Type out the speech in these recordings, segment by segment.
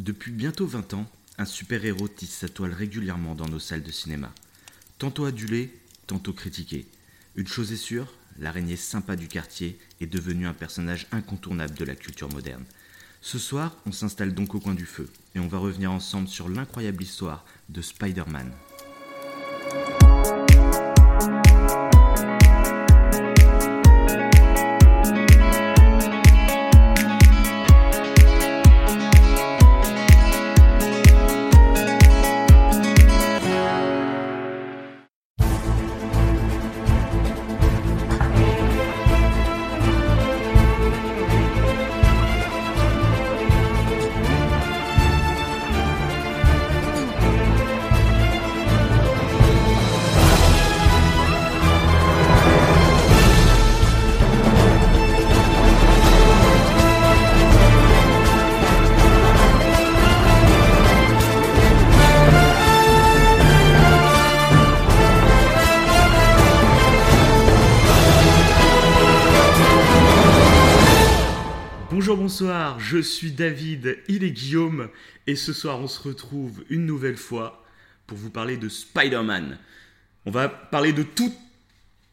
Depuis bientôt 20 ans, un super-héros tisse sa toile régulièrement dans nos salles de cinéma. Tantôt adulé, tantôt critiqué. Une chose est sûre, l'araignée sympa du quartier est devenue un personnage incontournable de la culture moderne. Ce soir, on s'installe donc au coin du feu et on va revenir ensemble sur l'incroyable histoire de Spider-Man. Suis David, il est Guillaume, et ce soir on se retrouve une nouvelle fois pour vous parler de Spider-Man. On va parler de tout-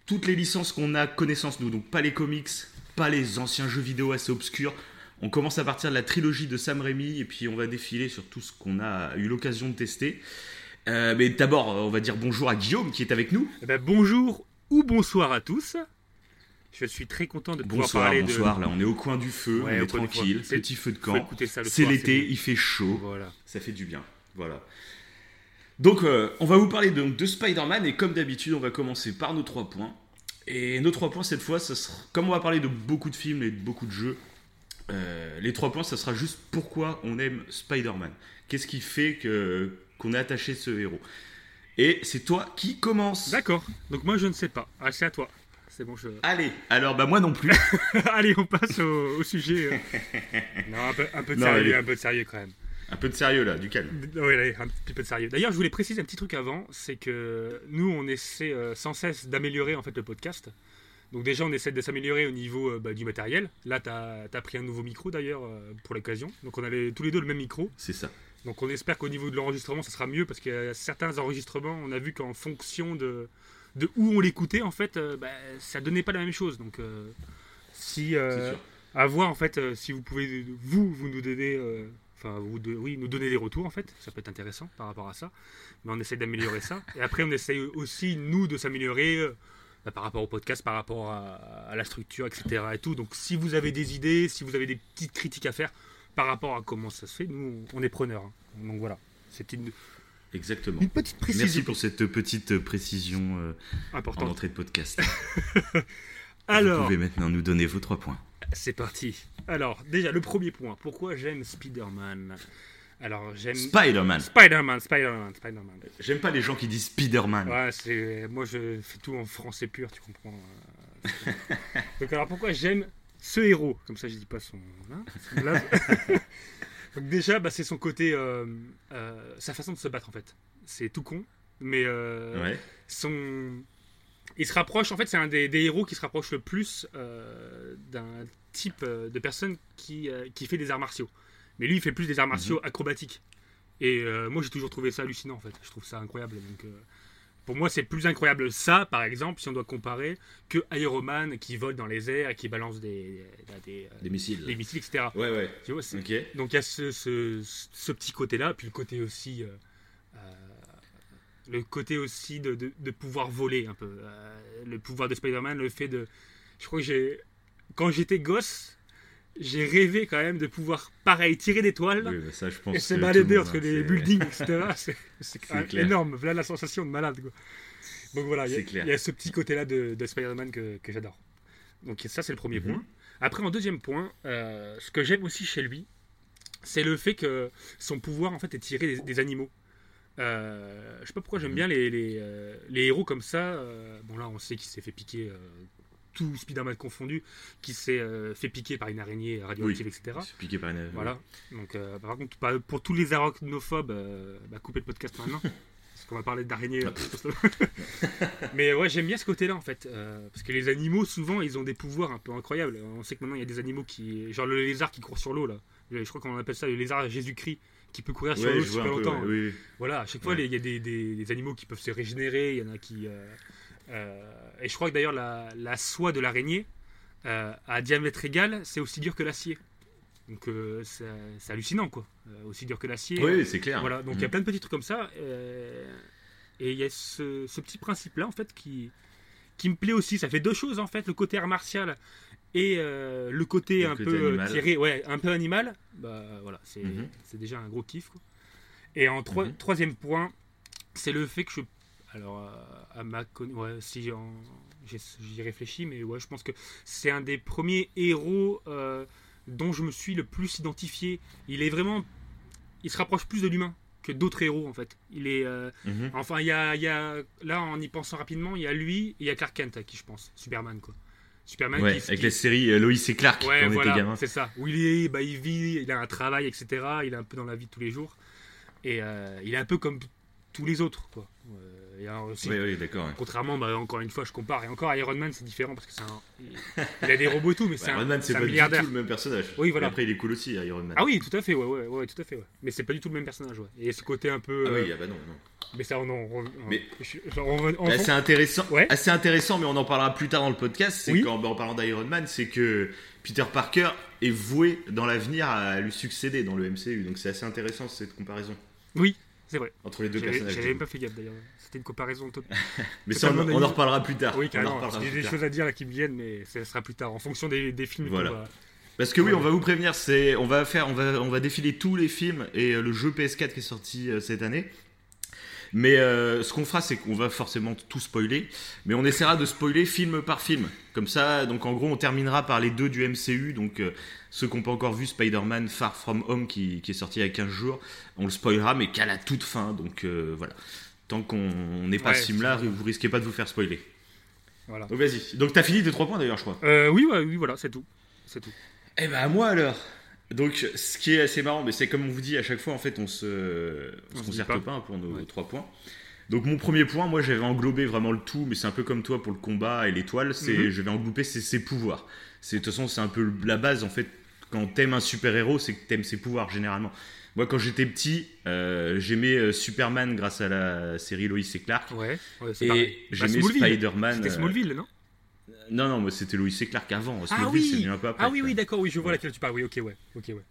toutes les licences qu'on a connaissance nous, donc pas les comics, pas les anciens jeux vidéo assez obscurs. On commence à partir de la trilogie de Sam Raimi, et puis on va défiler sur tout ce qu'on a eu l'occasion de tester. Euh, mais d'abord, on va dire bonjour à Guillaume qui est avec nous. Eh ben, bonjour ou bonsoir à tous. Je suis très content de pouvoir Bonsoir, parler bonsoir, là on est au coin du feu, Ouais, on est tranquille, petit feu de de. Camp. C'est l'été, il fait chaud. Voilà. Ça fait du bien. Voilà. Donc, euh, on va vous parler donc, de Spider-Man et comme d'habitude, on va commencer par nos trois points. Et nos trois points, cette fois, ça sera, comme on va parler de beaucoup de films et de beaucoup de jeux, euh, les trois points, ça sera juste pourquoi on aime Spider-Man. Qu'est-ce qui fait que qu'on est attaché ce héros? Et c'est toi qui commence. D'accord. Donc moi je ne sais pas. Ah, c'est à toi. C'est bon. Je... Allez, alors bah moi non plus. allez, on passe au, au sujet. euh. Non, un peu, un peu de Non, sérieux, allez. un peu de sérieux quand même. Un peu de sérieux là, du calme. Oui, allez, un petit peu de sérieux. D'ailleurs, je voulais préciser un petit truc avant, c'est que nous, on essaie euh, sans cesse d'améliorer en fait le podcast. Donc déjà, on essaie de s'améliorer au niveau euh, bah, du matériel. Là, tu as, pris un nouveau micro d'ailleurs pour l'occasion. Donc on avait tous les deux le même micro. C'est ça. Donc on espère qu'au niveau de l'enregistrement, ça sera mieux parce qu'il y a certains enregistrements, on a vu qu'en fonction de, de où on l'écoutait, en fait, euh, bah, ça donnait pas la même chose. Donc euh, si euh, à voir en fait, euh, si vous pouvez vous vous nous donner, enfin vous de- oui nous donner des retours en fait, ça peut être intéressant par rapport à ça. Mais on essaie d'améliorer ça. Et après on essaie aussi nous de s'améliorer. bah, par rapport au podcast, par rapport à, à la structure, etc. Et tout. Donc, si vous avez des idées, si vous avez des petites critiques à faire par rapport à comment ça se fait, nous, on est preneurs. hein. Donc voilà, c'est une, Exactement. une petite Merci précision pour cette petite précision euh, en importante. entrée de podcast. Vous pouvez maintenant nous donner vos trois points. c'est parti. Alors, déjà, le premier point. Pourquoi j'aime Spider-Man? Alors, j'aime Spider-Man. Spider-Man, Spider-Man, Spider-Man. J'aime pas les gens qui disent Spider-Man. Ouais, c'est moi je fais tout en français pur, tu comprends. euh, Donc alors pourquoi j'aime ce héros? Comme ça je dis pas son. hein, son. Donc déjà bah, c'est son côté, euh, euh, sa façon de se battre en fait. C'est tout con, mais euh, Ouais. son, il se rapproche. En fait c'est un des, des héros qui se rapproche le plus d'un type de personne qui qui fait des arts martiaux. Mais lui il fait plus des arts martiaux acrobatiques. Et moi, j'ai toujours trouvé ça hallucinant, en fait. Je trouve ça incroyable. Donc, pour moi, c'est plus incroyable ça, par exemple, si on doit comparer, que Iron Man qui vole dans les airs et qui balance des, des, euh, Des missiles. des missiles, etc. Ouais, ouais. Tu vois, c'est- Ok. Donc, il y a ce, ce, ce petit côté-là, puis le côté aussi. euh, euh, le côté aussi de, de, de pouvoir voler un peu. Euh, le pouvoir de Spider-Man, le fait de. Je crois que j'ai. Quand j'étais gosse, j'ai rêvé quand même de pouvoir, pareil, tirer des toiles. Oui, bah ça, je pense Et se balader entre hein, les buildings, etc. C'est- énorme. Voilà la sensation de malade. Quoi. Donc voilà, il y a- y, ce petit côté-là de, de Spider-Man que, que j'adore. Donc ça, c'est le premier Mhm. point. Après, en deuxième point, euh, ce que j'aime aussi chez lui, c'est le fait que son pouvoir, en fait, est tiré des, des animaux. Euh, je sais pas pourquoi j'aime Mhm. bien les, les, euh, les héros comme ça. Euh, bon, là, on sait qu'il s'est fait piquer, tout Spider-Man confondu, qui s'est euh, fait piquer par une araignée radioactive, etc. C'est piqué par une. Voilà. Donc, euh, par contre, pas- pour tous les arachnophobes, euh, bah, coupez le podcast maintenant. Parce qu'on va parler d'araignées. mais ouais, j'aime bien ce côté-là en fait. euh, parce que les animaux, souvent, ils ont des pouvoirs un peu incroyables. On sait que maintenant, il y a des animaux qui. Genre le lézard qui court sur l'eau, là. Je crois qu'on appelle ça le lézard Jésus-Christ, qui peut courir sur Ouais, l'eau super peu. longtemps. ouais, oui, oui. Voilà, à chaque fois, Ouais. il y a des, des- des animaux qui peuvent se régénérer, il y en a qui. euh, euh, et je crois que d'ailleurs, la, la soie de l'araignée, euh, à diamètre égal, c'est aussi dur que l'acier. Donc euh, c'est hallucinant, quoi. Euh, aussi dur que l'acier. Oui, c'est clair. Voilà, donc il y a Mhm. plein de petits trucs comme ça. euh, et il y a ce, ce petit principe-là, en fait, qui, qui me plaît aussi. Ça fait deux choses, en fait, le côté art martial et euh, le côté Le un côté peu euh, animal. tiré, ouais, un peu animal. Bah voilà, c'est c'est déjà un gros kiff. Quoi. Et en Mhm. troisième point, c'est le fait que je. Alors, à ma ouais, si j'y réfléchis, mais ouais, je pense que c'est un des premiers héros euh, dont je me suis le plus identifié. Il est vraiment. Il se rapproche plus de l'humain que d'autres héros, en fait. Il est. euh, Mhm. Enfin, il y a, y a- Là, en y pensant rapidement, il y a lui et il y a Clark Kent à qui je pense. Superman, quoi. Superman Ouais, qui. avec qui- la série euh, Lois et Clark Ouais, quand on voilà, était gamin. c'est ça. Où il est, bah, il vit, il a un travail, etc. Il est un peu dans la vie de tous les jours. Et euh, il est un peu comme tous les autres, quoi. Euh, et alors aussi, Oui, oui, d'accord. Contrairement, bah, encore une fois, je compare. Et encore, Iron Man, c'est différent parce que c'est un. Il, a des robots et tout, mais c'est Bah, un, Iron Man, c'est c'est un pas du milliardaire. tout le même personnage. Oui, voilà. Mais après, il est cool aussi, Iron Man. Ah oui, tout à fait, ouais, ouais, ouais, tout à fait, ouais. Mais c'est pas du tout le même personnage, ouais. Et ce côté un peu. Ah euh, oui, ah bah non, non. Mais ça, on en. on- Mais- on- Assez intéressant, Ouais. assez intéressant, mais on en parlera plus tard dans le podcast. C'est Oui. qu'en en parlant d'Iron Man, c'est que Peter Parker est voué dans l'avenir à lui succéder dans le MCU. Donc c'est assez intéressant cette comparaison Oui, c'est vrai. entre les deux personnages. j'avais même pas fait gaffe d'ailleurs. C'était une comparaison totale. Mais ça, on, en reparlera plus tard. Oui, carrément. plus des tard. choses à dire là qui me viennent, mais ça sera plus tard, en fonction des, des films. qu'on Voilà. va- Parce que oui, Ouais. on va vous prévenir, c'est, on va faire, on va, on va défiler tous les films et euh, le jeu PS4 qui est sorti euh, cette année. Mais euh, ce qu'on fera, c'est qu'on va forcément tout spoiler, mais on essaiera de spoiler film par film. Comme ça, donc en gros, on terminera par les deux du MCU, donc euh, ceux qui n'ont pas encore vu Spider-Man Far From Home qui, qui est sorti il y a 15 jours, on le spoilera, mais qu'à la toute fin. Donc euh, voilà. Tant qu'on n'est pas Ouais, c'est- vous risquez pas de vous faire spoiler. Voilà. Donc vas-y. Donc t'as fini tes trois points d'ailleurs, je crois. Euh, oui, ouais, oui, voilà, c'est tout. C'est tout. Eh ben à moi alors. Donc ce qui est assez marrant, mais c'est comme on vous dit à chaque fois en fait on se, on se concerte pas. pas. pour nos Ouais. trois points. Donc mon premier point, moi j'avais englobé vraiment le tout, mais c'est un peu comme toi pour le combat et l'étoile, c'est Mhm. je vais englober ses, ses pouvoirs. C'est de toute façon c'est un peu la base en fait. Quand t'aimes un super héros, c'est que t'aimes ses pouvoirs généralement. Moi quand j'étais petit, euh, j'aimais euh, Superman grâce à la série Lois et Clark. Ouais, ouais c'est Et. Bah, j'aimais Smallville. Spider-Man. C'était euh, Smallville, non? Non non, moi c'était Lois et Clark avant. Smallville Ah oui c'est un peu après. Ah oui, oui, d'accord, oui, je vois Ouais. laquelle tu parles. Oui, ok, ouais. Ok, ouais.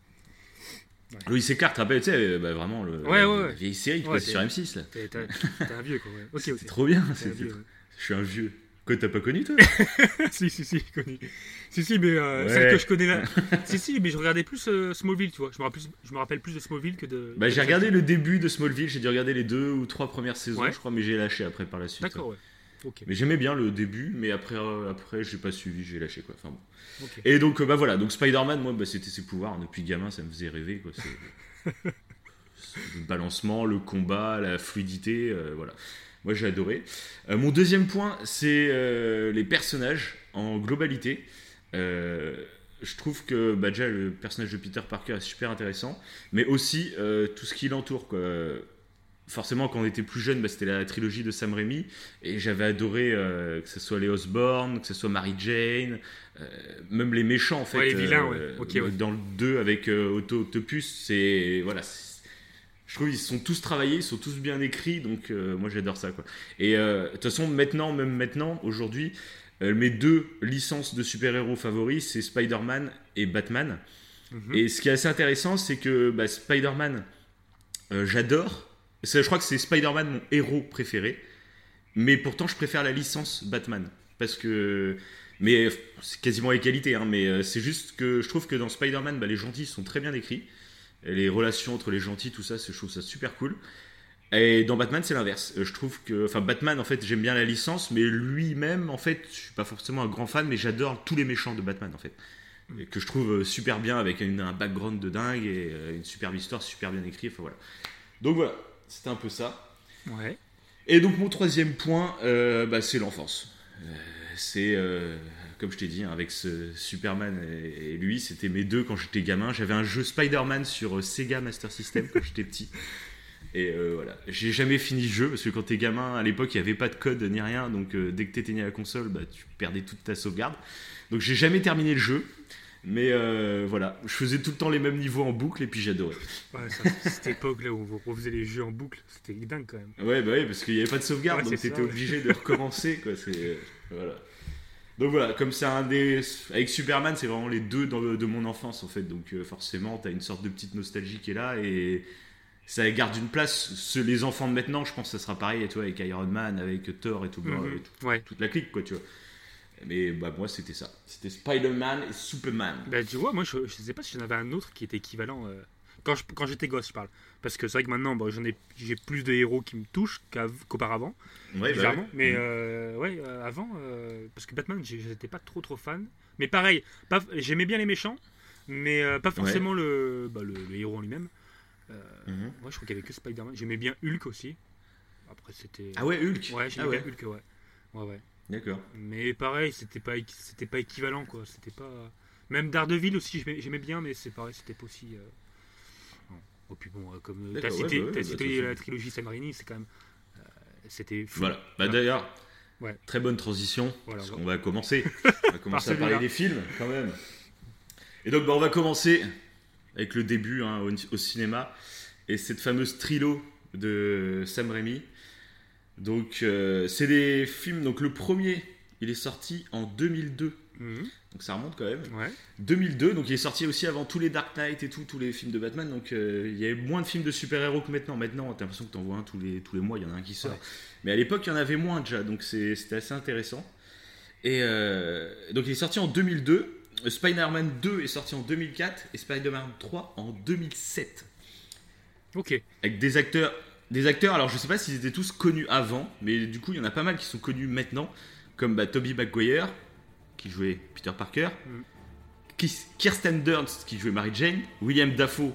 Louis C. Clark, tu te rappelles, tu sais, bah, vraiment, le, Ouais, la, vieille série qui passait sur M6, là. T'es un vieux, quoi. Ouais. Ok, ok. C'est trop bien. Je suis un vieux. Quoi, t'as pas connu, toi? Si, si, si, connu. Si, si, mais euh, Ouais. celle que je connais là. si, si, mais je regardais plus euh, Smallville, tu vois. Je me, rappelle plus, je me rappelle plus de Smallville que de. Bah, j'ai regardé le début de Smallville, j'ai dû regarder les deux ou trois premières saisons, Ouais. je crois, mais j'ai lâché après par la suite. D'accord, ouais. Mais j'aimais bien le début, mais après, euh, après j'ai pas suivi, j'ai lâché, quoi. Enfin, bon. Et donc, euh, bah voilà, donc Spider-Man, moi, bah, c'était ses pouvoirs. Depuis gamin, ça me faisait rêver, quoi. Le balancement, le combat, la fluidité, voilà. Moi, j'ai adoré. Mon deuxième point, c'est les personnages en globalité. Euh, je trouve que bah, déjà le personnage de Peter Parker est super intéressant, mais aussi euh, tout ce qui l'entoure. quoi. Forcément, quand on était plus jeune, bah, c'était la trilogie de Sam Raimi, et j'avais adoré euh, que ce soit les Osborn, que ce soit Mary Jane, euh, même les méchants en fait. Ouais, les vilains, ouais. euh, ouais. Dans le 2 avec Otto Octopus, c'est voilà. Je trouve qu'ils sont tous travaillés, ils sont tous bien écrits, donc moi j'adore ça quoi. Et de toute façon, maintenant, même maintenant, aujourd'hui, mes deux licences de super-héros favoris, c'est Spider-Man et Batman. Mhm. Et ce qui est assez intéressant, c'est que bah, Spider-Man, euh, j'adore. Je crois que c'est Spider-Man mon héros préféré. Mais pourtant, je préfère la licence Batman. Parce que. Mais c'est quasiment égalité, hein, mais euh, c'est juste que je trouve que dans Spider-Man, bah, les gentils sont très bien écrits. Et les relations entre les gentils, tout ça, je trouve ça super cool. Et dans Batman, c'est l'inverse. Euh, Je trouve que. Enfin, Batman, en fait, j'aime bien la licence, mais lui-même, en fait, je suis pas forcément un grand fan, mais j'adore tous les méchants de Batman, en fait. Et que je trouve euh, super bien, avec une- un background de dingue et euh, une superbe histoire, super bien écrite. Enfin, voilà. Donc voilà, c'était un peu ça. Ouais. Et donc mon troisième point, euh, bah, c'est l'enfance. Euh, c'est, euh, comme je t'ai dit, hein, avec ce Superman et, et lui, c'était mes deux quand j'étais gamin. J'avais un jeu Spider-Man sur Sega Master System quand j'étais petit. Et euh, voilà, j'ai jamais fini le jeu parce que quand t'es gamin, à l'époque, il n'y avait pas de code ni rien, donc euh, dès que t'éteignais la console, bah, tu perdais toute ta sauvegarde. Donc j'ai jamais terminé le jeu, mais euh, voilà, je faisais tout le temps les mêmes niveaux en boucle et puis j'adorais. Ouais, ça, cette époque là où vous refaisait les jeux en boucle, c'était dingue quand même. Ouais, bah ouais, parce qu'il n'y avait pas de sauvegarde, Ouais, donc t'étais obligé de recommencer, quoi. C'est voilà. Donc voilà, comme c'est un des avec Superman, c'est vraiment les deux dans le- de mon enfance en fait. Donc forcément, t'as une sorte de petite nostalgie qui est là et ça garde une place. Ce- les enfants de maintenant, je pense que ça sera pareil, avec Iron Man, avec Thor et tout, et tout- Ouais. toute la clique, quoi, tu vois. Mais bah moi, c'était ça. C'était Spider-Man et Superman. Bah, tu vois, moi, je, je sais pas si j'en avais un autre qui était équivalent. euh, quand j'étais gosse, je parle. Parce que c'est vrai que maintenant, bon, j'en ai, j'ai plus de héros qui me touchent qu'auparavant, Ouais, bah ouais. Mais Mhm. euh, ouais, euh, avant, parce que Batman, j'étais pas trop trop fan. Mais pareil, j'aimais bien les méchants, mais pas forcément le, bah, le, le héros en lui-même. Euh, Mhm. Moi, je crois qu'il y avait que Spider-Man. J'aimais bien Hulk aussi. Après, c'était. Ah ouais, Hulk. Ouais, j'aimais Ah ouais. bien Hulk, ouais. Ouais, ouais. D'accord. Mais pareil, c'était pas, c'était pas équivalent, quoi. C'était pas. Même Daredevil aussi, j'aimais j'aimais bien, mais c'est pareil, c'était pas aussi. euh. Et puis bon, euh, comme euh, t'as ouais, cité, bah ouais, t'as bah, cité toute la trilogie Sam Raimi, c'est quand même. euh, c'était fou. Voilà. Bah d'ailleurs, Ouais. très bonne transition. Voilà, parce on qu'on va commencer. On va commencer à parler des films quand même. Et donc bah, on va commencer avec le début hein, au, au cinéma et cette fameuse trilo de Sam Raimi. Donc euh, c'est des films. Donc le premier, il est sorti en 2002. Mhm. Donc ça remonte quand même. Ouais. 2002, donc il est sorti aussi avant tous les Dark Knight et tout, tous les films de Batman. Donc euh, il y avait moins de films de super-héros que maintenant. Maintenant, t'as l'impression que t'en vois un tous les, tous les mois, il y en a un qui sort. Ouais. Mais à l'époque, il y en avait moins déjà, donc c'était assez intéressant. Et euh, donc il est sorti en 2002. Spider-Man 2 est sorti en 2004 et Spider-Man 3 en 2007. Ok. Avec des acteurs, des acteurs, alors je sais pas s'ils étaient tous connus avant, mais du coup il y en a pas mal qui sont connus maintenant, comme bah, Tobey Maguire, qui jouait Peter Parker, Mm. Kirsten Dunst, qui jouait Mary Jane, William Dafoe,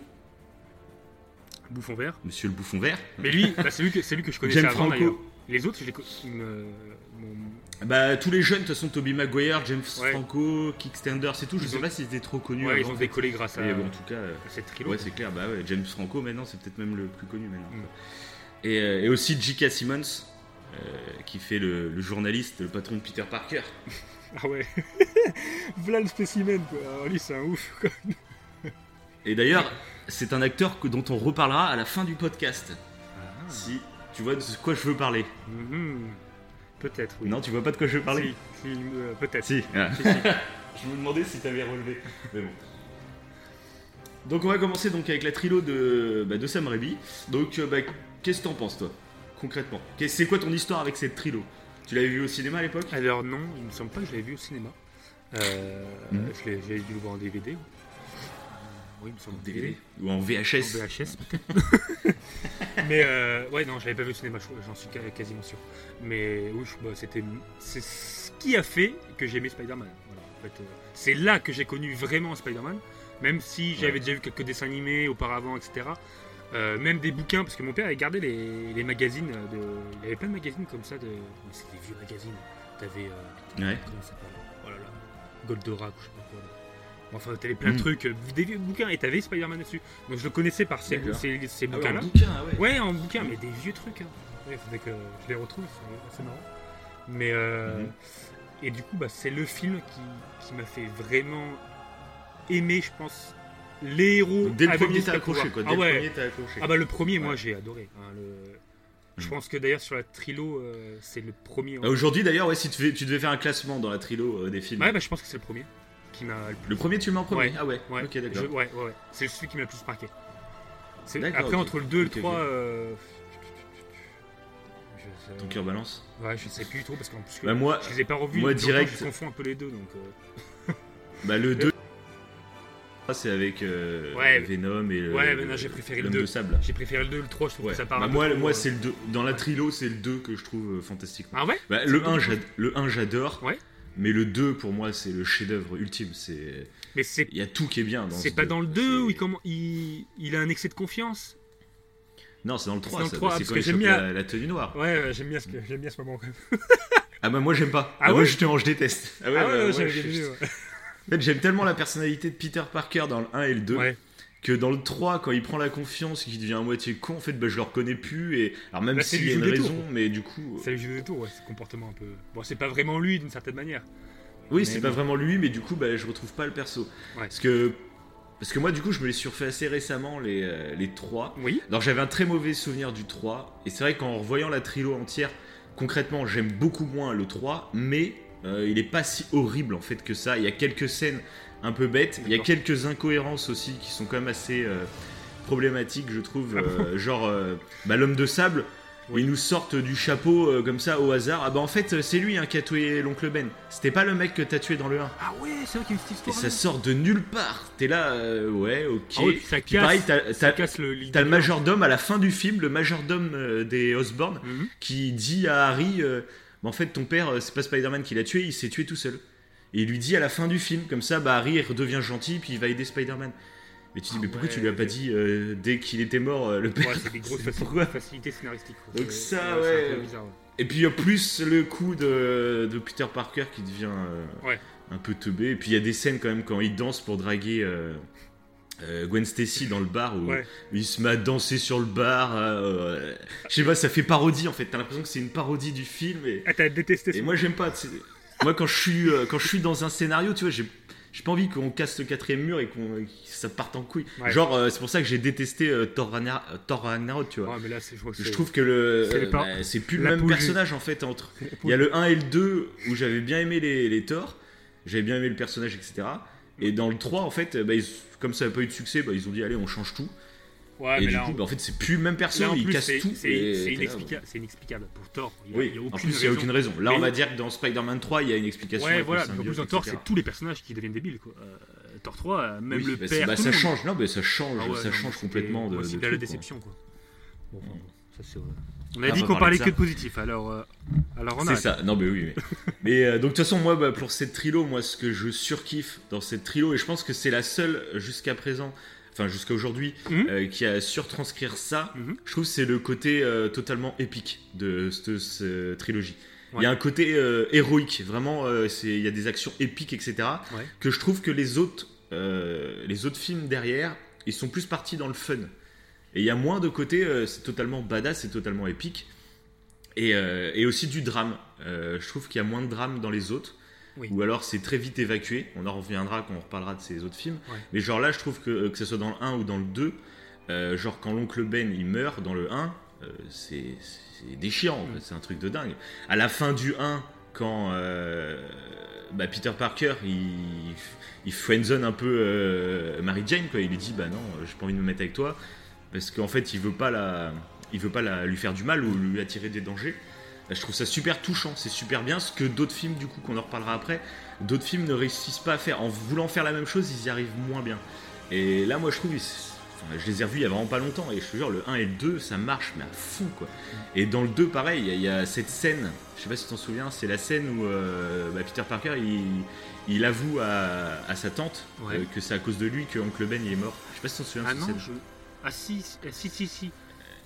Bouffon vert. Monsieur le Bouffon Vert, Mais lui, bah, c'est lui que c'est lui que je connaissais James avant d'ailleurs. Les autres, je les me- mon- bah tous les jeunes, de toute façon Tobey Maguire, James Ouais. Franco, Kickstander, c'est tout, je Ils sais ont- pas s'ils étaient trop connus Ouais, ils ont décollé grâce à, bon, en tout cas, euh, à cette trilogie. ouais c'est clair, bah ouais, James Franco maintenant c'est peut-être même le plus connu maintenant. Mm. Et, euh, et aussi J.K. Simmons, euh, qui fait le, le journaliste, le patron de Peter Parker. Ah ouais. voilà le spécimen, quoi. Alors, lui, c'est un ouf, quoi. Et d'ailleurs, c'est un acteur que, dont on reparlera à la fin du podcast. Si tu vois de quoi je veux parler. Mhm. Peut-être, oui. Non, tu vois pas de quoi je veux parler Si, si, euh, peut-être. Si. Si, je me demandais si t'avais relevé. Mais bon. Donc on va commencer donc avec la trilo de, bah, de Sam Raimi. Donc euh, bah, qu'est-ce que t'en penses toi Concrètement? C'est quoi ton histoire avec cette trilo? Tu l'avais vu au cinéma à l'époque? Alors non, il me semble pas que je l'avais vu au cinéma. Euh, je l'ai- J'avais dû le voir en DVD. Oui, semble DVD Ou en En VHS peut-être. Mais euh, ouais, non, je l'avais pas vu au cinéma, je- j'en suis quasiment sûr. Mais oui, bah, c'était c'est ce qui a fait que j'ai aimé Spider-Man. Voilà, en fait, euh, c'est là que j'ai connu vraiment Spider-Man, même si j'avais Ouais. déjà vu quelques dessins animés auparavant, etc. Euh, même des bouquins, parce que mon père avait gardé les, les magazines. De, il avait plein de magazines comme ça, de, mais c'est des vieux magazines. T'avais. euh, Ouais. comment ça s'appelle? Oh là là. Goldorak ou je sais pas Enfin, t'avais plein de Mm. trucs, des vieux bouquins, et t'avais Spider-Man dessus. Donc je le connaissais par ces, D'accord. ces, ces Ah ouais, en bouquins-là. bouquin, ah ouais. Ouais, en bouquin, mais des vieux trucs. Hein. Ouais, faudrait que je les retrouve, c'est marrant. Mais euh, Mhm. et du coup, bah, c'est le film qui, qui m'a fait vraiment aimer, je pense, les héros. Donc, dès le avec premier des t'as accroché quoi. Dès Ah ouais. le premier t'as accroché. Ah bah le premier, moi Ouais. j'ai adoré. hein, le- Je Mhm. pense que d'ailleurs sur la trilo, euh, c'est le premier. Ah, Aujourd'hui d'ailleurs, ouais, si tu devais, tu devais faire un classement dans la trilo euh, des films. Ouais, bah je pense que c'est le premier qui m'a le plus. Le premier tu le mets en premier Ouais. Ah ouais, Ouais, ok je- d'accord. ouais, ouais, ouais. C'est celui qui m'a le plus marqué. C'est- Après, entre le 2 et le Ok, 3, ok. euh, je Ton cœur balance Ouais, je sais plus trop parce qu'en plus, que Bah moi, je les ai pas revus. moi, direct- Je confonds un peu les deux donc. euh, bah le 2 c'est avec euh, Ouais. Venom et le- Ouais, mais non, j'ai préféré le l'homme 2. de sable. J'ai préféré le 2, le 3, je trouve Ouais. que ça part Bah, moi, trop, moi euh, c'est le 2. Dans la trilo, c'est le 2 que je trouve euh, fantastique. Ah ouais? Bah, le, le 1, deux j'ad- le 1, j'adore. Ouais. Mais le 2, pour moi, c'est le chef-d'œuvre ultime. C'est Mais c'est Il y a tout qui est bien dans c'est ce pas dans le 2 C'est- où il, comment, il, il a un excès de confiance Non, c'est dans le 3. dans le ça. 3, c'est quand que il bien- la, la tenue noire. Ouais, euh, j'aime bien, ce que- j'aime bien ce moment quand même. Ah bah moi, j'aime pas. Ah Ah, moi, ouais justement, je déteste. Ah ouais, Ah bah, ouais, je- ouais. En fait, j'aime tellement la personnalité de Peter Parker dans le 1 et le 2 Ouais. Que dans le 3, quand il prend la confiance et qu'il devient à moitié con, en fait, bah, je le reconnais plus. Et... Alors, même c'est s'il y a une jeu raison, tours. mais du coup. Ça lui joue des tours, ouais, ce comportement un peu. Bon, c'est pas vraiment lui d'une certaine manière. Oui, c'est pas vraiment lui, mais du coup, bah, je retrouve pas le perso. Ouais. Parce que. Parce que moi, du coup, je me les suis refait assez récemment, les, euh, les 3. Oui, Alors, j'avais un très mauvais souvenir du 3. Et c'est vrai qu'en revoyant la trilo entière, concrètement, j'aime beaucoup moins le 3. Mais euh, il est pas si horrible, en fait, que ça. Il y a quelques scènes un peu bêtes. Il y a quelques incohérences aussi qui sont quand même assez euh, problématiques, je trouve. Euh, genre, euh, bah, l'homme de sable. Oui. Ils nous sortent du chapeau comme ça au hasard. Ah bah en fait c'est lui hein, qui a tué l'oncle Ben. C'était pas le mec que t'as tué dans le 1. Ah ouais, c'est vrai qu'il y a une petite Et histoire. ça sort de nulle part. T'es là, ouais, ok. Ah puis ça Puis pareil, casse, t'as, ça casse le lit t'as le de- majordome à la fin du film, le majordome des Osborne, Mhm. qui dit à Harry Bah, En fait, ton père, c'est pas Spider-Man qui l'a tué, il s'est tué tout seul. Et il lui dit à la fin du film, comme ça, bah, Harry redevient gentil, puis il va aider Spider-Man. Mais tu dis, Ah mais pourquoi ouais, tu lui as pas dit euh, dès qu'il était mort, euh, le père Ouais, c'est des grosses facilités scénaristiques. Donc ça, ouais. bizarre, ouais. Et puis en plus le coup de, de Peter Parker qui devient euh, un peu teubé. Et puis il y a des scènes quand même quand il danse pour draguer euh, euh, Gwen Stacy dans le bar où il se met à danser sur le bar. euh, je sais pas, ça fait parodie en fait. T'as l'impression que c'est une parodie du film. Et, Ah, t'as détesté et ça moi j'aime pas. Moi quand je suis euh, quand je suis dans un scénario, tu vois, j'ai j'ai pas envie qu'on casse le quatrième mur et qu'on que ça parte en couille. Ouais. Genre euh, c'est pour ça que j'ai détesté euh, Thor, Ragnar- Thor Ragnarok, tu vois. Ouais, mais là, c'est- je trouve que le c'est bah, plus le même personnage en fait entre. Il y a le 1 et le 2 où j'avais bien aimé les, les Thor, j'avais bien aimé le personnage, etc. Et dans le 3, en fait, bah, ils- comme ça n'avait pas eu de succès, bah, ils ont dit allez, on change tout. Ouais, et mais du là, coup, en- bah, en fait, c'est plus le même là, personnage, en il plus, casse c'est tout. c'est- c'est là, inexplicable. C'est inexplicable pour Thor. Il y a, Oui, il y a en aucune plus, il n'y a raison. aucune raison. Là, Mais- on va dire que dans Spider-Man 3, il y a une explication. Ouais, voilà. En plus, dans Thor, c'est tous les personnages qui deviennent débiles. Quoi. Euh, Thor 3, euh, même Oui, le bah, père. bah, ça change, non, mais ça change, Ah ouais, ça non, change complètement de. truc, la déception. Quoi. Bon, enfin, bon, ça, c'est vrai. On Ah, a dit on va qu'on parler parlait de que de positif, alors, euh, alors on C'est ça, non mais oui. Mais, mais, euh, donc de toute façon, moi, bah, pour cette trilo, moi, ce que je surkiffe dans cette trilo, et je pense que c'est la seule jusqu'à présent, enfin jusqu'à aujourd'hui, Mhm. euh, qui a surtranscrire ça, Mhm. je trouve que c'est le côté euh, totalement épique de cette, trilogie. Il Ouais. y a un côté euh, héroïque, vraiment, il y a des actions épiques, etc. Ouais. Que je trouve que les autres, les autres films derrière, ils sont plus partis dans le fun. Et il y a moins de côté, c'est totalement badass, c'est totalement épique. Et, et aussi du drame. Je trouve qu'il y a moins de drame dans les autres. Oui. Ou alors c'est très vite évacué. On en reviendra quand on reparlera de ces autres films. Ouais. Mais genre là, je trouve que que ce soit dans le 1 ou dans le 2, euh, genre quand l'oncle Ben il meurt dans le 1, euh, c'est déchirant. Mm. C'est un truc de dingue. À la fin du 1, quand euh, bah, Peter Parker il, il friendzone un peu euh, Mary Jane, quoi. il lui dit Bah non, j'ai pas envie de me mettre avec toi. Parce qu'en fait, il veut pas la. Il veut pas la- lui faire du mal ou lui attirer des dangers. Bah, je trouve ça super touchant, c'est super bien. Ce que d'autres films, du coup, qu'on en reparlera après, d'autres films ne réussissent pas à faire. En voulant faire la même chose, ils y arrivent moins bien. Et là, moi, je trouve, enfin, je les ai revus il y a vraiment pas longtemps. Et je te jure, le 1 et le 2, ça marche, mais à fond, quoi. Et dans le 2, pareil, il y a- il y, a cette scène, je sais pas si tu t'en souviens, c'est la scène où euh, bah, Peter Parker, il, il avoue à, à sa tante Ouais. euh, que c'est à cause de lui que Oncle Ben il est mort. Je sais pas si tu t'en souviens. Ah cette non, scène. je. Ah si, si, si, si. si.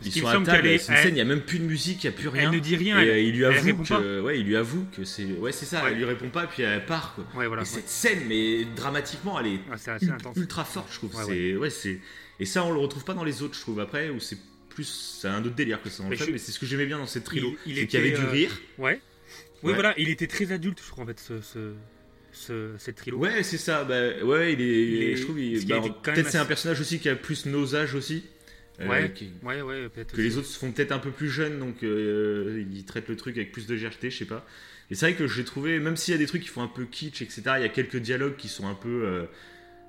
Ils qu'il sont à table, est- c'est une scène, il n'y a même plus de musique, il n'y a plus rien. Elle ne dit rien. Et elle- il lui avoue que, ouais, il lui avoue que c'est, ouais, c'est ça. Ouais. Elle lui répond pas, puis elle part. Quoi. Ouais, voilà. et cette scène, mais dramatiquement, elle est assez ultra forte, je trouve. C'est, ouais, c'est, et ça, on le retrouve pas dans les autres, je trouve. Après, où c'est plus, c'est un autre délire que ça le Mais je- mais c'est ce que j'aimais bien dans cette trilo, Il- il c'est qu'il y avait du euh, rire. Ouais. Oui, Ouais. voilà, il était très adulte, je crois, en fait, ce, ce, ce- cette trilo. Ouais, c'est ça. Bah, ouais, il est, Il est- je trouve, il- bah, peut-être même c'est un assez- personnage aussi qui a plus nos âges aussi. Euh, Ouais. qui- Ouais, ouais, peut-être. que les autres se font peut-être un peu plus jeunes, donc euh, ils traitent le truc avec plus de légèreté, je sais pas. Et c'est vrai que j'ai trouvé, même s'il y a des trucs qui font un peu kitsch, etc., il y a quelques dialogues qui sont un peu, euh,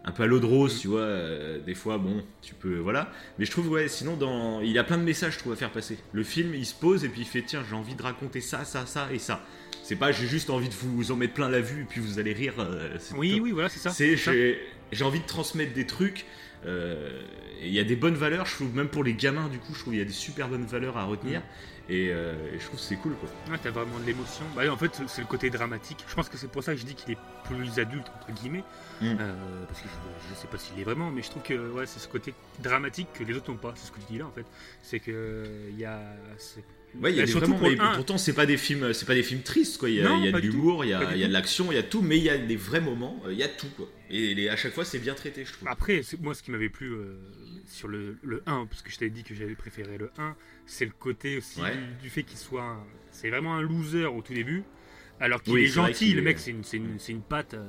un peu à l'eau de rose, tu vois. euh, des fois, bon, tu peux, voilà. Mais je trouve, ouais, sinon, dans, il y a plein de messages, je trouve, à faire passer. Le film, il se pose et puis il fait, tiens, j'ai envie de raconter ça, ça, ça et ça. C'est pas, j'ai juste envie de vous en mettre plein la vue et puis vous allez rire. euh, Oui, top. oui, voilà, c'est ça. C'est, j'ai envie de transmettre des trucs. Euh, il y a des bonnes valeurs, je trouve, même pour les gamins, du coup, je trouve qu'il y a des super bonnes valeurs à retenir. Et, euh, et je trouve que c'est cool, quoi. Ouais, t'as vraiment de l'émotion. Bah, en fait, c'est le côté dramatique. Je pense que c'est pour ça que je dis qu'il est plus adulte, entre guillemets. Mm. Euh, parce que je, je sais pas s'il est vraiment, mais je trouve que ouais, c'est ce côté dramatique que les autres n'ont pas. C'est ce que tu dis là, en fait. C'est que il y a. Ouais, il y a Bah, surtout vraiment, pour mais le un. pourtant c'est pas des films, c'est pas des films tristes quoi. Il y a, Non, y a de l'humour, il y a, y a de l'action, il y a tout, mais il y a des vrais moments, euh, il y a tout quoi. Et les- à chaque fois c'est bien traité, je trouve. Après, moi, ce qui m'avait plu euh, sur le, le 1, parce que je t'avais dit que j'avais préféré le 1, c'est le côté aussi Ouais. du, du fait qu'il soit. un- C'est vraiment un loser au tout début, alors qu'il Oui, est gentil. Le mec, c'est une, c'est une, une patte. Euh,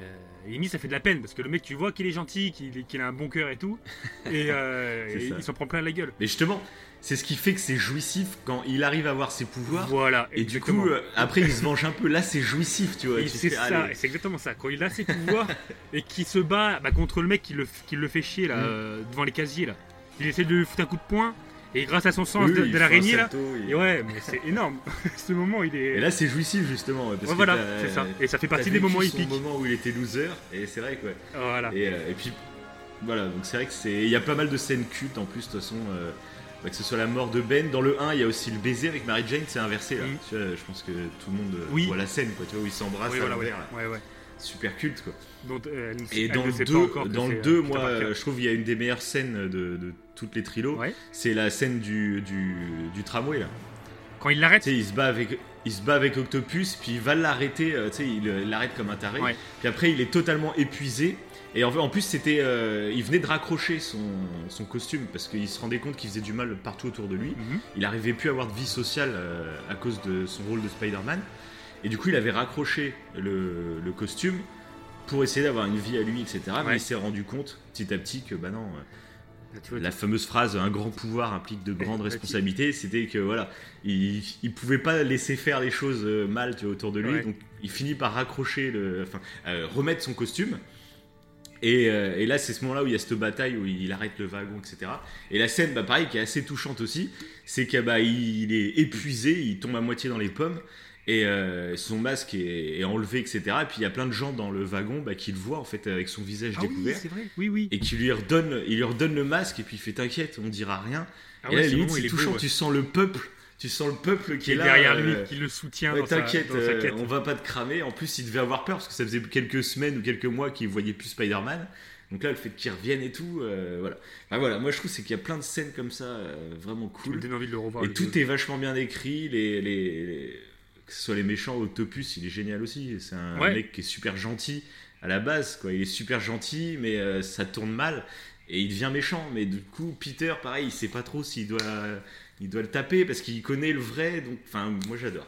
euh, limite, ça fait de la peine, parce que le mec, tu vois qu'il est gentil, qu'il a un bon cœur et tout, et, euh, et il s'en prend plein la gueule. Mais justement, c'est ce qui fait que c'est jouissif quand il arrive à avoir ses pouvoirs. Voilà, Et du coup, euh, après il se venge un peu. Là c'est jouissif, tu vois. Et c'est ça, et c'est exactement ça. Quand il a ses pouvoirs et qu'il se bat bah, contre le mec qui le, qui le fait chier là, Mm. euh, devant les casiers là, il essaie de lui foutre un coup de poing et grâce à son sens Oui, de, de l'araignée là, et ouais, mais c'est énorme. Ce moment, il est. Et là c'est jouissif justement. Parce Ouais, que voilà, c'est ça. Et ça fait partie des moments épiques. moment où il était loser. Et c'est vrai quoi. Voilà. Et, euh, et puis voilà, donc c'est vrai que c'est. Il y a pas mal de scènes cultes en plus, de toute façon. euh, bah, que ce soit la mort de Ben. Dans le 1, il y a aussi le baiser avec Mary Jane, c'est inversé là. Mm. Tu vois, je pense que tout le monde euh, Oui. voit la scène, quoi, tu vois, où ils s'embrassent Oui, voilà, ouais. ouais, ouais. Super culte quoi. Euh, elle Et elle dans le sait 2, pas encore que dans c'est, le euh, 2 Peter moi je trouve qu'il y a une des meilleures scènes de, de toutes les trilos. Ouais. C'est la scène du, du, du tramway là. Quand il l'arrête, il se bat avec, il se bat avec Octopus, puis il va l'arrêter, euh, tu sais, il l'arrête comme un taré. Ouais. Puis après, il est totalement épuisé. Et en, plus, c'était, euh, il venait de raccrocher son, son costume parce qu'il se rendait compte qu'il faisait du mal partout autour de lui. Mhm. Il n'arrivait plus à avoir de vie sociale euh, à cause de son rôle de Spider-Man. Et du coup, il avait raccroché le, le costume pour essayer d'avoir une vie à lui, etc. Mais Ouais. il s'est rendu compte petit à petit que, bah non, euh, vois, la fameuse phrase un grand pouvoir implique de grandes responsabilités c'était que voilà il, il pouvait pas laisser faire les choses euh, mal tu vois, autour de lui Ouais. donc il finit par raccrocher le enfin euh, remettre son costume et, euh, et là c'est ce moment là où il y a cette bataille où il arrête le wagon etc et la scène bah pareil qui est assez touchante aussi c'est que bah il est épuisé il tombe à moitié dans les pommes et euh, son masque est, est enlevé etc et puis il y a plein de gens dans le wagon bah, qui le voient en fait avec son visage Ah oui, découvert c'est vrai. Oui, oui. et qui lui redonne, il lui redonne le masque et puis il fait t'inquiète, on dira rien. Ah et ouais, là, limite, c'est beau, touchant, ouais. tu sens le peuple, tu sens le peuple qui, Qui est là, derrière euh, lui, qui le soutient ouais, t'inquiète, euh, on va pas te cramer. En plus, il devait avoir peur parce que ça faisait quelques semaines ou quelques mois qu'il voyait plus Spider-Man. Donc là, le fait qu'il revienne et tout, euh, voilà. Enfin, voilà, moi je trouve c'est qu'il y a plein de scènes comme ça, euh, vraiment cool. donnes envie de le revoir. Et tout est vachement bien écrit. Les, les, les- que ce soit les méchants, Octopus, il est génial aussi. C'est un Ouais. mec qui est super gentil à la base. Quoi. Il est super gentil, mais euh, ça tourne mal et il devient méchant. Mais du coup, Peter, pareil, il sait pas trop s'il doit, il doit le taper parce qu'il connaît le vrai. Donc, enfin, moi j'adore.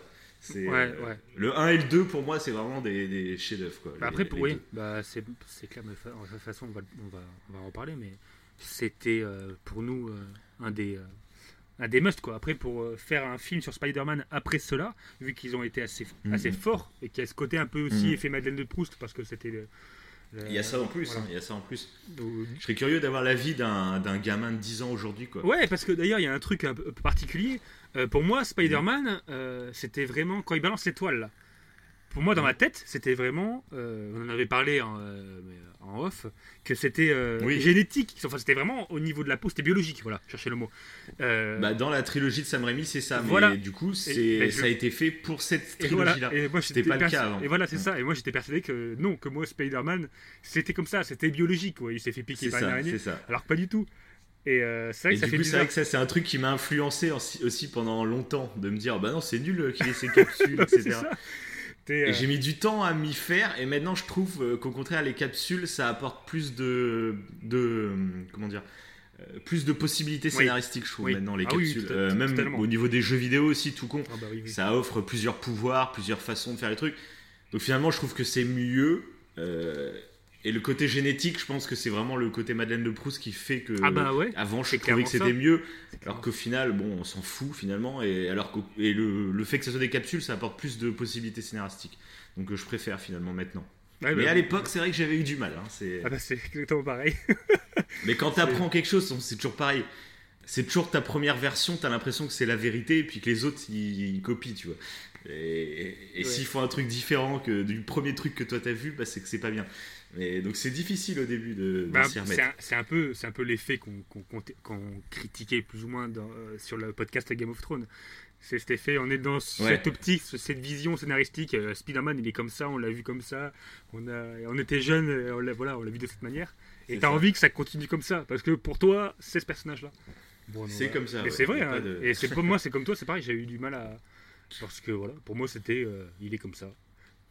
Ouais, euh, ouais. Le 1 et le 2, pour moi, c'est vraiment des, des chefs-d'œuvre. quoi, Bah après, les pour, oui, bah, c'est c'est clair, mais fa- de toute façon, on va, on va, on va en parler, mais c'était euh, pour nous euh, un des. Euh, un des must quoi. Après pour euh, faire un film sur Spider-Man après cela, vu qu'ils ont été assez, Mhm. assez forts et qu'il y a ce côté un peu aussi Mhm. effet Madeleine de Proust parce que c'était le, le- Il y a ça en plus. voilà. hein, il y a ça en plus. Donc, Je serais curieux d'avoir l'avis d'un, d'un gamin de 10 ans aujourd'hui. Quoi. Ouais, parce que d'ailleurs, il y a un truc un peu particulier. Euh, pour moi, Spider-Man, euh, c'était vraiment quand il balance l'étoile. là. Pour moi, dans ma tête, c'était vraiment. euh, on en avait parlé en, euh, en off, que c'était euh, Oui. génétique. Enfin, c'était vraiment au niveau de la peau, c'était biologique. Voilà, cherchez le mot. Bah, dans la trilogie de Sam Raimi, c'est ça. Mais Voilà. du coup, c'est, je- ça a été fait pour cette trilogie-là. Et moi, C'était pas le cas avant. Et voilà, c'est Ouais. ça. Et moi, j'étais persuadé que non, que moi, Spider-Man, c'était comme ça. C'était biologique. quoi. Il s'est fait piquer par une ça, araignée. c'est ça. Alors que pas du tout. Et euh, c'est vrai vrai que ça, c'est un truc qui m'a influencé aussi, pendant longtemps, de me dire, bah non, c'est nul qu'il ait ses capsules, etc. T'es, euh, Et j'ai mis du temps à m'y faire, et maintenant je trouve euh, qu'au contraire, les capsules, ça apporte plus de. de euh, comment dire euh, plus de possibilités Oui. scénaristiques, je trouve, Oui. maintenant, les Ah capsules. Euh, même totalement. au niveau des jeux vidéo aussi, tout con. ah bah. Ça offre plusieurs pouvoirs, plusieurs façons de faire les trucs. Donc finalement, je trouve que c'est mieux. euh, et le côté génétique, je pense que c'est vraiment le côté Madeleine de Proust qui fait que. Ah bah ouais. Avant, je trouvais que c'était mieux. Alors qu'au final, bon, on s'en fout finalement. Et, alors qu'au- et le, le fait que ce soit des capsules, ça apporte plus de possibilités scénaristiques. Donc euh, je préfère finalement maintenant. Ouais, Mais bah, à l'époque, c'est vrai que j'avais eu du mal. hein, c'est- Ah bah exactement pareil. Mais quand t'apprends quelque chose, c'est toujours pareil. C'est toujours ta première version, t'as l'impression que c'est la vérité, et puis que les autres ils, ils copient, tu vois. Et, et- et Ouais. s'ils font un truc différent que du premier truc que toi t'as vu, bah, c'est que c'est pas bien. Mais donc c'est difficile au début de, de Bah, s'y c'est remettre. un, c'est un peu, c'est un peu l'effet qu'on critiquait plus ou moins dans, euh, sur le podcast Game of Thrones. C'est cet effet, on est dans cette optique, ce- cette vision scénaristique. euh, Spider-Man, il est comme ça, on l'a vu comme ça. On, a, on était jeunes, euh, on l'a voilà, on l'a vu de cette manière. Et t'as envie que ça continue comme ça, parce que pour toi, c'est ce personnage-là. Bon, C'est voilà. comme ça. Mais ouais. c'est vrai, hein. de- et c'est comme moi, c'est comme toi, c'est pareil, j'ai eu du mal à. Parce que voilà, pour moi c'était. euh, il est comme ça.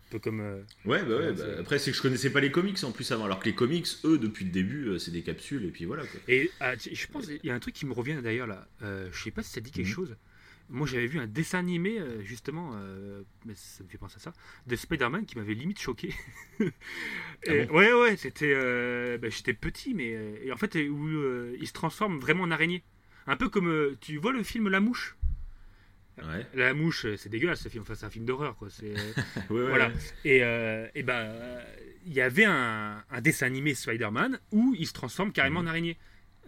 Un peu comme. euh, Ouais, bah ouais. Bah, après, c'est que je connaissais pas les comics en plus avant. Alors que les comics, eux, depuis le début, euh, c'est des capsules et puis voilà. Quoi. Et ah, je pense, il y a un truc qui me revient d'ailleurs là. Euh, je sais pas si ça dit quelque Mhm. chose. Moi j'avais vu un dessin animé euh, justement, mais ça me fait penser à ça, de Spider-Man qui m'avait limite choqué. Et- Ah bon? ouais, ouais, c'était. bah, J'étais petit, mais. et en fait, où il se transforme vraiment en araignée. Un peu comme. tu vois le film La Mouche? Ouais. La Mouche, euh, c'est dégueulasse ce film, enfin c'est un film d'horreur quoi. C'est. euh, Ouais, Voilà. ouais. Et, euh, et ben, euh, il y avait un, un dessin animé Spider-Man où il se transforme carrément en araignée.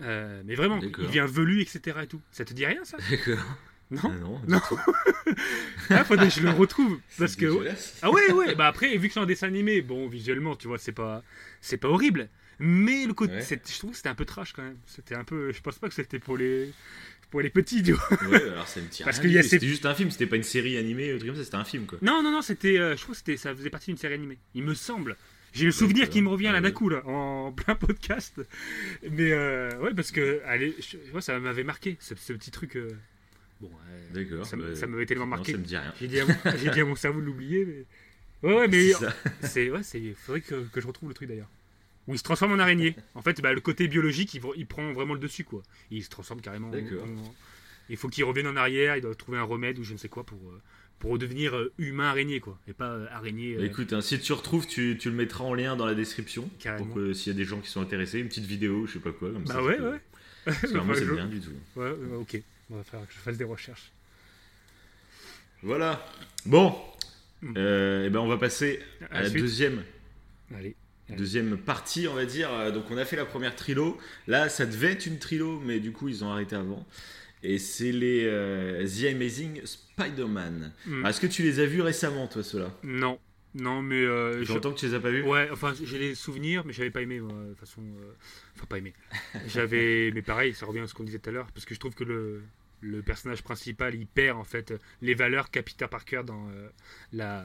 Euh, mais vraiment, D'accord. il devient velu, etc. Et tout. Ça te dit rien, ça? D'accord. Non? Ah non, Non. Ah, faudrait que je le retrouve. Parce C'est que. Ah ouais, ouais. Bah après, vu que c'est un dessin animé, bon, visuellement, tu vois, c'est pas, c'est pas horrible. Mais le côté, Ouais. je trouve que c'était un peu trash quand même. C'était un peu, je pense pas que c'était pour les, pour les petits, tu vois. Ouais, alors ça me tire. Parce qu'il y a ces- C'était juste un film, c'était pas une série animée, un truc comme ça, c'était un film quoi. Non, non, non, c'était, euh, je crois que c'était, ça faisait partie d'une série animée. Il me semble. J'ai le souvenir qui me revient là d'un coup là, en plein podcast. Mais euh, ouais, parce que allez, je, moi, ça m'avait marqué ce, ce petit truc. euh, Bon, ouais, D'accord. ça, bah, ça m'avait tellement non, marqué. ça me dit rien. J'ai dit, à mon, j'ai dit à mon cerveau de l'oublier, mais. Ouais, ouais, mais C'est ça. c'est. Ouais, c'est. Faudrait que, que je retrouve le truc d'ailleurs. Où il se transforme en araignée. En fait, bah, le côté biologique, il, il prend vraiment le dessus, quoi. Il se transforme carrément. en- il faut qu'il revienne en arrière, il doit trouver un remède ou je ne sais quoi pour, euh, pour redevenir euh, humain araignée, quoi. Et pas euh, araignée. euh, Bah, écoute, hein, si tu retrouves, tu, tu le mettras en lien dans la description. Carrément. Pour s'il y a des gens qui sont intéressés, une petite vidéo, je sais pas quoi. Comme bah ouais, ouais. Parce que moi, Enfin, c'est rien du tout. Ouais, ok. On va faire que je fasse des recherches. Voilà. Bon. Mm. Euh, et ben on va passer à, À la suite. deuxième, Allez. Allez. deuxième partie, on va dire. Euh, Donc on a fait la première trilo. Là, ça devait être une trilo, mais du coup ils ont arrêté avant. Et c'est les euh, The Amazing Spider-Man. Alors, Est-ce que tu les as vus récemment, toi, ceux-là? Non. Non, mais. euh, je- J'entends que tu les as pas vus? Ouais, enfin, j'ai les souvenirs, mais j'avais pas aimé, moi, de toute façon. euh, Enfin, pas aimé. J'avais. Mais pareil, ça revient à ce qu'on disait tout à l'heure, parce que je trouve que le, le personnage principal, il perd, en fait, les valeurs qu'a Peter Parker dans euh, la,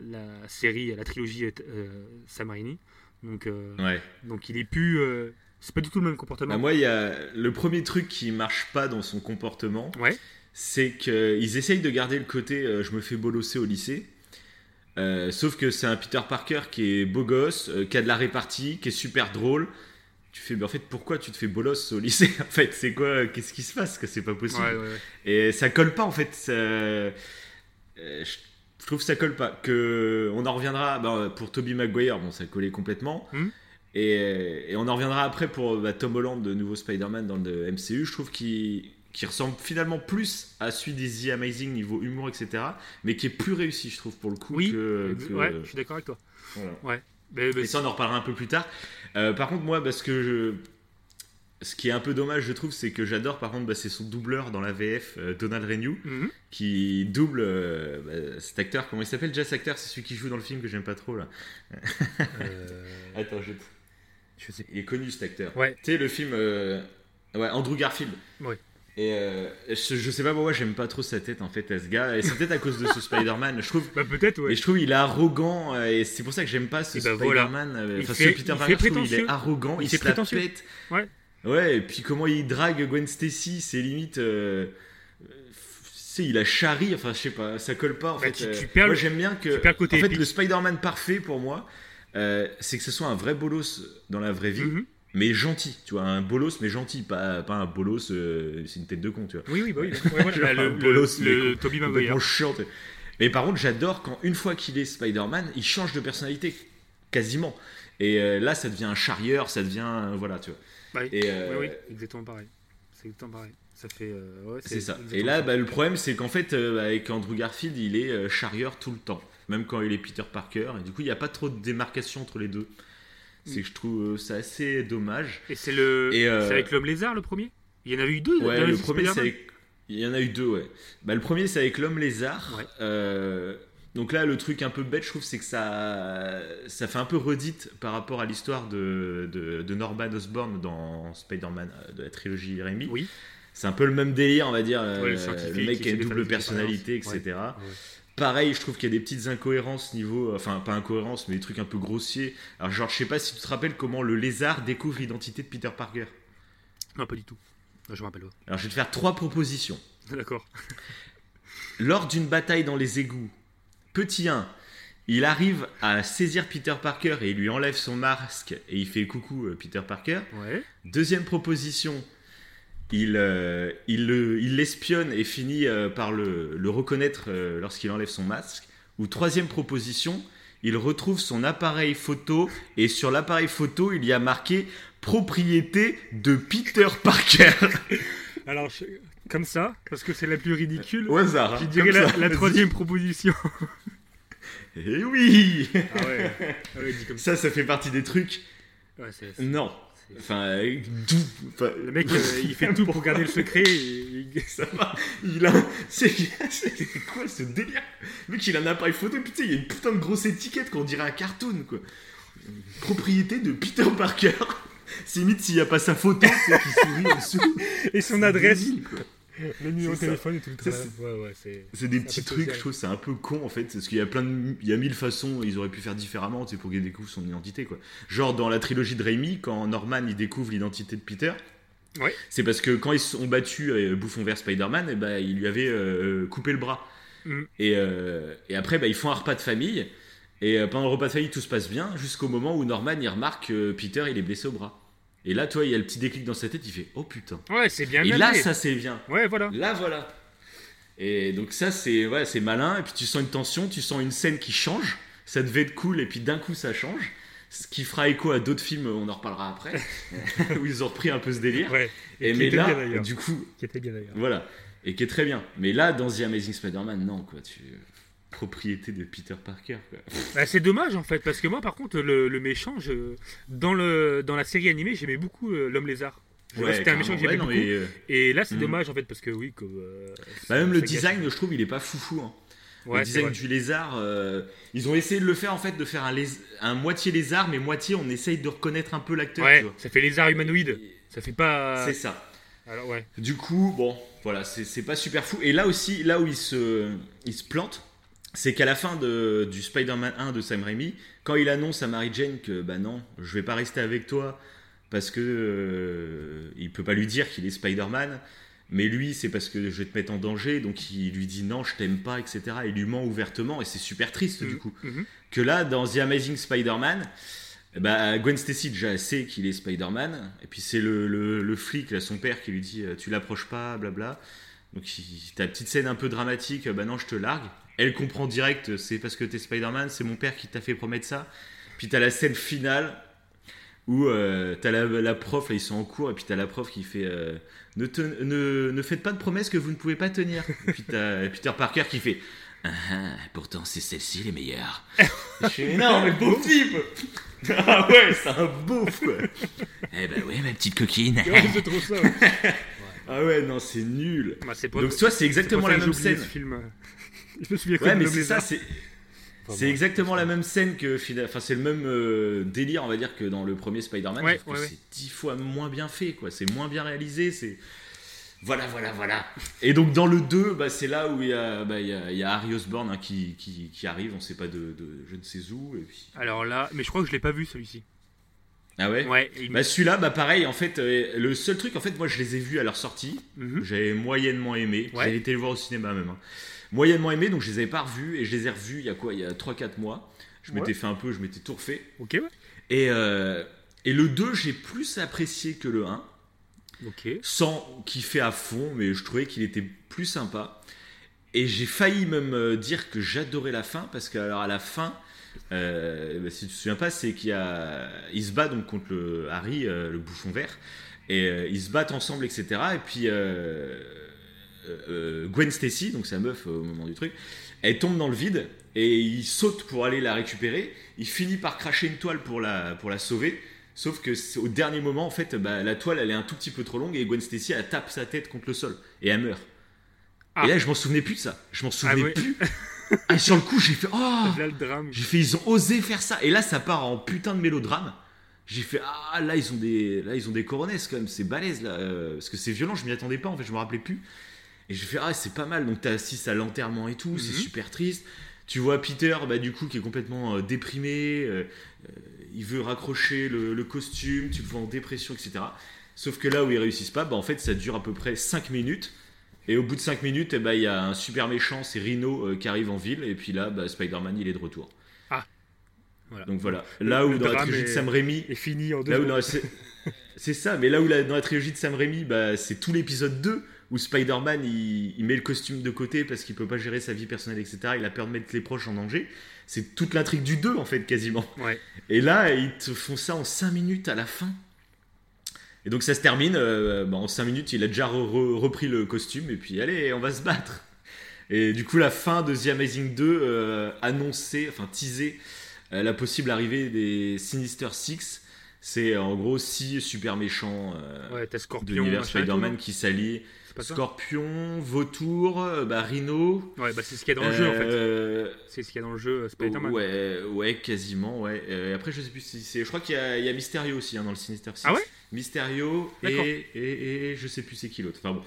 la série, la trilogie euh, Sam Raimi. Donc, euh, Ouais. donc, il est plus. euh, c'est pas du tout le même comportement. Bah, moi, il y a le premier truc qui marche pas dans son comportement, Ouais. c'est qu'ils essayent de garder le côté je me fais bolosser au lycée. Sauf que c'est un Peter Parker qui est beau gosse, qui a de la répartie, qui est super drôle. Tu fais, mais en fait, pourquoi tu te fais bolos au lycée En fait, c'est quoi Qu'est-ce qui se passe Que c'est pas possible. Ouais, ouais, ouais. Et ça colle pas en fait. ça- euh, je trouve que ça colle pas. Que on en reviendra bah, pour Toby Maguire, bon ça collait complètement. Mhm. Et, et on en reviendra après pour bah, Tom Holland, de nouveau Spider-Man dans le MCU. Je trouve qu'il qu'il ressemble finalement plus à celui des The Amazing niveau humour, etc. Mais qui est plus réussi, je trouve, pour le coup. Oui, que, ex- que- ouais, je suis d'accord avec toi. voilà. Ouais. Mais, mais Et ça, on en reparlera un peu plus tard. Euh, par contre, moi, parce que je... ce qui est un peu dommage, je trouve, c'est que j'adore, par contre, bah, c'est son doubleur dans la VF, euh, Donald Renew, Mhm. qui double euh, bah, cet acteur. Comment il s'appelle? Déjà cet acteur C'est celui qui joue dans le film que j'aime pas trop, là. Attends, je... je sais. il est connu, cet acteur. Ouais. Tu sais, le film... Ouais, Andrew Garfield. Ouais. Et euh, je, je sais pas pourquoi j'aime pas trop sa tête en fait à ce gars. Et c'est peut-être à cause de ce Spider-Man. Je trouve Bah, peut-être, ouais. Et je trouve il est arrogant euh, et c'est pour ça que j'aime pas ce bah voilà. Spider-Man. euh, Il Enfin, ce Peter il Parker, trouve, il est arrogant, Il il, se la pète. Ouais. Ouais, et puis comment il drague Gwen Stacy, c'est limite. euh, euh, tu sais, il a charrie, enfin je sais pas, ça colle pas en Bah, fait. tu- euh, tu perds moi j'aime bien que. tu côté en fait, épique. le Spider-Man parfait pour moi, euh, c'est que ce soit un vrai bolos dans la vraie vie, Mhm. Mais gentil, tu vois, un bolos mais gentil, pas, pas un bolos, euh, c'est une tête de con, tu vois. Oui, oui, bah oui. Ouais. Genre le, le, bolos, le mais Tobey Maguire. chiante. Mais par contre, j'adore quand une fois qu'il est Spider-Man, il change de personnalité quasiment. Et euh, là, ça devient un charrieur, ça devient euh, voilà, tu vois. Bah. Et euh, Oui, exactement pareil. C'est exactement pareil. Ça fait. ouais, c'est ça. Et là, bah, le problème, c'est qu'en fait, avec Andrew Garfield, il est charrieur tout le temps, même quand il est Peter Parker. Et du coup, il n'y a pas trop de démarcation entre les deux. C'est que je trouve euh, ça assez dommage. Et c'est le. Et, euh, avec l'homme lézard le premier? Il y en avait eu deux. Ouais, le premier, c'est avec... Il y en a eu deux, ouais. Bah, le premier, c'est avec l'homme lézard. Ouais. Euh, Donc là, le truc un peu bête, je trouve, c'est que ça, ça fait un peu redite par rapport à l'histoire de, de, de Norman Osborn dans Spider-Man euh, de la trilogie Raimi. Oui. C'est un peu le même délire, on va dire. euh, Ouais, le mec qui a une double personnalité, etc. Ouais. Pareil, je trouve qu'il y a des petites incohérences niveau, enfin pas incohérences, mais des trucs un peu grossiers. Alors genre, je sais pas si tu te rappelles comment le lézard découvre l'identité de Peter Parker. Non, pas du tout. Je me rappelle pas. Alors je vais te faire trois propositions. D'accord. Lors d'une bataille dans les égouts, petit 1, il arrive à saisir Peter Parker et il lui enlève son masque et il fait coucou euh, Peter Parker. Ouais. Deuxième proposition, il, euh, il le- il l'espionne et finit euh, par le, le reconnaître euh, lorsqu'il enlève son masque. Ou troisième proposition, il retrouve son appareil photo et sur l'appareil photo, il y a marqué propriété de Peter Parker. Alors, je- comme ça, parce que c'est la plus ridicule, Au hasard. hein, je dirais comme la, troisième proposition. Eh oui Ah ouais. Ah ouais, dit comme ça. Ça, ça fait partie des trucs. Ouais, Non. Enfin, euh, d'où enfin, Le mec, euh, il fait tout pour garder le secret. Et... Ça va, il a. C'est quoi ce délire? Le mec, il a un appareil photo, putain, il y a une putain de grosse étiquette qu'on dirait un cartoon, quoi. Propriété de Peter Parker. C'est limite s'il n'y a pas sa photo, c'est qui sourit en dessous. Et son adresse, débile. Le numéro de téléphone et tout le travail. Ouais, ouais, c'est. Des petits trucs, je trouve, c'est un peu con en fait, parce qu'il y a plein de, il y a mille façons, ils auraient pu faire différemment, tu sais, pour qu'il découvre son identité, quoi. Genre dans la trilogie de Raimi, quand Norman il découvre l'identité de Peter, Ouais. c'est parce que quand ils se sont battus euh, bouffon vers Spider-Man, et ben il lui avait euh, coupé le bras. Mm. Et, euh, et après, bah, ils font un repas de famille, et euh, pendant le repas de famille, tout se passe bien, jusqu'au moment où Norman il remarque que Peter il est blessé au bras. Et là, toi, il y a le petit déclic dans sa tête, il fait oh putain. Ouais, c'est bien Et là, ça c'est bien. Ouais, voilà. Là, voilà. Et donc ça, c'est ouais, c'est malin. Et puis tu sens une tension, tu sens une scène qui change. Ça devait être cool, et puis d'un coup, ça change. Ce qui fera écho à d'autres films, on en reparlera après, où ils ont repris un peu ce délire. Ouais. Et, qui mais était là, bien, du coup, Qui était bien d'ailleurs. voilà. Et qui est très bien. Mais là, dans The Amazing Spider-Man, non, quoi. Tu... Propriété de Peter Parker. Bah, c'est dommage en fait, parce que moi par contre, le, le méchant, je... dans, le, dans la série animée, j'aimais beaucoup euh, l'homme lézard. Vois, C'était un méchant que j'aimais. Ouais, beaucoup. mais, euh, Et là, c'est Mhm. dommage en fait, parce que oui, que. euh, bah, même le gâche. design, je trouve, il est pas foufou. Hein. Ouais, le design du lézard, ils ont essayé de le faire en fait, de faire un, lés- un moitié lézard, mais moitié on essaye de reconnaître un peu l'acteur. Ouais, ça fait lézard humanoïde. Ça fait pas. C'est ça. Alors ouais. Du coup, bon, voilà, c'est c'est pas super fou. Et là aussi, là où il se, il se plante, c'est qu'à la fin de, du Spider-Man 1 de Sam Raimi, quand il annonce à Mary Jane que bah non, je vais pas rester avec toi parce que euh, il peut pas lui dire qu'il est Spider-Man, mais lui c'est parce que je vais te mettre en danger, donc il lui dit non, je t'aime pas, etc. Il lui ment ouvertement et c'est super triste du coup. Mhm. Que là, dans The Amazing Spider-Man, bah, Gwen Stacy déjà sait qu'il est Spider-Man, et puis c'est le, le, le flic, là, son père, qui lui dit euh, Tu l'approches pas, blabla. Donc t'as petite scène un peu dramatique, euh, bah non, je te largue. Elle comprend direct, c'est parce que t'es Spider-Man, c'est mon père qui t'a fait promettre ça. Puis t'as la scène finale où euh, t'as la, la prof, là ils sont en cours, et puis t'as la prof qui fait euh, ne, te- ne, ne faites pas de promesses que vous ne pouvez pas tenir. Et puis t'as Peter Parker qui fait Ah, ah, pourtant c'est celle-ci les meilleures. Je fais, non, mais beau type Ah ouais, c'est un beauf quoi Eh ben oui, ma petite coquine Ouais, c'est trop ça. ouais. Ah ouais, non, c'est nul Bah, c'est pas- Donc toi, c'est exactement la même scène. ce film. Je me souviens que Ouais, mais c'est ça, c'est... Exactement la même scène que enfin c'est le même euh, délire on va dire que dans le premier Spider-Man Ouais, sauf que ouais, ouais. c'est dix fois moins bien fait quoi c'est moins bien réalisé c'est voilà voilà voilà et donc dans le 2 bah, c'est là où il y a, bah, il y a, il y a Harry Osborn hein, qui, qui, qui arrive on sait pas de, de je ne sais où et puis Alors là, mais je crois que je l'ai pas vu celui-ci. ah ouais, Ouais. il- bah celui-là bah pareil en fait euh, le seul truc en fait moi je les ai vus à leur sortie Mhm. J'avais moyennement aimé. Ouais. J'ai été le voir au cinéma même. hein. Moyennement aimé, donc je les avais pas revus et je les ai revus il y a quoi Il y a 3-4 mois. Je Ouais. m'étais fait un peu, je m'étais tout refait. Ok, ouais. Et, euh, et le 2, j'ai plus apprécié que le 1, Ok. sans kiffer à fond, mais je trouvais qu'il était plus sympa. Et j'ai failli même euh, dire que j'adorais la fin, parce que alors à la fin, euh, bah, si tu te souviens pas, c'est qu'il y a, il se bat donc contre le Harry, euh, le bouffon vert, et euh, ils se battent ensemble, etc. Et puis Gwen Stacy, donc sa meuf euh, au moment du truc, elle tombe dans le vide et il saute pour aller la récupérer. Il finit par cracher une toile pour la, pour la sauver. Sauf que au dernier moment, en fait, bah, la toile elle est un tout petit peu trop longue et Gwen Stacy elle tape sa tête contre le sol et elle meurt. Ah. Et là, je m'en souvenais plus de ça. Je m'en souvenais ouais. plus. Ah, sur le coup, j'ai fait oh Là, le drame. j'ai fait, ils ont osé faire ça. Et là, ça part en putain de mélodrame. J'ai fait, ah là, ils ont des, là, ils ont des coronesses quand même, c'est balèze là. euh, parce que c'est violent, je m'y attendais pas en fait, je me rappelais plus. Et j'ai fait, ah, c'est pas mal. Donc, t'as assisté à l'enterrement et tout, c'est Mhm. super triste. Tu vois Peter, bah, du coup, qui est complètement euh, déprimé. euh, euh, il veut raccrocher le, le costume, tu le vois en dépression, etc. Sauf que là où ils réussissent pas, bah, en fait, ça dure à peu près 5 minutes. Et au bout de 5 minutes, eh ben, il y a un super méchant, c'est Rhino euh, qui arrive en ville. Et puis là, bah, Spider-Man, il est de retour. Ah. Voilà. Donc voilà. Là où le dans la trilogie de est- Sam Raimi, Et fini en deux Là où dans la- c'est c'est ça, mais là où la- dans la trilogie de Sam Raimi, bah, c'est tout l'épisode 2 où Spider-Man il, il met le costume de côté parce qu'il peut pas gérer sa vie personnelle, etc. Il a peur de mettre les proches en danger. C'est toute l'intrigue du 2 en fait, quasiment. Ouais. Et là, ils te font ça en 5 minutes à la fin. Et donc ça se termine, euh, bah, en 5 minutes, il a déjà re- re- repris le costume et puis allez, on va se battre. Et du coup, la fin de The Amazing 2 euh, annonçait, enfin teasait euh, la possible arrivée des Sinister Six. C'est en gros six super méchants euh, Ouais, de l'univers Spider-Man qui s'allient. C'est pas ça Scorpion, Vautour, euh, bah, Rhino. Ouais, bah c'est ce qu'il y a dans le jeu en fait. euh, C'est ce qu'il y a dans le jeu Spider-Man. Ouais, ouais, quasiment, ouais. Euh, après, je sais plus si c'est. Je crois qu'il y, a- il y a Mysterio aussi hein, dans le Sinister Six. Ah ouais? Mysterio et, et, et je sais plus c'est qui l'autre. Enfin bon.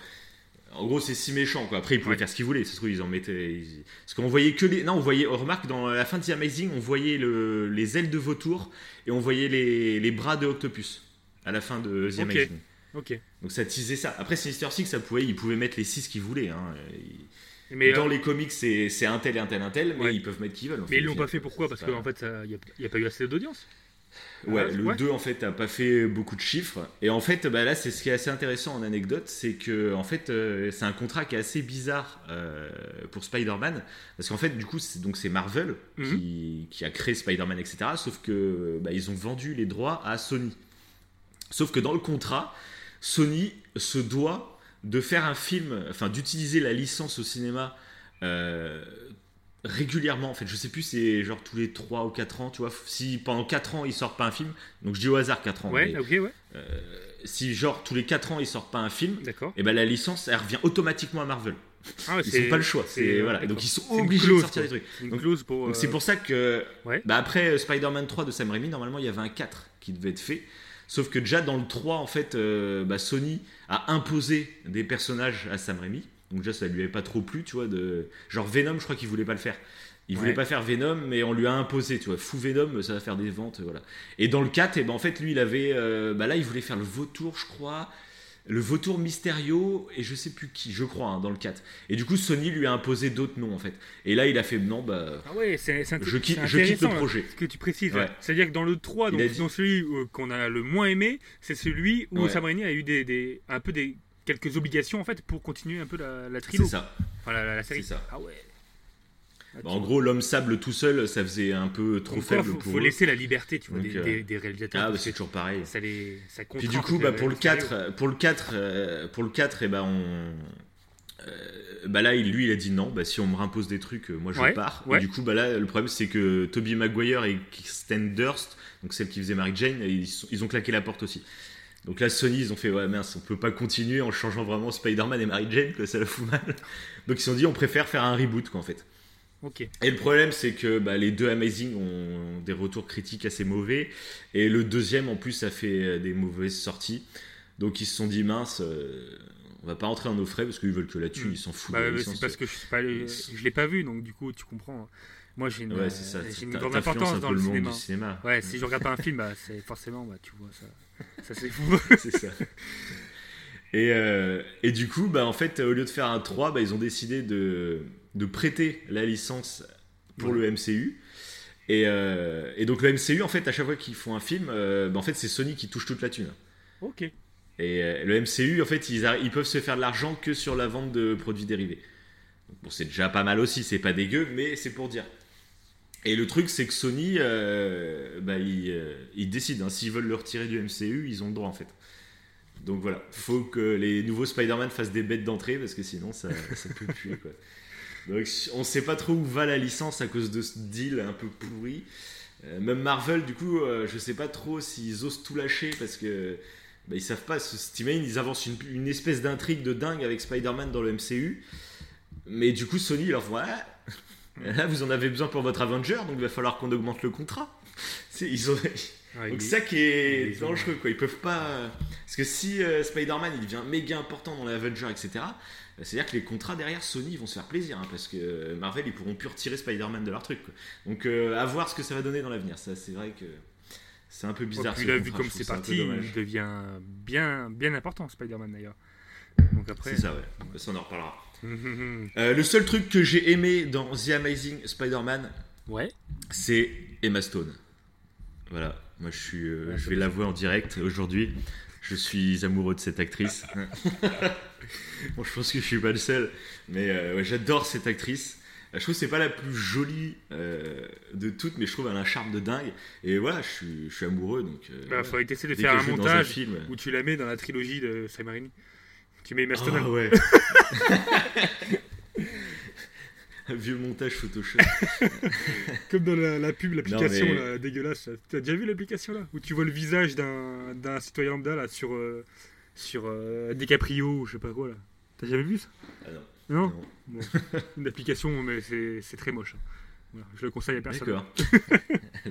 En gros, c'est si méchant quoi. Après, ils pouvaient Ouais. faire ce qu'ils voulaient. Ça se trouve, ils en mettaient. ils- Parce qu'on voyait que les. Non, on voyait. on remarque dans la fin de The Amazing, on voyait le... les ailes de vautour et on voyait les, les bras de Octopus à la fin de The Ok. Amazing. Ok. Donc ça teasait ça. Après, Sinister Six, ça pouvait, ils pouvaient mettre les 6 qu'ils voulaient. hein. Ils- Mais, dans euh, les comics, c'est un tel et un tel, un tel, mais Ouais. ils peuvent mettre qui veulent. en mais ils l'ont fait. pas fait pourquoi? Parce qu'en fait, il n'y a, pas eu assez d'audience. Ouais, Ah, le ouais. 2 en fait a pas fait beaucoup de chiffres. Et en fait, bah, là, c'est ce qui est assez intéressant en anecdote, c'est que en fait, euh, c'est un contrat qui est assez bizarre euh, pour Spider-Man, parce qu'en fait, du coup, c'est donc c'est Marvel Mhm. qui, qui a créé Spider-Man, etc. Sauf que bah, ils ont vendu les droits à Sony. Sauf que dans le contrat, Sony se doit de faire un film, enfin d'utiliser la licence au cinéma. euh, régulièrement en fait je sais plus c'est genre tous les 3 ou 4 ans tu vois si pendant 4 ans ils sortent pas un film donc je dis au hasard 4 ans Ouais, mais ok, ouais, si genre tous les 4 ans ils sortent pas un film et ben la licence elle revient automatiquement à Marvel Ah ouais, ils c'est- ont pas le choix c'est- voilà donc ils sont obligés de sortir quoi. des trucs Donc- pour. euh, c'est pour ça que Ouais. bah après euh, Spider-Man 3 de Sam Raimi normalement il y avait un 4 qui devait être fait sauf que déjà dans le 3 en fait euh, bah, Sony a imposé des personnages à Sam Raimi. Donc déjà ça lui avait pas trop plu tu vois de genre Venom je crois qu'il voulait pas le faire. Il voulait pas faire Venom mais on lui a imposé tu vois fou Venom ça va faire des ventes voilà. Et dans le 4 et ben en fait lui il avait euh, bah là il voulait faire le vautour je crois le vautour Mysterio et je sais plus qui je crois hein, dans le 4 et du coup Sony lui a imposé d'autres noms en fait et là il a fait non bah Ah ouais, c'est c'est je quitte, c'est je quitte le là, projet. Ce que tu précises, Ouais. c'est-à-dire que dans le 3, Il donc, dit- dans celui euh, qu'on a le moins aimé, c'est celui où Ouais. Sam Raimi a eu des, des- un peu des quelques obligations en fait pour continuer un peu la, la c'est trilo, ça enfin la, la série. C'est ça. Ah ouais. Bah, en gros, l'homme sable tout seul, ça faisait un peu trop comme quoi, faible faut, pour faut eux. laisser la liberté, tu vois, Donc, des, euh, des- des réalisateurs. Ah, bah, c'est toujours pareil. ça les, ça Puis du coup, bah, pour le le scénario. 4, euh, pour le 4, euh, pour le 4, et ben on, euh, bah là, lui, il a dit non. Bah, si on me impose des trucs, moi je Ouais, pars. ouais. Et du coup, bah là, le problème, c'est que Toby Maguire et Kirsten Durst, donc celle qui faisait Mary Jane, ils, sont- ils ont claqué la porte aussi. Donc là, Sony, ils ont fait ouais mince, on peut pas continuer en changeant vraiment Spider-Man et Mary Jane, que ça la fout mal. Donc ils se sont dit, on préfère faire un reboot, quoi, en fait. Et le problème, c'est que bah, les deux Amazing ont des retours critiques assez mauvais. Et le deuxième, en plus, a fait euh, des mauvaises sorties. Donc ils se sont dit, mince, euh, on va pas rentrer dans nos frais parce qu'ils veulent que là-dessus, Mm. ils s'en foutent. Bah, la c'est parce que je je l'ai pas vu, donc du coup tu comprends. Moi j'ai une, Ouais, c'est ça. j'ai une T'a- grande importance un dans le le cinéma. cinéma. Ouais, si je regarde pas un film, bah, c'est forcément, bah, tu vois ça, ça c'est fou. c'est ça. Et, euh, et du coup, bah, en fait, au lieu de faire un 3, bah, ils ont décidé de, de prêter la licence pour Ouais. le MCU. Et, euh, et donc le MCU, en fait, à chaque fois qu'ils font un film, euh, bah, en fait, c'est Sony qui touche toute la thune. ok. Et euh, le MCU, en fait, ils, ils peuvent se faire de l'argent que sur la vente de produits dérivés. Donc, Bon, c'est déjà pas mal aussi, c'est pas dégueu, mais c'est pour dire. Et le truc, c'est que Sony, bah, ils, ils décident. hein, S'ils veulent le retirer du MCU, ils ont le droit, en fait. Donc voilà, faut que les nouveaux Spider-Man fassent des bêtes d'entrée, parce que sinon, ça, ça peut puer, quoi. Donc on sait pas trop où va la licence à cause de ce deal un peu pourri. Euh, même Marvel, du coup, euh, je sais pas trop s'ils osent tout lâcher, parce que bah, ils savent pas. T'imagines, ils avancent une, une espèce d'intrigue de dingue avec Spider-Man dans le MCU. Mais du coup, Sony leur voit là, vous en avez besoin pour votre Avenger, donc il va falloir qu'on augmente le contrat. C'est- Ils ont... Ouais, Donc il- ça qui est ils dangereux, quoi. Ils peuvent pas. Parce que si euh, Spider-Man il devient méga important dans les Avengers, etc., c'est-à-dire que les contrats derrière Sony vont se faire plaisir, hein, parce que euh, Marvel ils pourront plus retirer Spider-Man de leur truc. quoi. Donc euh, à voir ce que ça va donner dans l'avenir. Ça, c'est vrai que c'est un peu bizarre. Puis ce là, vu comme c'est parti, il devient bien, bien important, Spider-Man d'ailleurs. Donc après. C'est ça, ouais. Ça, on en reparlera. Euh, le seul truc que j'ai aimé dans The Amazing Spider-Man, ouais. c'est Emma Stone. Voilà, moi je suis, euh, Ouais, je vais va. l'avouer en direct aujourd'hui. Je suis amoureux de cette actrice. bon, je pense que je suis pas le seul, mais euh, ouais, j'adore cette actrice. Euh, Je trouve que c'est pas la plus jolie euh, de toutes, mais je trouve qu'elle a un charme de dingue. Et voilà, je suis, je suis amoureux. Donc, euh, Bah, faudrait essayer de faire un montage film. où tu la mets dans la trilogie de Sam Raimi. Tu mets Emma Stone. Ah ouais. Vieux montage Photoshop. Comme dans la, la pub, l'application mais- là, dégueulasse. T'as déjà vu l'application là? Où tu vois le visage d'un d'un citoyen lambda là sur, euh, sur euh, DiCaprio ou je sais pas quoi là. T'as jamais vu ça? Ah non. Non, Non. Bon, Une application, mais c'est c'est très moche. hein. Voilà, je le conseille à personne. D'accord.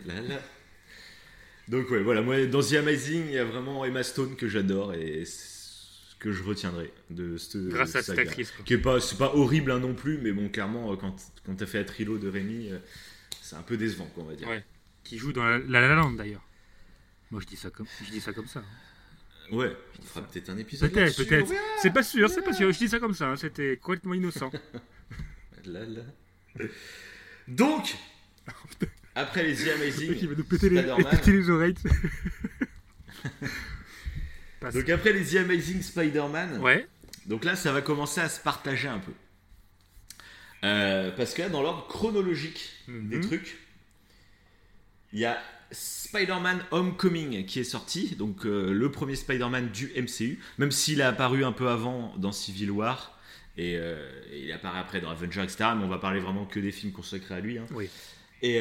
Là, là. Donc ouais, voilà, moi dans The Amazing, il y a vraiment Emma Stone que j'adore et c'est ce que je retiendrai de cette Grâce à cette actrice. Qui est pas, c'est pas horrible hein, non plus, mais bon, clairement, euh, quand, quand t'as fait la trilo de Rémi, euh, c'est un peu décevant, quoi, on va dire. Ouais. Qui joue dans La La, La Land d'ailleurs. Moi je dis ça comme, je dis ça comme ça. hein. Ouais, on fera peut-être un épisode. Peut-être, peut-être. C'est pas sûr, c'est pas sûr. Je dis ça comme ça. hein, C'était complètement innocent. Là, là. Donc, après les The Amazing, il va nous péter les, péter les oreilles. Donc après les The Amazing Spider-Man, Ouais. Donc là, ça va commencer à se partager un peu. Euh, parce que là, dans l'ordre chronologique des Mhm. trucs, il y a Spider-Man Homecoming qui est sorti, donc euh, le premier Spider-Man du MCU, même s'il a apparu un peu avant dans Civil War, et, euh, il apparaît après dans Avengers, etc. Mais on va parler vraiment que des films consacrés à lui. hein. Oui. Et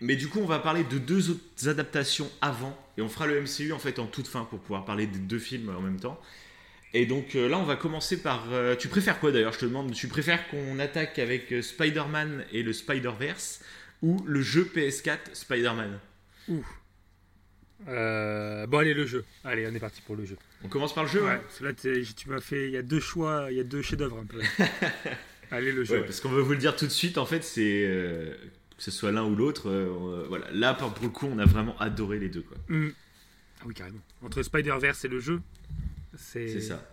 mais du coup, on va parler de deux autres adaptations avant, et on fera le MCU en fait en toute fin pour pouvoir parler des deux films en même temps. Et donc euh, là, on va commencer par. euh, tu préfères quoi d'ailleurs Je te demande. Tu préfères qu'on attaque avec euh, Spider-Man et le Spider-Verse ou le jeu PS4 Spider-Man? Euh, bon, allez, le jeu. Allez, on est parti pour le jeu. On commence par le jeu Ouais, hein parce que là, tu m'as fait. Il y a deux choix, il y a deux chefs-d'œuvre un peu. allez, le jeu. Ouais, ouais. parce qu'on va vous le dire tout de suite. En fait, c'est que ce soit l'un ou l'autre. euh, on- voilà. Là, pour pour le coup, on a vraiment adoré les deux. quoi. Hmm. Ah oui, carrément. Entre Spider-Verse et le jeu, c'est. C'est ça.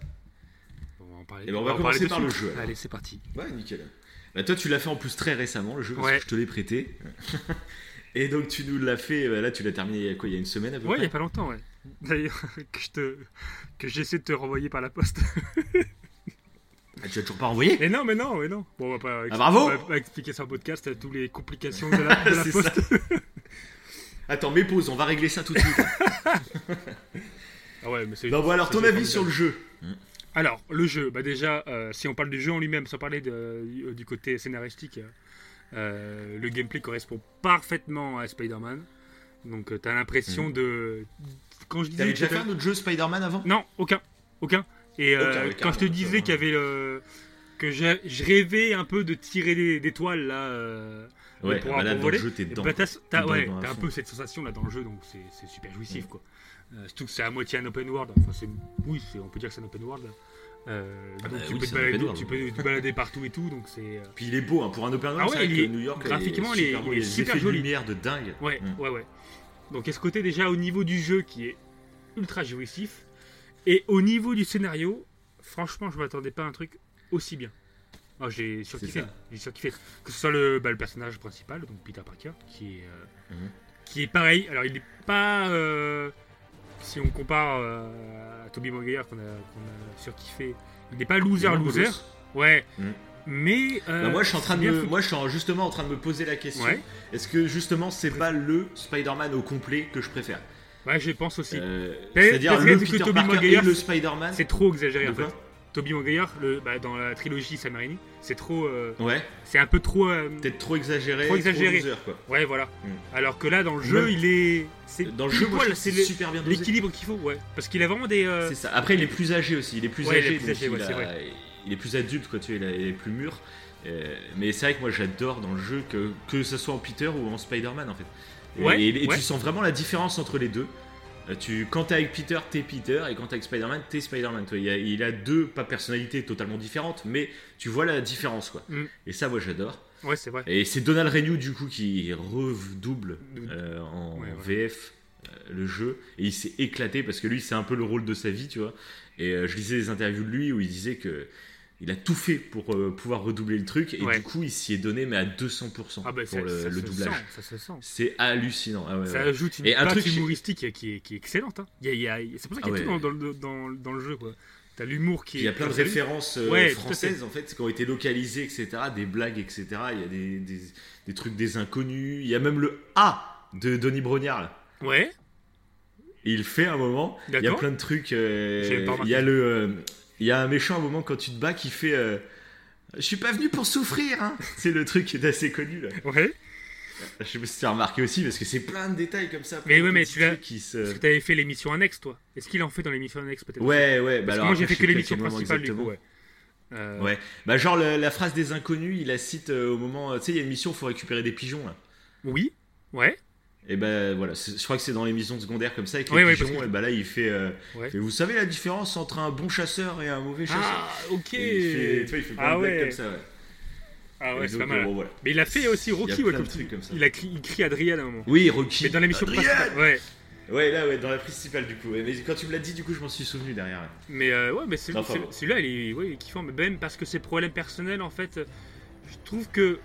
On va en parler. Eh ben, on va commencer par le jeu, alors. Allez, c'est parti. Ouais, nickel. Bah, toi, tu l'as fait en plus très récemment, le jeu, parce Ouais. que je te l'ai prêté. Et donc, tu nous l'as fait, euh, là, tu l'as terminé il y a quoi, il y a une semaine à peu Ouais, il n'y a pas longtemps, ouais. D'ailleurs, que je te. J'essaie de te renvoyer par la poste. Ah, tu as toujours pas envoyé Mais non, mais non, mais non. Bon, on va pas, Ah, bravo on va expliquer sur le podcast euh, toutes les complications de la, de la C'est poste. Attends, mais pause, on va régler ça tout de suite. Ah ouais, mais c'est. non, bon, alors, ton avis sur le jeu Alors, le jeu, bah déjà, euh, si on parle du jeu en lui-même, sans parler de- euh, du côté scénaristique, euh, le gameplay correspond parfaitement à Spider-Man. Donc, tu as l'impression de. Quand je disais. T'avais déjà fait un autre jeu Spider-Man avant? Non, aucun. Aucun. Et euh, oui, quand je te disais qu'il y avait le. que je, je rêvais un peu de tirer des, des toiles là. euh, Ouais, pour- bah là, pour dans le jeu, t'es et dedans. bah, t'as, t'as- ouais, t'as un peu cette sensation là dans le jeu, donc c'est, c'est super jouissif Mm. quoi. Euh, surtout que c'est à moitié un open world. Enfin, c'est, oui, c'est, on peut dire que c'est un open world. Euh, Ah donc bah tu, oui, peux te balader, world. tu peux te balader partout et tout, donc c'est. euh, Puis il est beau, hein, pour un open world, Ah c'est ouais, vrai il que est- New York, graphiquement, il est il super il est il y a super joli. lumière de dingue. Ouais, Mm. ouais, ouais. Donc, est ce côté déjà au niveau du jeu qui est ultra jouissif, et au niveau du scénario, franchement, je m'attendais pas à un truc aussi bien. Ah, j'ai surkiffé, j'ai surkiffé. Que ce soit le, bah, le personnage principal, donc Peter Parker, qui est, euh, Mhm. qui est pareil. Alors, il n'est pas, euh, si on compare euh, à Tobey Maguire qu'on a, a surkiffé, il n'est pas loser loser. Ouais. Mhm. Mais euh, Bah, moi, je suis en train de me, moi, je suis en- justement en train de me poser la question. Ouais. Est-ce que justement, c'est pas le Spider-Man au complet que je préfère? Ouais, je pense aussi. Euh, C'est-à-dire le que Peter Tobey Parker Maguire, et le Spider-Man. C'est trop exagéré en fait. Tobey Maguire, le, bah, dans la trilogie Sam Raimi, c'est trop, euh, Ouais, c'est un peu trop. euh, peut-être trop exagéré. Trop exagéré. loser, quoi. ouais, voilà. Mm. Alors que là, dans le jeu, Même- il est, c'est Dans le jeu, c'est super bien l'équilibre qu'il faut, ouais. Parce qu'il a vraiment des. euh, C'est ça. Après, il est plus âgé aussi. Il est plus Ouais, il est âgé. plus âgé, ouais, il, c'est a- vrai. il est plus adulte, quoi. Tu vois, il, est plus mûr. Mais c'est vrai que moi, j'adore dans le jeu que que ce soit en Peter ou en Spider-Man, en fait. Et, Ouais, et- et ouais. tu sens vraiment la différence entre les deux. Euh, Tu, quand t'es avec Peter, t'es Peter, et quand t'es avec Spider-Man, t'es Spider-Man. toi. Il, a, il a deux, pas personnalités totalement différentes, mais tu vois la différence, quoi. Mm. Et ça, moi, j'adore. Ouais, c'est vrai. Et c'est Donald Renew du coup qui redouble euh, en ouais. VF euh, le jeu et il s'est éclaté parce que lui c'est un peu le rôle de sa vie, tu vois. Et euh, je lisais des interviews de lui où il disait que il a tout fait pour euh, pouvoir redoubler le truc et Ouais. du coup il s'y est donné mais à 200% Ah bah, pour le, ça le se doublage. sent, ça se sent. C'est hallucinant. Ah ouais, Ça ouais. ajoute une Et un truc- humoristique qui est, qui est excellente. Hein. Il y a- il y a- c'est pour ça qu'il y a Ah tout dans, dans le- dans, dans le jeu. quoi. T'as l'humour qui Il y a plein de références euh, françaises en fait qui ont été localisées, etc. Des blagues, etc. Il y a des, des, des trucs des inconnus. Il y a même le A de Denis Brognard. là. Ouais, Et il fait un moment. Il y a plein de trucs. euh, il y a le. Il y a un méchant à un moment quand tu te bats qui fait. euh, je suis pas venu pour souffrir, hein. C'est le truc qui est assez connu là. ouais. Je sais pas si tu as remarqué aussi parce que c'est plein de détails comme ça. Mais ouais, mais celui-là- trucs qui se. Parce que t'avais fait l'émission annexe, toi. Est-ce qu'il en fait dans l'émission annexe peut-être Ouais, ouais. Bah Parce que moi j'ai fait que l'émission principale du coup. Ouais. Euh, Ouais, bah genre le- la phrase des inconnus, il la cite euh, au moment, tu sais, il y a une mission, il faut récupérer des pigeons là. Oui, ouais. Et ben voilà, je crois que c'est dans l'émission secondaire comme ça avec les ouais, pigeons. parce que- Et bah là, il fait, euh, Ouais. fait, Vous savez la différence entre un bon chasseur et un mauvais chasseur? Ah, ok. Et il fait, il fait plein ah de ouais. comme ça. Ouais. Ah ouais, c'est pas mal. euh, bon, voilà. Mais il a fait aussi Rocky, Il ouais, comme comme ça. Il, a cri- il crie Adrien à un moment. Oui, Rocky. Mais dans l'émission principale. Ouais. Ouais, là, ouais, dans la principale du coup. Mais quand tu me l'as dit, du coup, je m'en suis souvenu derrière. ouais. Mais euh, ouais, mais Enfin, bon. celui-là, il est, ouais, il est kiffant. Mais même parce que ses problèmes personnels, en fait, euh, je trouve que.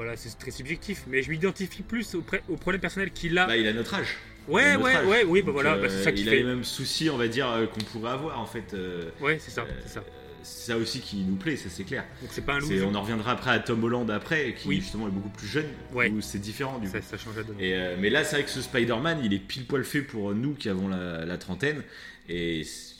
Bon, euh, bon, là, c'est très subjectif, mais je m'identifie plus aux problèmes personnels qu'il a. Bah, il a notre âge. ouais, notre ouais, âge. ouais, oui, bah Donc, voilà, bah, euh, c'est ça qui Il a les mêmes soucis, on va dire, euh, qu'on pourrait avoir en fait. euh, Ouais, c'est ça, euh, c'est ça. C'est ça aussi qui nous plaît, ça c'est clair. Donc c'est pas un loup. on en reviendra après à Tom Holland après, qui Oui. justement est beaucoup plus jeune, Ouais. où c'est différent du coup. Ça, ça change la donne. Et, euh, mais là, c'est vrai que ce Spider-Man, il est pile poil fait pour nous qui avons la, la trentaine. Et c'est-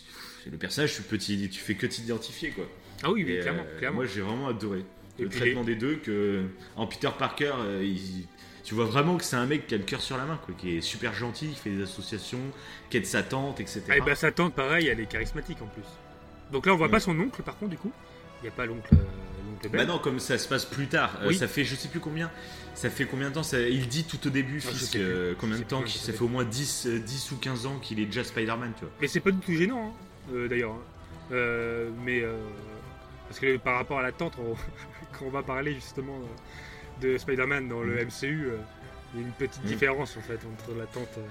le personnage, tu, peux tu fais que t'identifier quoi. Ah oui, Et, clairement, euh, clairement. Moi, j'ai vraiment adoré le puis traitement des deux. Que en Peter Parker, euh, il- tu vois vraiment que c'est un mec qui a le cœur sur la main, quoi, qui est super gentil, qui fait des associations, qui aide sa tante, etc. Ah, et bah sa tante, pareil, elle est charismatique en plus. Donc là, on voit Mm. pas son oncle, par contre, du coup. Il n'y a pas l'oncle euh. Bah non, comme ça se passe plus tard, euh, ça fait je sais plus combien, ça fait combien de temps, ça, il dit tout au début, Ah, Fisk, euh, combien de temps, plus, ça fait au moins 10, euh, 10 ou 15 ans qu'il est déjà Spider-Man, tu vois. Mais c'est pas du tout gênant, hein, euh, d'ailleurs. hein. Mais euh, parce que par rapport à la tante, on- on va parler justement euh, de Spider-Man dans le MCU, euh, il y a une petite Mm. différence en fait entre la tante. euh,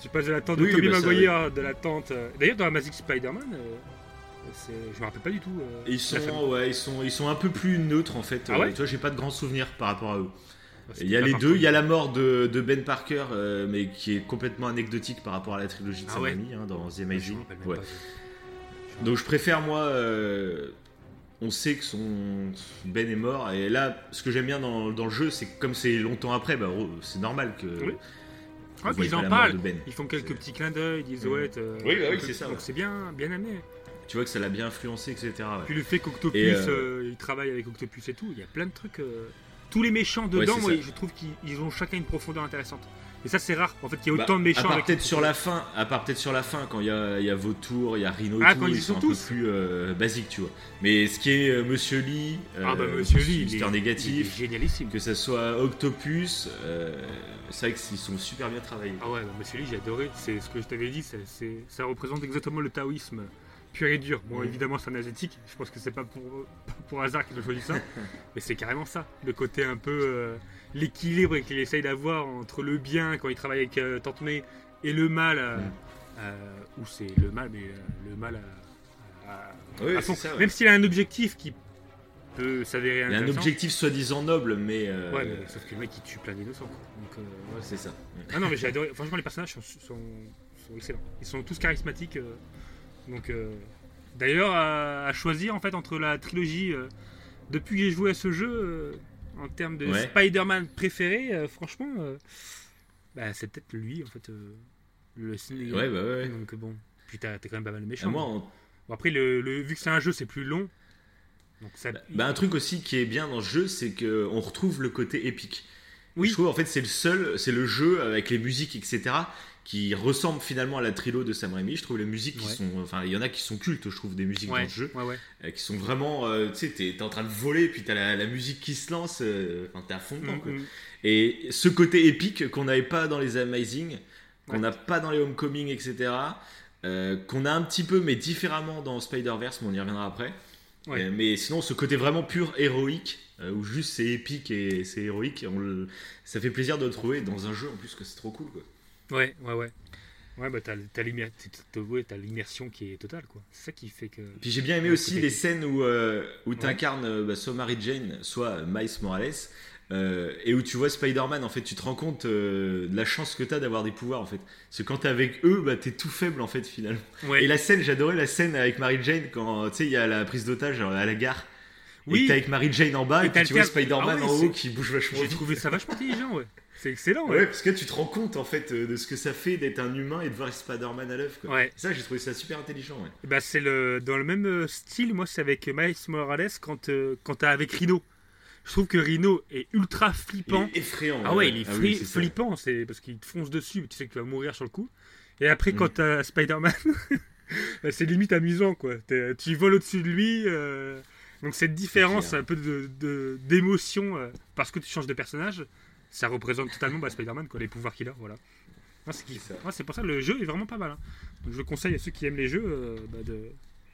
tu passes de la tante de Oui, Tobey bah Maguire, de la tante. euh, D'ailleurs, dans la Magic Spider-Man, euh, je me rappelle pas du tout. euh, ils sont, ouais, ils sont, ils sont un peu plus neutres en fait. Ah Euh, ouais tu vois, j'ai pas de grands souvenirs par rapport à eux. C'était Il y a les deux, il y a la mort de, de Ben Parker, euh, mais qui est complètement anecdotique par rapport à la trilogie de Ah Sam ouais. Hein, dans The Amazing. Ouais. Donc je préfère moi. On sait que son Ben est mort et là, ce que j'aime bien dans, dans le jeu, c'est que comme c'est longtemps après, bah, oh, c'est normal que. Oui. Ah, ils en parlent. Ben. Ils font quelques petits clins d'œil, ils disent Mm. ouais. euh, Oui, bah oui, donc- c'est ça, Donc ouais. c'est bien, bien amené. Tu vois que ça l'a bien influencé, etc. ouais. Puis le fait qu'Octopus, euh, euh, il travaille avec Octopus et tout, il y a plein de trucs. euh, Tous les méchants dedans, moi, je trouve qu'ils ils ont chacun une profondeur intéressante. Et ça, c'est rare, en fait, qu'il y ait Bah, autant de méchants. à part peut-être sur la fin, à part peut-être sur la fin quand il y a, y a Vautour, il y a Rhino et Ah, tout, quand ils sont sont un peu plus euh, basiques, tu vois. Mais ce qui est euh, Monsieur Lee, Ah bah euh, Monsieur Lee, il Mister est, Négatif, il est génialissime. que ça soit Octopus, euh, c'est vrai qu'ils sont super bien travaillés. Ah ouais, bah, Monsieur Lee, j'ai adoré. C'est ce que je t'avais dit, ça représente exactement le taoïsme pur et dur. Bon, évidemment, c'est un asiatique. Je pense que c'est pas pour, pas pour hasard qu'ils ont choisi ça. mais c'est carrément ça. Le côté un peu. L'équilibre qu'il essaye d'avoir entre le bien quand il travaille avec euh, Tante May et le mal. euh, Mhm. euh, ou c'est le mal, mais euh, le mal à, à- Oui, à fond. c'est ça, ouais. Même s'il a un objectif qui peut s'avérer Il y a un intéressant. objectif soi-disant noble, mais, euh, Ouais, mais sauf que le mec il tue plein d'innocents. quoi. Donc, euh, ouais, c'est ça. ah non, mais j'ai adoré. Franchement, les personnages sont, sont, sont excellents. Ils sont tous charismatiques. euh, donc, euh, d'ailleurs, à, à choisir en fait entre la trilogie. euh, depuis que j'ai joué à ce jeu, euh, en termes de Ouais. Spider-Man préféré, euh, franchement, euh, bah, c'est peut-être lui en fait, euh, le ciné. Ouais, bah ouais. Donc bon, puis t'as quand même pas mal de Ah, moi, Bon, après, le, le- vu que c'est un jeu, c'est plus long. Donc ça. bah, un truc aussi qui est bien dans ce jeu, c'est qu'on retrouve le côté épique. Oui. Je trouve en fait c'est le seul, c'est le jeu avec les musiques etc qui ressemble finalement à la trilo de Sam Raimi. Je trouve les musiques qui Ouais. sont, enfin il y en a qui sont cultes, je trouve des musiques ouais, dans ce jeu, ouais, euh, qui sont vraiment, euh, tu sais, t'es t'es en train de voler puis t'as la, la musique qui se lance, euh, enfin t'es à fond dedans. quoi. Mm, mm. Et ce côté épique qu'on n'avait pas dans les Amazing, qu'on n'a pas dans les Homecoming, etc., euh, qu'on a un petit peu mais différemment dans Spider-Verse, mais on y reviendra après. Mais sinon, ce côté vraiment pur héroïque, où juste c'est épique et c'est héroïque, on le- ça fait plaisir de le trouver dans un jeu en plus que c'est trop cool quoi. Ouais, ouais, ouais. Ouais, bah t'as t'as t'as- t'as- t'as l'immersion qui est totale, quoi. C'est ça qui fait que. Puis j'ai bien aimé Ouais, aussi les scènes où, euh, où Ouais. tu incarnes soit Mary Jane, soit euh, Miles Morales, euh, et où tu vois Spider-Man, en fait, tu te rends compte euh, de la chance que tu as d'avoir des pouvoirs, en fait. Parce que quand t'es avec eux, bah, t'es tout faible, en fait, finalement. Ouais. Et la scène, j'adorais la scène avec Mary Jane quand, tu sais, il y a la prise d'otage à la gare. Oui. Et t'es avec Mary Jane en bas, Et et, t'as puis tu vois Spider-Man Ah en haut qui bouge vachement J'ai trouvé ça vachement intelligent, ouais. C'est excellent, Ouais, ouais. parce que tu te rends compte, en fait, euh, de ce que ça fait d'être un humain et de voir Spider-Man à l'œuvre. Ouais. Ça, j'ai trouvé ça super intelligent, ouais. Bah, c'est le dans le même euh, style. Moi, c'est avec Miles Morales quand euh, quand t'as avec Rhino. Je trouve que Rhino est ultra Il flippant. est effrayant. Ah ouais, il est Ah oui, flippant, c'est parce qu'il te fonce dessus, mais tu sais que tu vas mourir sur le coup. Et après, Mm. quand t'as Spider-Man, bah, c'est limite amusant, quoi. Tu voles au-dessus de lui. euh, Donc cette différence un peu de- de- d'émotion euh, parce que tu changes de personnage, ça représente totalement bah, Spider-Man, quoi, les pouvoirs qu'il a, voilà. C'est qui- pour ça que le jeu est vraiment pas mal. hein. Donc, je conseille à ceux qui aiment les jeux euh, bah, de.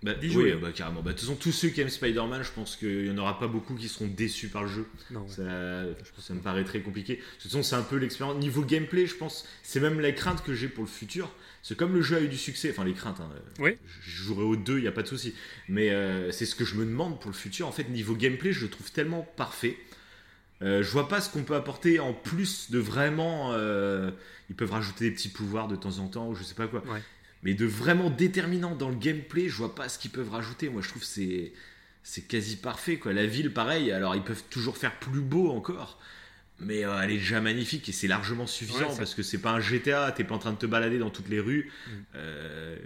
Bah, oui, jouer. bah, carrément. Bah, de toute façon, tous ceux qui aiment Spider-Man, je pense qu'il n'y en aura pas beaucoup qui seront déçus par le jeu. Non, ouais. Ça, ça me paraît très compliqué. De toute façon, c'est un peu l'expérience. Niveau gameplay, je pense, c'est même la crainte que j'ai pour le futur. C'est comme le jeu a eu du succès, enfin les craintes, hein, Ouais. je jouerai aux deux, il n'y a pas de souci. Mais euh, c'est ce que je me demande pour le futur. En fait, niveau gameplay, je le trouve tellement parfait. Euh, je vois pas ce qu'on peut apporter en plus de vraiment. euh, ils peuvent rajouter des petits pouvoirs de temps en temps, ou je sais pas quoi. Ouais. Mais de vraiment déterminant dans le gameplay, je vois pas ce qu'ils peuvent rajouter. Moi, je trouve c'est c'est quasi parfait quoi. La ville, pareil. Alors, ils peuvent toujours faire plus beau encore, mais euh, elle est déjà magnifique et c'est largement suffisant Ouais, parce que c'est pas un GTA. T'es pas en train de te balader dans toutes les rues. Mm. Euh,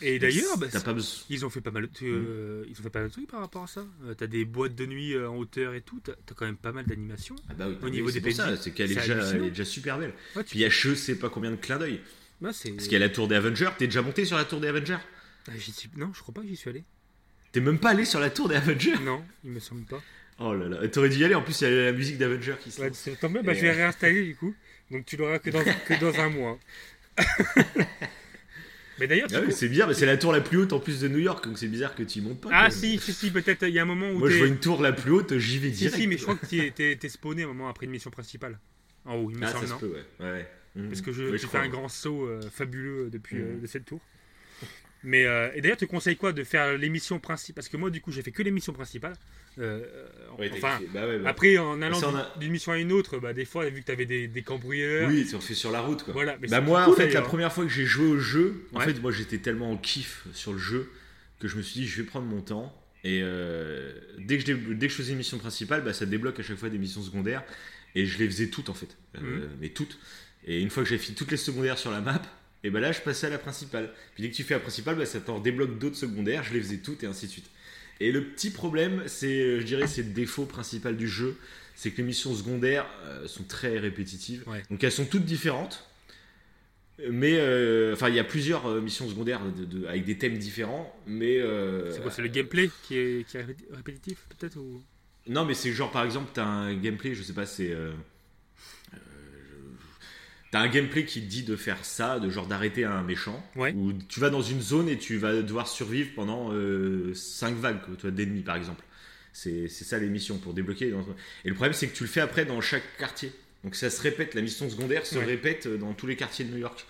Et d'ailleurs, bah, pas. Ils ont fait pas mal de, tu- euh, ils ont fait pas mal de trucs par rapport à ça. T'as des boîtes de nuit en hauteur et tout. T'as as quand même pas mal d'animations. Ah bah oui, Au oui, niveau des pour ça, c'est qu'elle est, déjà, hallucinant. elle est déjà super belle. Ouais, Puis il y a je sais pas combien de clins d'œil. C'est- Parce qu'il y a la tour des Avengers. T'es déjà monté sur la tour des Avengers? Ah, Non, je crois pas que j'y suis allé. T'es même pas allé sur la tour des Avengers? Non, il me semble pas. Oh là là, t'aurais dû y aller. En plus, il y a la musique d'Avengers qui se Ouais, c'est mieux, bah, Et, je vais euh, réinstaller du coup. Donc tu l'auras que dans, que dans un mois. mais d'ailleurs, Ah oui, c'est bizarre, mais c'est la tour la plus haute en plus de New York, donc c'est bizarre que tu y montes pas. Ah si, si, si, peut-être il y a un moment où Moi, je vois une tour la plus haute, j'y vais Si, direct. si, mais je crois que t'es- t'es spawné un moment après une mission principale. En haut, il me Ah, ça se peut, ouais. ouais, ouais. Mhm. Parce que je, Ouais, j'ai fait crois, un ouais. grand saut euh, fabuleux depuis Mhm. euh, de cette tour. Mais euh, et d'ailleurs, tu conseilles quoi de faire l'émission principale? Parce que moi, du coup, j'ai fait que l'émission principale. Euh, Ouais, t'as enfin. Bah ouais, bah. après, en allant on d'une- a- d'une mission à une autre, bah, des fois, vu que tu avais des, des cambrioleurs. Oui, tu refais sur la route, quoi. Voilà, mais Bah moi, cool, en fait, la première fois que j'ai joué au jeu, en Ouais. fait, moi, j'étais tellement en kiff sur le jeu que je me suis dit, je vais prendre mon temps. Et euh, dès, que je, dé- dès que je faisais une mission principale, bah, ça débloque à chaque fois des missions secondaires. Et je les faisais toutes, en fait. Euh, Mhm. Mais toutes. Et une fois que j'ai fini toutes les secondaires sur la map, et bah là, je passais à la principale. Puis dès que tu fais la principale, bah, ça t'en débloque d'autres secondaires. Je les faisais toutes et ainsi de suite. Et le petit problème, c'est, euh, je dirais, c'est le défaut principal du jeu, c'est que les missions secondaires euh, sont très répétitives. Ouais. Donc elles sont toutes différentes. Mais euh, enfin, il y a plusieurs missions secondaires de- de- avec des thèmes différents. Mais euh, C'est quoi C'est le gameplay qui est, qui est répé- répétitif, peut-être ou... non, mais c'est genre par exemple, t'as un gameplay, je sais pas, c'est t'as un gameplay qui te dit de faire ça, de genre d'arrêter un méchant. Ouais. Ou tu vas dans une zone et tu vas devoir survivre pendant 5 vagues, quoi, toi, d'ennemis par exemple. C'est ça les missions pour débloquer. Et le problème, c'est que tu le fais après dans chaque quartier. Donc ça se répète, la mission secondaire se Ouais. répète dans tous les quartiers de New York.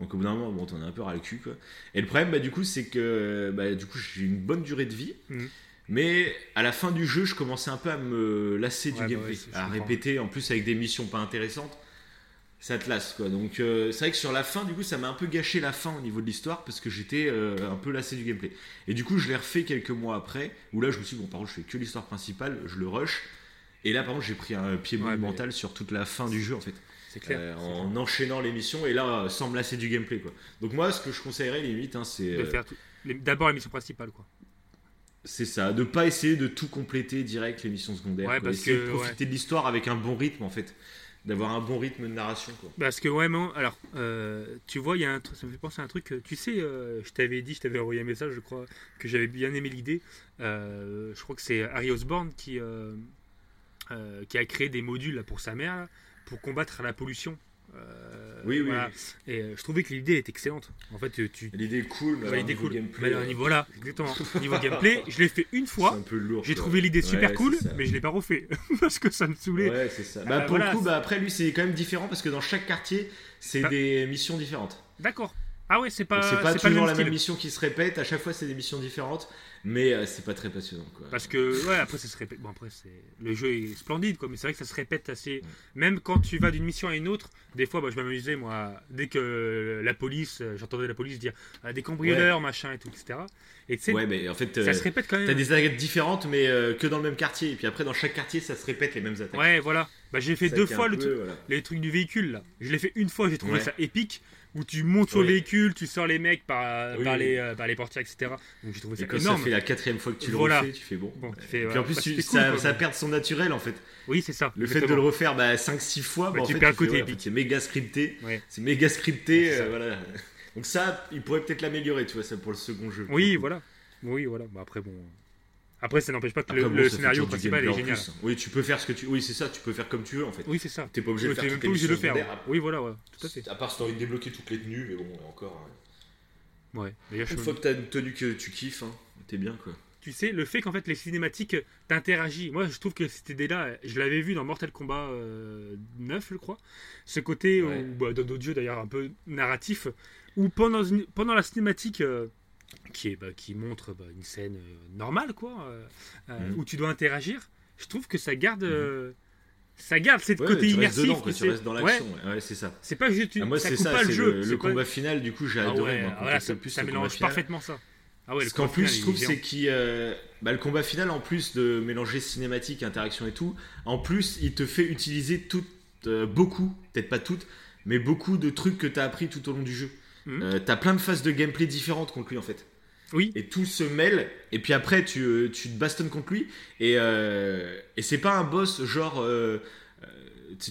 Donc au bout d'un moment, bon, t'en as un peu ras le cul, quoi. Et le problème, bah, du coup, c'est que bah, du coup, j'ai une bonne durée de vie. Mhm. Mais à la fin du jeu, je commençais un peu à me lasser Ouais, bah du gameplay, ouais, à répéter, en plus avec des missions pas intéressantes, ça te lasse quoi. Donc euh, c'est vrai que sur la fin, du coup, ça m'a un peu gâché la fin au niveau de l'histoire parce que j'étais euh, un peu lassé du gameplay. Et du coup, je l'ai refait quelques mois après, où là, je me suis dit, bon, par contre, je fais que l'histoire principale, je le rush. Et là, par contre, j'ai pris un pied Ouais, monumental sur toute la fin du jeu en fait. C'est clair. Euh, en enchaînant les missions et là, sans me lasser du gameplay quoi. Donc moi, ce que je conseillerais limite, hein, c'est clair. D'abord la mission principale, quoi. c'est ça, de pas essayer de tout compléter direct les missions secondaires. Ouais, quoi. parce Essayer que, de profiter de l'histoire avec un bon rythme en fait, d'avoir un bon rythme de narration quoi. Parce que vraiment, alors, euh, tu vois, y a un ça me fait penser à un truc. euh, Tu sais, euh, je t'avais dit, je t'avais envoyé un message, je crois, que j'avais bien aimé l'idée. Je crois que c'est Harry Osborn qui, qui a créé des modules là, pour sa mère pour combattre la pollution. Euh, Oui, oui, voilà. Et euh, je trouvais que l'idée était excellente. En fait, tu. L'idée est cool, mais Ouais, alors, l'idée niveau cool. gameplay, Mais euh, niveau, voilà, exactement. Niveau gameplay, je l'ai fait une c'est fois. un peu lourd. J'ai trouvé l'idée super cool, mais je l'ai pas refait parce que ça me saoulait. Ouais, c'est ça. Ah, Bah, pour voilà, le coup, bah, après, lui, c'est quand même différent parce que dans chaque quartier, c'est Ah. des missions différentes. D'accord. Ah ouais, c'est pas. C'est pas toujours la style. même mission qui se répète. À chaque fois, c'est des missions différentes, mais euh, c'est pas très passionnant. Quoi. Parce que, ouais, après ça se répète. Bon, après, c'est... le jeu est splendide, quoi, mais c'est vrai que ça se répète assez. Même quand tu vas d'une mission à une autre, des fois, bah, je m'amusais, moi, dès que la police, euh, j'entendais la police dire ah, des cambrioleurs, machin et tout, etc. Et tu sais, Ouais, mais en fait, euh, ça se répète quand même. t'as des attaques différentes, mais euh, que dans le même quartier. Et puis après, dans chaque quartier, ça se répète les mêmes attaques. Ouais, voilà. Bah, j'ai fait Ça deux fois un le peu, truc. voilà. les trucs du véhicule là. Je l'ai fait une fois, j'ai trouvé ça épique. Où tu montes sur le véhicule, tu sors les mecs par, Oui, par, oui. les, euh, par les portières, etc. Donc j'ai trouvé Et ça quand énorme. ça fait la quatrième fois que tu le Voilà. refais, tu fais bon. Bon, Ouais. tu fais, Et puis en plus, Bah, tu- ça, cool, quoi. ça perd son naturel en fait. Oui, c'est ça. Le fait de le refaire bah, 5-6 fois, bah, Bah, en tu fait, perds le côté épique. c'est méga scripté. C'est méga scripté, euh, voilà. Donc ça, il pourrait peut-être l'améliorer, tu vois, ça pour le second jeu. Oui, voilà. Oui, voilà. Bah, après, bon. Après, ça n'empêche pas que Après, le, bon, scénario principal est génial. plus. Oui, tu peux faire ce que tu. Oui, c'est ça, tu peux faire comme tu veux en fait. Oui, c'est ça. T'es pas obligé de faire même pas obligé de le faire. secondaires. Oui, voilà, ouais, tout à fait. À part si t'as envie de débloquer toutes les tenues, mais bon, encore. ouais. Ouais. Je Une fois que t'as une tenue que tu kiffes, hein, t'es bien quoi. tu sais, le fait qu'en fait les cinématiques t'interagissent. Moi, je trouve que cette idée-là, je l'avais vu dans Mortal Kombat euh, 9, je crois. Ce côté, ou bah, dans d'autres jeux d'ailleurs, un peu narratif, où pendant, une- pendant la cinématique euh, qui, est, bah, qui montre bah, une scène euh, normale, quoi, euh, euh, Mhm. où tu dois interagir, je trouve que ça garde. euh, Ça garde cette Ouais, côté tu immersif. dedans, quoi, tu tu restes dans l'action. Ouais, ouais, c'est ça. c'est pas juste une. Ah, moi, c'est ça, pas le jeu. le, le pas- combat final, du coup, j'ai Ah adoré. ouais, moi, quand voilà, t'as ça, plus ça le mélange parfaitement ça. Ah ouais, Parce qu'en plus, final, je trouve, c'est qu'il. euh, bah, le combat final, en plus de mélanger cinématique, interaction et tout, en plus, il te fait utiliser euh, beaucoup, peut-être pas toutes, mais beaucoup de trucs que t'as appris tout au long du jeu. Mhm. Euh, t'as plein de phases de gameplay différentes contre lui, en fait. Oui, Et tout se mêle, et puis après, tu, euh, tu te bastonnes contre lui, et, euh, et c'est pas un boss genre. euh,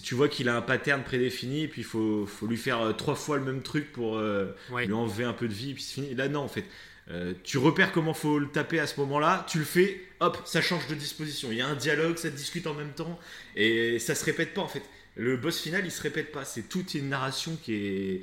tu vois qu'il a un pattern prédéfini, et puis il faut, faut lui faire trois fois le même truc pour. ouais. lui enlever un peu de vie, puis c'est fini. Là, non, en fait. Euh, tu repères comment faut le taper à ce moment-là, tu le fais, hop, ça change de disposition. Il y a un dialogue, ça discute en même temps, et ça se répète pas en fait. Le boss final, il se répète pas. C'est toute une narration qui est,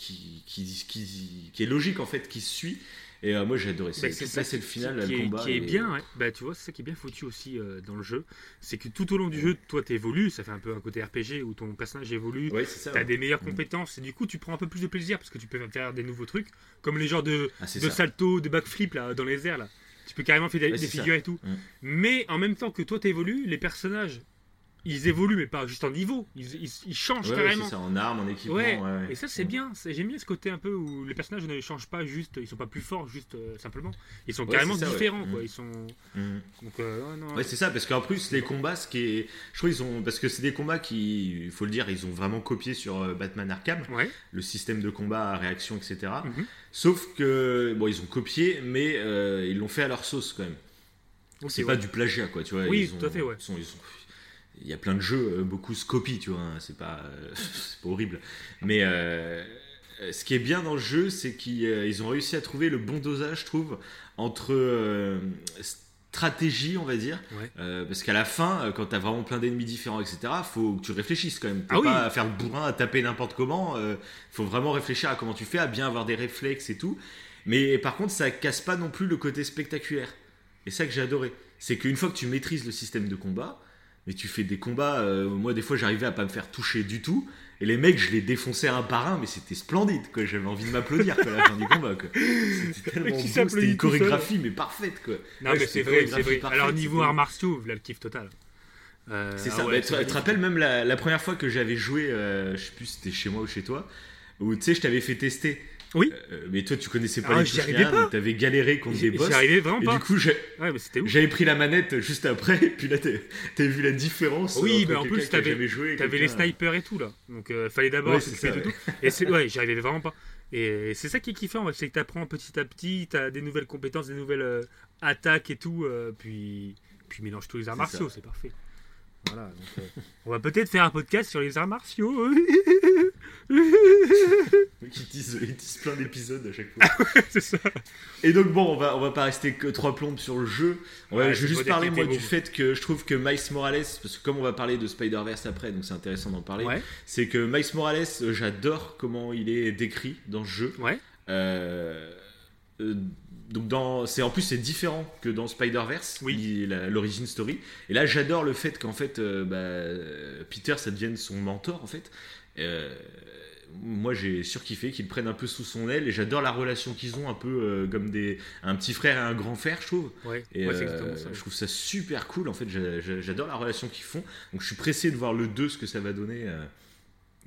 qui, qui, qui, qui est logique en fait, qui se suit. Et euh, moi, j'ai adoré. C'est Bah, c'est ça c'est le final, qui, le est, combat. qui est et- bien, ouais. bah, tu vois, c'est ça qui est bien foutu aussi euh, dans le jeu. C'est que tout au long du jeu, toi, t'évolues. Ça fait un peu un côté RPG où ton personnage évolue. Ouais. T'as ouais. des meilleures Mm. compétences et du coup, tu prends un peu plus de plaisir parce que tu peux faire des nouveaux trucs, comme les genres de, Ah, de salto, de backflip là, dans les airs. Là. Tu peux carrément faire des, des figures et tout. Mm. Mais en même temps que toi, t'évolues, les personnages, ils évoluent, mais pas juste en niveau. Ils, ils- ils changent Ouais, ouais, carrément. c'est en armes, en équipement. Ouais. Et ça, c'est Mm. bien. J'aime bien ce côté un peu où les personnages ne changent pas juste, ils sont pas plus forts juste euh, simplement. Ils sont carrément ça, différents, quoi. Mm. Ils sont. Donc, euh, ouais, non, Ouais, c'est ça, parce qu'en plus, les combats, ce qui est. Je trouve ils ont. Parce que c'est des combats qui, il faut le dire, ils ont vraiment copié sur euh, Batman Arkham, le système de combat à réaction, etc. Mhm. Sauf que, bon, ils ont copié, mais euh, ils l'ont fait à leur sauce quand même. Ok, C'est pas du plagiat, quoi, tu vois. Oui, ils tout à ont- fait, ouais. sont- ils sont- Il y a plein de jeux, euh, beaucoup se copient, tu vois. hein, C'est pas, euh, c'est pas horrible. Mais euh, ce qui est bien dans le jeu, c'est qu'ils euh, ils ont réussi à trouver le bon dosage, je trouve, entre stratégie, on va dire. Ouais. Euh, parce qu'à la fin, euh, quand t'as vraiment plein d'ennemis différents, etc., faut que tu réfléchisses quand même. T'es Ah oui. pas à faire le bourrin, à taper n'importe comment. euh, faut vraiment réfléchir à comment tu fais, à bien avoir des réflexes et tout. Mais par contre, ça casse pas non plus le côté spectaculaire. Et ça que j'ai adoré. C'est qu'une fois que tu maîtrises le système de combat, mais tu fais des combats, euh, moi des fois j'arrivais à pas me faire toucher du tout, et les mecs je les défonçais un par un, mais c'était splendide, quoi. J'avais envie de m'applaudir quoi, à la fin du combat, quoi. C'était tellement beau, c'était une chorégraphie, mais parfaite, quoi. Non, Ouais, mais c'est vrai, c'est chorégraphie vrai. parfaite, Alors, niveau arts martiaux, là, le kiff total. Euh, C'est ah ça. ouais, Bah, tu te rappelles même la, la première fois que j'avais joué, euh, je sais plus si c'était chez moi ou chez toi, où tu sais, je t'avais fait tester. Oui. Euh, mais toi, tu connaissais pas Ah, les touches donc t'avais galéré contre des boss. j'y arrivais vraiment Et pas. du coup, Ouais, j'avais pris la manette juste après, et puis là, t'as- vu la différence. Oui, mais en plus, t'avais- et les snipers et tout là. Donc, euh, fallait d'abord Ouais, c'est s'occuper de tout. Et c'est, ouais, j'y arrivais vraiment pas. Et c'est ça qui est kiffant, c'est que t'apprends petit à petit, t'as des nouvelles compétences, des nouvelles euh, attaques et tout, euh, puis, puis mélange tous les arts martiaux, c'est parfait. Voilà, donc, euh, on va peut-être faire un podcast sur les arts martiaux. Qui disent, ils disent plein d'épisodes à chaque fois. c'est ça. Et donc bon, on va on va pas rester que trois plombes sur le jeu. On va- Ouais, je vais juste parler moi du fait que je trouve que Miles Morales, parce que comme on va parler de Spider Verse après, donc c'est intéressant d'en parler. Ouais. C'est que Miles Morales, euh, j'adore comment il est décrit dans ce jeu. Ouais. Euh, euh, donc dans, c'est en plus c'est différent que dans Spider Verse, Oui. l'origine story. Et là j'adore le fait qu'en fait euh, bah, Peter ça devienne son mentor en fait. Euh, moi j'ai surkiffé qu'ils le prennent un peu sous son aile et j'adore la relation qu'ils ont un peu euh, comme des un petit frère et un grand frère je trouve. Ouais, Et ouais, c'est exactement ça. je trouve ça super cool en fait j'a- j'a- j'adore la relation qu'ils font. Donc je suis pressé de voir le 2 ce que ça va donner.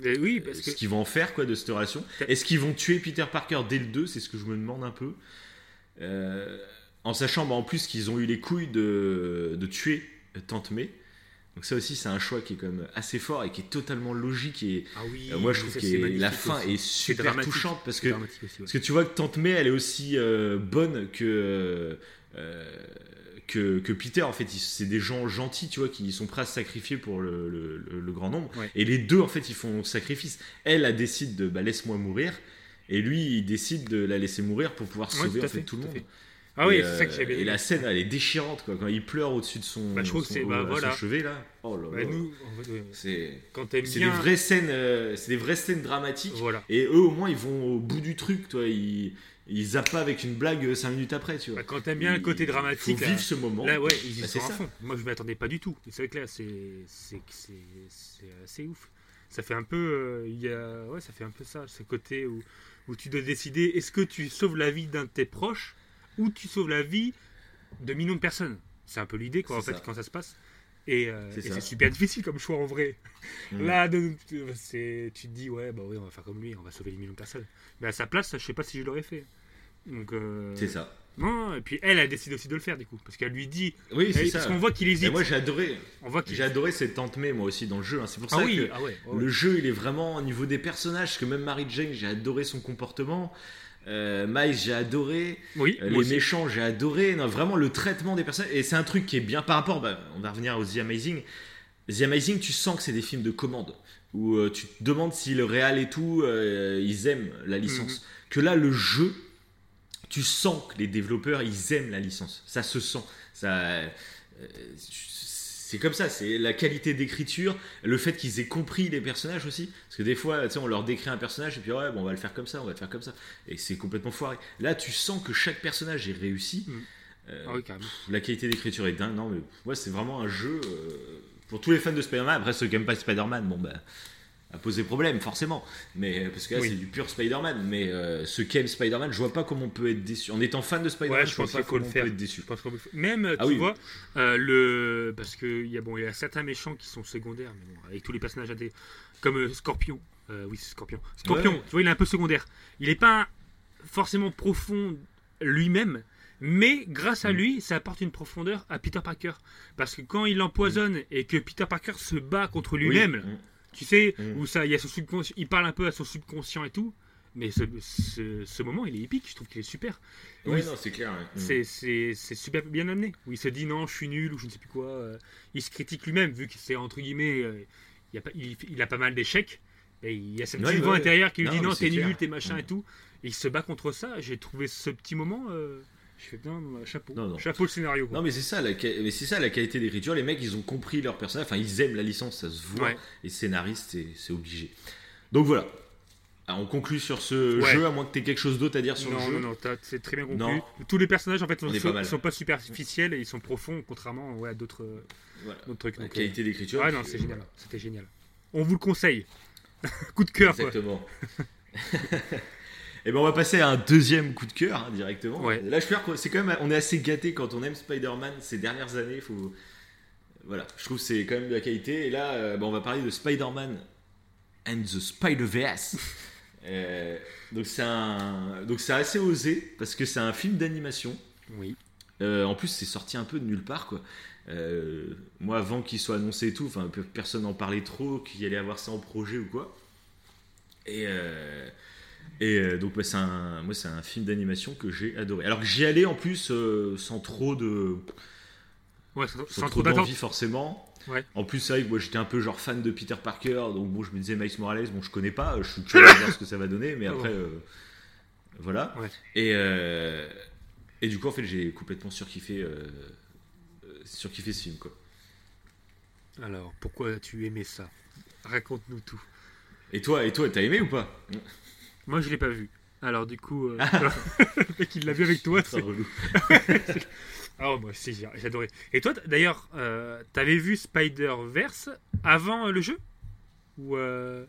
Et oui, parce que ce qu'ils vont en faire quoi de cette relation. Est-ce qu'ils vont tuer Peter Parker dès le 2 C'est ce que je me demande un peu. Euh, en sachant bah, en plus qu'ils ont eu les couilles de, de tuer Tante May. Donc ça aussi c'est un choix qui est quand même assez fort et qui est totalement logique et ah oui, euh, moi je trouve que la fin aussi. est super touchante parce que dramatique aussi, ouais. parce que tu vois que Tante May, elle est aussi euh, bonne que, euh, que, que Peter. En fait, c'est des gens gentils, tu vois, qui sont prêts à se sacrifier pour le, le- le- le grand nombre. Ouais. Et les deux, en fait, ils font sacrifice. Elle, elle décide de bah, laisse-moi mourir. Et lui, il décide de la laisser mourir pour pouvoir Ouais, sauver tout à en fait, fait, tout le tout monde. fait. Ah oui, Et, c'est ça que euh, j'ai bien Et la scène, elle est déchirante, quoi. Quand il pleure au-dessus de son, Bah, je trouve son- bah, son voilà. chevet, là. Oh là Bah, là. nous, en fait, ouais, C'est quand t'aimes c'est bien, des vraies scènes, euh, c'est des vraies scènes dramatiques. voilà. Et eux, au moins, ils vont au bout du truc, toi. Ils, ils zappent pas avec une blague 5 minutes après, tu vois. Bah, quand t'aimes bien le côté Il dramatique, faut là, vivre ce moment. là, ouais, ils y Bah, sont c'est à ça. fond. Moi, je m'y attendais pas du tout. C'est vrai que là, c'est c'est c'est c'est assez ouf. Ça fait un peu, euh, il y a, ouais, ça fait un peu ça, ce côté où où tu dois décider est-ce que tu sauves la vie d'un de tes proches ou tu sauves la vie de millions de personnes. C'est un peu l'idée, quoi, en fait, quand ça se passe. Et, euh, C'est et ça. c'est super difficile comme choix en vrai. Mm. Là, de- c'est, tu te dis, ouais, bah oui, on va faire comme lui, on va sauver les millions de personnes. Mais à sa place, je sais pas si je l'aurais fait. Donc, euh, C'est ça. Non, et puis elle a décidé aussi de le faire, du coup. Parce qu'elle lui dit. Oui, c'est ça. parce qu'on voit qu'il Et hésite. moi, j'ai adoré. on voit J'ai adoré cette tante May, moi aussi, dans le jeu. hein. C'est pour Ah ça oui, que ah ouais, le ouais. jeu, il est vraiment au niveau des personnages. Parce que même Mary Jane, j'ai adoré son comportement. Euh, Miles, j'ai adoré. Oui, Euh, les aussi. méchants, j'ai adoré. Non, vraiment, le traitement des personnages. Et c'est un truc qui est bien par rapport. bah, on va revenir aux The Amazing. The Amazing, tu sens que c'est des films de commande. Où euh, tu te demandes si le réal et tout, euh, ils aiment la licence. Mhm. Que là, le jeu, tu sens que les développeurs, ils aiment la licence. Ça se sent. Ça. euh, c'est comme ça, c'est la qualité d'écriture, le fait qu'ils aient compris les personnages aussi. Parce que des fois, tu sais, on leur décrit un personnage et puis ouais, bon, on va le faire comme ça, on va le faire comme ça. Et c'est complètement foiré. Là, tu sens que chaque personnage est réussi. Mm. Euh, Ah oui, la qualité d'écriture est dingue. Non, mais ouais, c'est vraiment un jeu euh, pour tous les fans de Spider-Man. Après, ceux qui n'aiment pas Spider-Man, bon, bah, a posé problème, forcément. Mais parce que là, Oui. c'est du pur Spider-Man. Mais euh, ceux qui aiment Spider-Man, je vois pas comment on peut être déçu. En étant fan de Spider-Man, Ouais, je, je vois pense pas comment on faire. peut être déçu. Je pense qu'on peut- Même, tu Ah oui. vois, euh, le... parce qu'il y, a, bon, il y a certains méchants qui sont secondaires, mais bon, avec tous les personnages AD, comme euh, Scorpion. Euh, oui, c'est Scorpion. Scorpion, Ouais. tu vois, il est un peu secondaire. Il n'est pas forcément profond lui-même, mais grâce à Mm. lui, ça apporte une profondeur à Peter Parker. Parce que quand il l'empoisonne et que Peter Parker se bat contre lui-même, Oui. Mm. tu sais, Mm. où ça, il y a son subconscient, il parle un peu à son subconscient et tout. Mais ce, ce, ce moment, il est épique, je trouve qu'il est super. Ouais, Oui, non, c'est clair. ouais. Mm. c'est- super bien amené. Où il se dit non, je suis nul ou je ne sais plus quoi. euh, il se critique lui-même, vu que c'est entre guillemets, euh, il, a pas, il, il a pas mal d'échecs. Et il y a cette petite ouais, voix intérieure qui lui Non, dit non, t'es nul, t'es machin Mm. et tout. Et il se bat contre ça. J'ai trouvé ce petit moment. euh, je fais bien chapeau. Non, non. Chapeau le scénario. quoi. Non mais c'est ça, la, mais c'est ça la qualité d'écriture. Les mecs, ils ont compris leur personnage. Enfin, ils aiment la licence, ça se voit. Ouais. Les scénaristes, c'est, c'est obligé. Donc voilà. Alors, on conclut sur ce Ouais. jeu, à moins que tu aies quelque chose d'autre à dire sur non, le jeu. non, non, c'est très bien conclu. Non. Tous les personnages en fait est sont, pas sont pas superficiels et ils sont profonds, contrairement ouais, à d'autres Voilà. d'autres trucs. La Donc, qualité euh, d'écriture. ouais, non, c'est génial. C'était génial. On vous le conseille. Coup de cœur, quoi. Et ben on va passer à un deuxième coup de cœur hein, directement. Ouais. Là, je que c'est quand même, on est assez gâté quand on aime Spider-Man ces dernières années. Faut, voilà, je trouve que c'est quand même de la qualité. Et là, euh, ben, on va parler de Spider-Man and the Spider-Verse. Euh, donc c'est un, donc c'est assez osé parce que c'est un film d'animation. Oui. Euh, en plus, c'est sorti un peu de nulle part, quoi. Euh, moi, avant qu'il soit annoncé et tout, enfin, personne n'en parlait trop, qu'il allait avoir ça en projet ou quoi. Et, et euh, donc, bah, c'est un, moi, c'est un film d'animation que j'ai adoré. Alors que j'y allais en plus euh, sans trop de, Ouais, sans, trop d'envie forcément. Ouais. En plus, c'est vrai que moi j'étais un peu genre fan de Peter Parker, donc bon, je me disais Miles Morales, bon, je connais pas, je suis curieux de voir ce que ça va donner, mais après, euh, voilà. Ouais. Et, euh, et du coup, en fait, j'ai complètement surkiffé, surkiffé ce film, quoi. Alors, pourquoi as-tu aimé ça? Raconte-nous tout. Et toi, et toi, t'as aimé ou pas? Moi, je l'ai pas vu. Alors, du coup, euh, le mec, il l'a vu avec toi. C'est- relou. Ah, ouais, moi aussi, j'ai j'ai adoré. Et toi, t- d'ailleurs, euh, t'avais vu Spider-Verse avant euh, le jeu? Ou euh,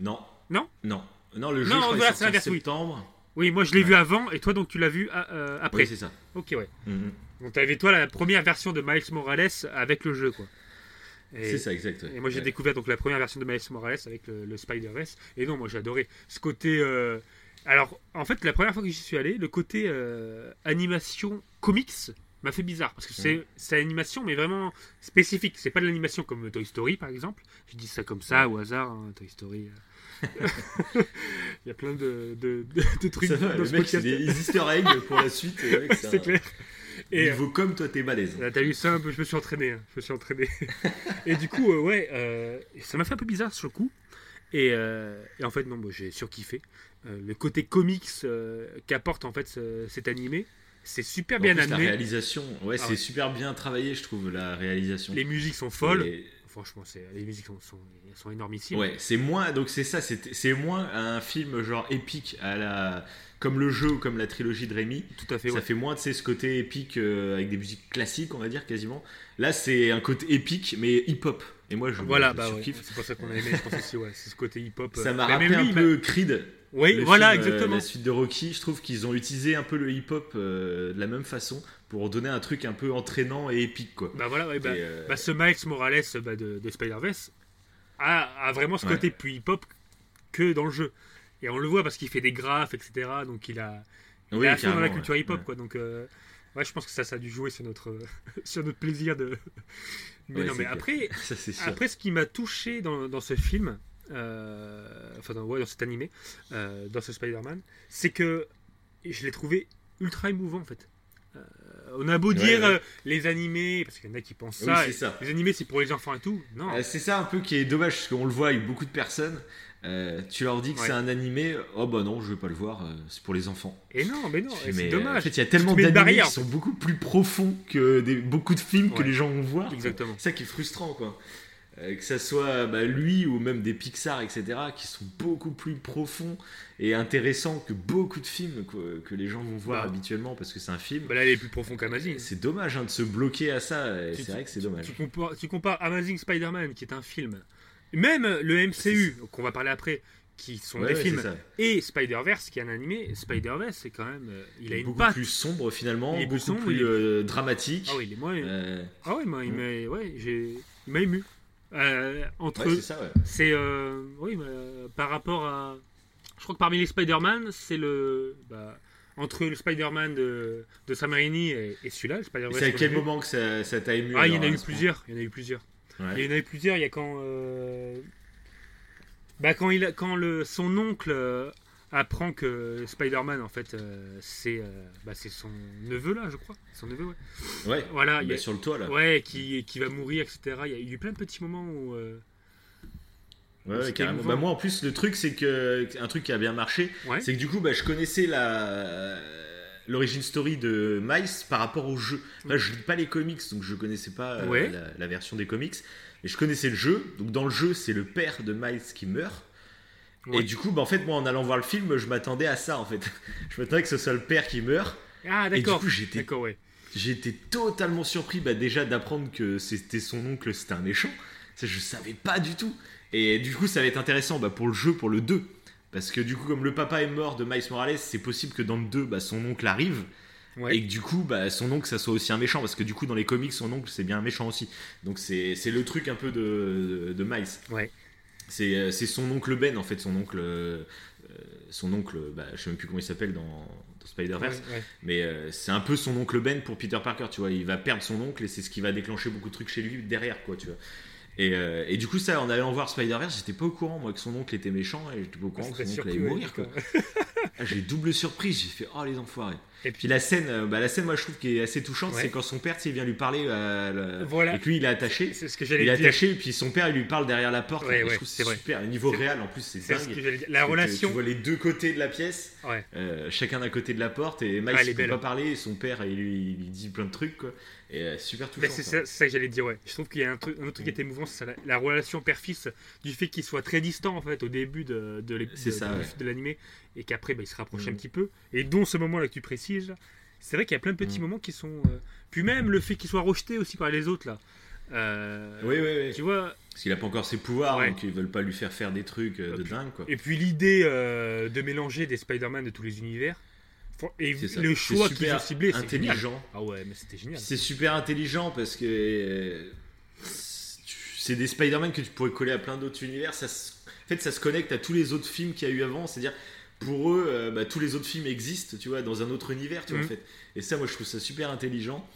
Non. Non? Non. Non, le jeu, Non, je crois, voilà, est c'est sorti en l'inverse, oui. septembre. Oui, moi, je l'ai Ouais. vu avant, et toi, donc, tu l'as vu ah, euh, après. Oui, c'est ça. ok, ouais. Mhm. Donc, t'avais, toi, la première version de Miles Morales avec le jeu, quoi. C'est ça, exact. ouais. Et moi j'ai Ouais. découvert donc la première version de Miles Morales avec le, le Spider-Verse. Et non, moi j'ai adoré ce côté. euh, Alors en fait, la première fois que j'y suis allé, le côté euh, animation comics m'a fait bizarre parce que c'est c'est animation mais vraiment spécifique. C'est pas de l'animation comme Toy Story par exemple. Je dis ça comme ça au hasard. hein, Toy Story. euh. Il y a plein de, de, de- de trucs Ça dans le ce mec, c'est des easter eggs pour la suite. C'est clair. Et, euh, Niveau comme toi, t'es balèze. Là, T'as vu ça un peu, je me suis entraîné, hein, je me suis entraîné. et du coup, euh, ouais, euh, ça m'a fait un peu bizarre sur le coup. Et, euh, et en fait, non, j'ai surkiffé. Euh, le côté comics euh, qu'apporte en fait ce- cet animé, c'est super En bien plus, la amené. réalisation, ouais, Ah c'est ouais. super bien travaillé, je trouve, la réalisation. Les musiques sont folles. Et- Franchement, les musiques sont, sont, sont énormissimes. Ouais, c'est moins, donc c'est ça, c'est moins un film genre épique à la, comme le jeu ou comme la trilogie de Rémi. Tout à fait, Ça ouais. fait moins de ce côté épique euh, avec des musiques classiques, on va dire quasiment. Là, c'est un côté épique, mais hip-hop. Et moi, je, Voilà, bah ouais. c'est pour ça qu'on a aimé, je pense aussi, ouais, c'est ce côté hip-hop. Ça euh, m'a rappelé même lui, un m'a- peu Creed. Oui, voilà, film, euh, exactement. la suite de Rocky, je trouve qu'ils ont utilisé un peu le hip-hop euh, de la même façon pour donner un truc un peu entraînant et épique, quoi. Bah voilà, ouais, bah, euh, bah, ce Miles Morales bah, de, de Spider-Verse a, a vraiment ce Ouais. côté plus hip-hop que dans le jeu. Et on le voit parce qu'il fait des graphes, etc. Donc il a, il oui, fond dans la culture ouais. hip-hop. Quoi. Donc euh, ouais, je pense que ça, ça a dû jouer sur notre, sur notre plaisir de. Mais Ouais, non, mais clair. après, Ça, après, ce qui m'a touché dans, dans ce film, euh, enfin dans, ouais, dans cet animé, euh, dans ce Spider-Man, c'est que je l'ai trouvé ultra émouvant en fait. Euh, on a beau Ouais, dire ouais. euh, les animés, parce qu'il y en a qui pensent Oui, ça, c'est et- ça. les animés c'est pour les enfants et tout. Non, Euh, C'est ça un peu qui est dommage, parce qu'on le voit avec beaucoup de personnes. Euh, tu leur dis que Ouais. c'est un animé, oh bah non, je vais pas le voir, euh, c'est pour les enfants. et non, mais non, c'est dommage. En fait, il y a tellement d'animés qui sont beaucoup plus profonds que des, beaucoup de films que les gens vont voir. Exactement. C'est ça qui est frustrant, quoi. Euh, que ça soit bah, lui ou même des Pixar, etc., qui sont beaucoup plus profonds et intéressants que beaucoup de films quoi, que les gens vont voir Bah. habituellement parce que c'est un film. Bah là, il est plus profond qu'Amazing. C'est dommage hein, de se bloquer à ça, c'est vrai que c'est tu- dommage. Tu compares, tu compares Amazing Spider-Man, qui est un film, même le MCU, qu'on va parler après, qui sont Ouais, des ouais, films, et Spider-Verse, qui est un animé. Spider-Verse, c'est quand même. euh, il a une beaucoup patte. plus sombre finalement, Il est plus beaucoup sombre, plus il est- euh, dramatique. Ah oui, il est moins. Euh, Ah ouais, moi, il m'a ouais, ému. Euh, entre. ouais, c'est euh, oui, mais, euh, par rapport à. Je crois que parmi les Spider-Man, c'est le. Bah, entre le Spider-Man de, de Sam Raimi et, et celui-là, le Spider-Verse. C'est à quel moment que ça t'a ému Ah, il y en a eu plusieurs. Il y en a eu plusieurs. Ouais. Il y en a eu plusieurs. Il y a quand. euh, Bah, quand, il a, quand le, son oncle euh, apprend que Spider-Man, en fait, euh, c'est euh, bah, c'est son neveu, là, je crois. Son neveu, ouais. Ouais, Voilà, il a- sur le toit là. Ouais, qui, qui va mourir, etc. Il y a eu plein de petits moments où. euh, Ouais, ouais, carrément. Bah, moi en plus, le truc, c'est que un truc qui a bien marché, Ouais. c'est que du coup, bah, je connaissais la l'origine story de Miles par rapport au jeu. Là, je lis pas les comics, donc je connaissais pas euh, Ouais. la, la version des comics. Mais je connaissais le jeu. Donc dans le jeu, c'est le père de Miles qui meurt. Ouais. Et du coup, bah, en fait, moi, en allant voir le film, je m'attendais à ça, en fait. je m'attendais que ce soit le père qui meurt. Ah, Et du d'accord. coup, j'étais D'accord, ouais. Totalement surpris bah, déjà d'apprendre que c'était son oncle, c'était un méchant. Ça, je savais pas du tout. Et du coup, ça va être intéressant bah, pour le jeu, pour le 2. Parce que du coup, comme le papa est mort de Miles Morales, c'est possible que dans le 2, bah, son oncle arrive. Ouais. Et que du coup, bah, son oncle, ça soit aussi un méchant. Parce que du coup, dans les comics, son oncle, c'est bien un méchant aussi. Donc c'est le truc un peu de, de, de Miles. Ouais. C'est euh, c'est son oncle Ben, en fait, son oncle. euh, son oncle, bah, je sais même plus comment il s'appelle dans, dans Spider-Verse. Ouais, ouais. Mais euh, c'est un peu son oncle Ben pour Peter Parker, tu vois. Il va perdre son oncle et c'est ce qui va déclencher beaucoup de trucs chez lui derrière, quoi, tu vois. Et, euh, et du coup, ça, en allant voir Spider-Verse, j'étais pas au courant, moi, que son oncle était méchant, et j'étais pas au courant que son oncle allait mourir, quoi. Ah, j'ai double surprise, j'ai fait, oh les enfoirés. Et Puis la scène, euh, bah, la scène, moi, je trouve qui est assez touchante, Ouais. c'est quand son père, il vient lui parler, euh, Voilà. et que lui, il est attaché. C'est ce que Il j'allais est dire. attaché, et puis son père, il lui parle derrière la porte. Ouais, ouais, trouve que c'est vrai. super. Et niveau réel, en plus, c'est ce dingue. dire. La tu- relation. Tu vois les deux côtés de la pièce, Ouais. euh, chacun d'un côté de la porte, et Miles, Ah, est il peut pas parler, et son père, il lui, il lui dit plein de trucs, quoi. Et euh, super touchant. Mais c'est ça. que j'allais dire, ouais. Je trouve qu'il y a un, truc, un autre truc qui était émouvant, c'est la, la relation père-fils, du fait qu'il soit très distant en fait au début de, de, ouais. l'animé, et qu'après bah, il se rapproche un Mhm. petit peu, et dont ce moment-là que tu précises, c'est vrai qu'il y a plein de petits Mhm. moments qui sont. euh, Puis même le fait qu'il soit rejeté aussi par les autres là. Euh, Oui, oui, oui. Tu vois, Parce qu'il a pas encore ses pouvoirs, Ouais. donc ils veulent pas lui faire faire des trucs de Et dingue, quoi. et puis l'idée euh, de mélanger des Spider-Man de tous les univers, et le choix qu'ils ont ciblé, c'est génial. intelligent. Ah ouais, mais c'était génial. C'est super intelligent parce que euh, c'est des Spider-Man que tu pourrais coller à plein d'autres univers. Ça se- En fait, ça se connecte à tous les autres films qu'il y a eu avant. C'est-à-dire, pour eux, euh, bah, tous les autres films existent, tu vois, dans un autre univers, tu vois, Mhm. en fait. Et ça, moi, je trouve ça super intelligent.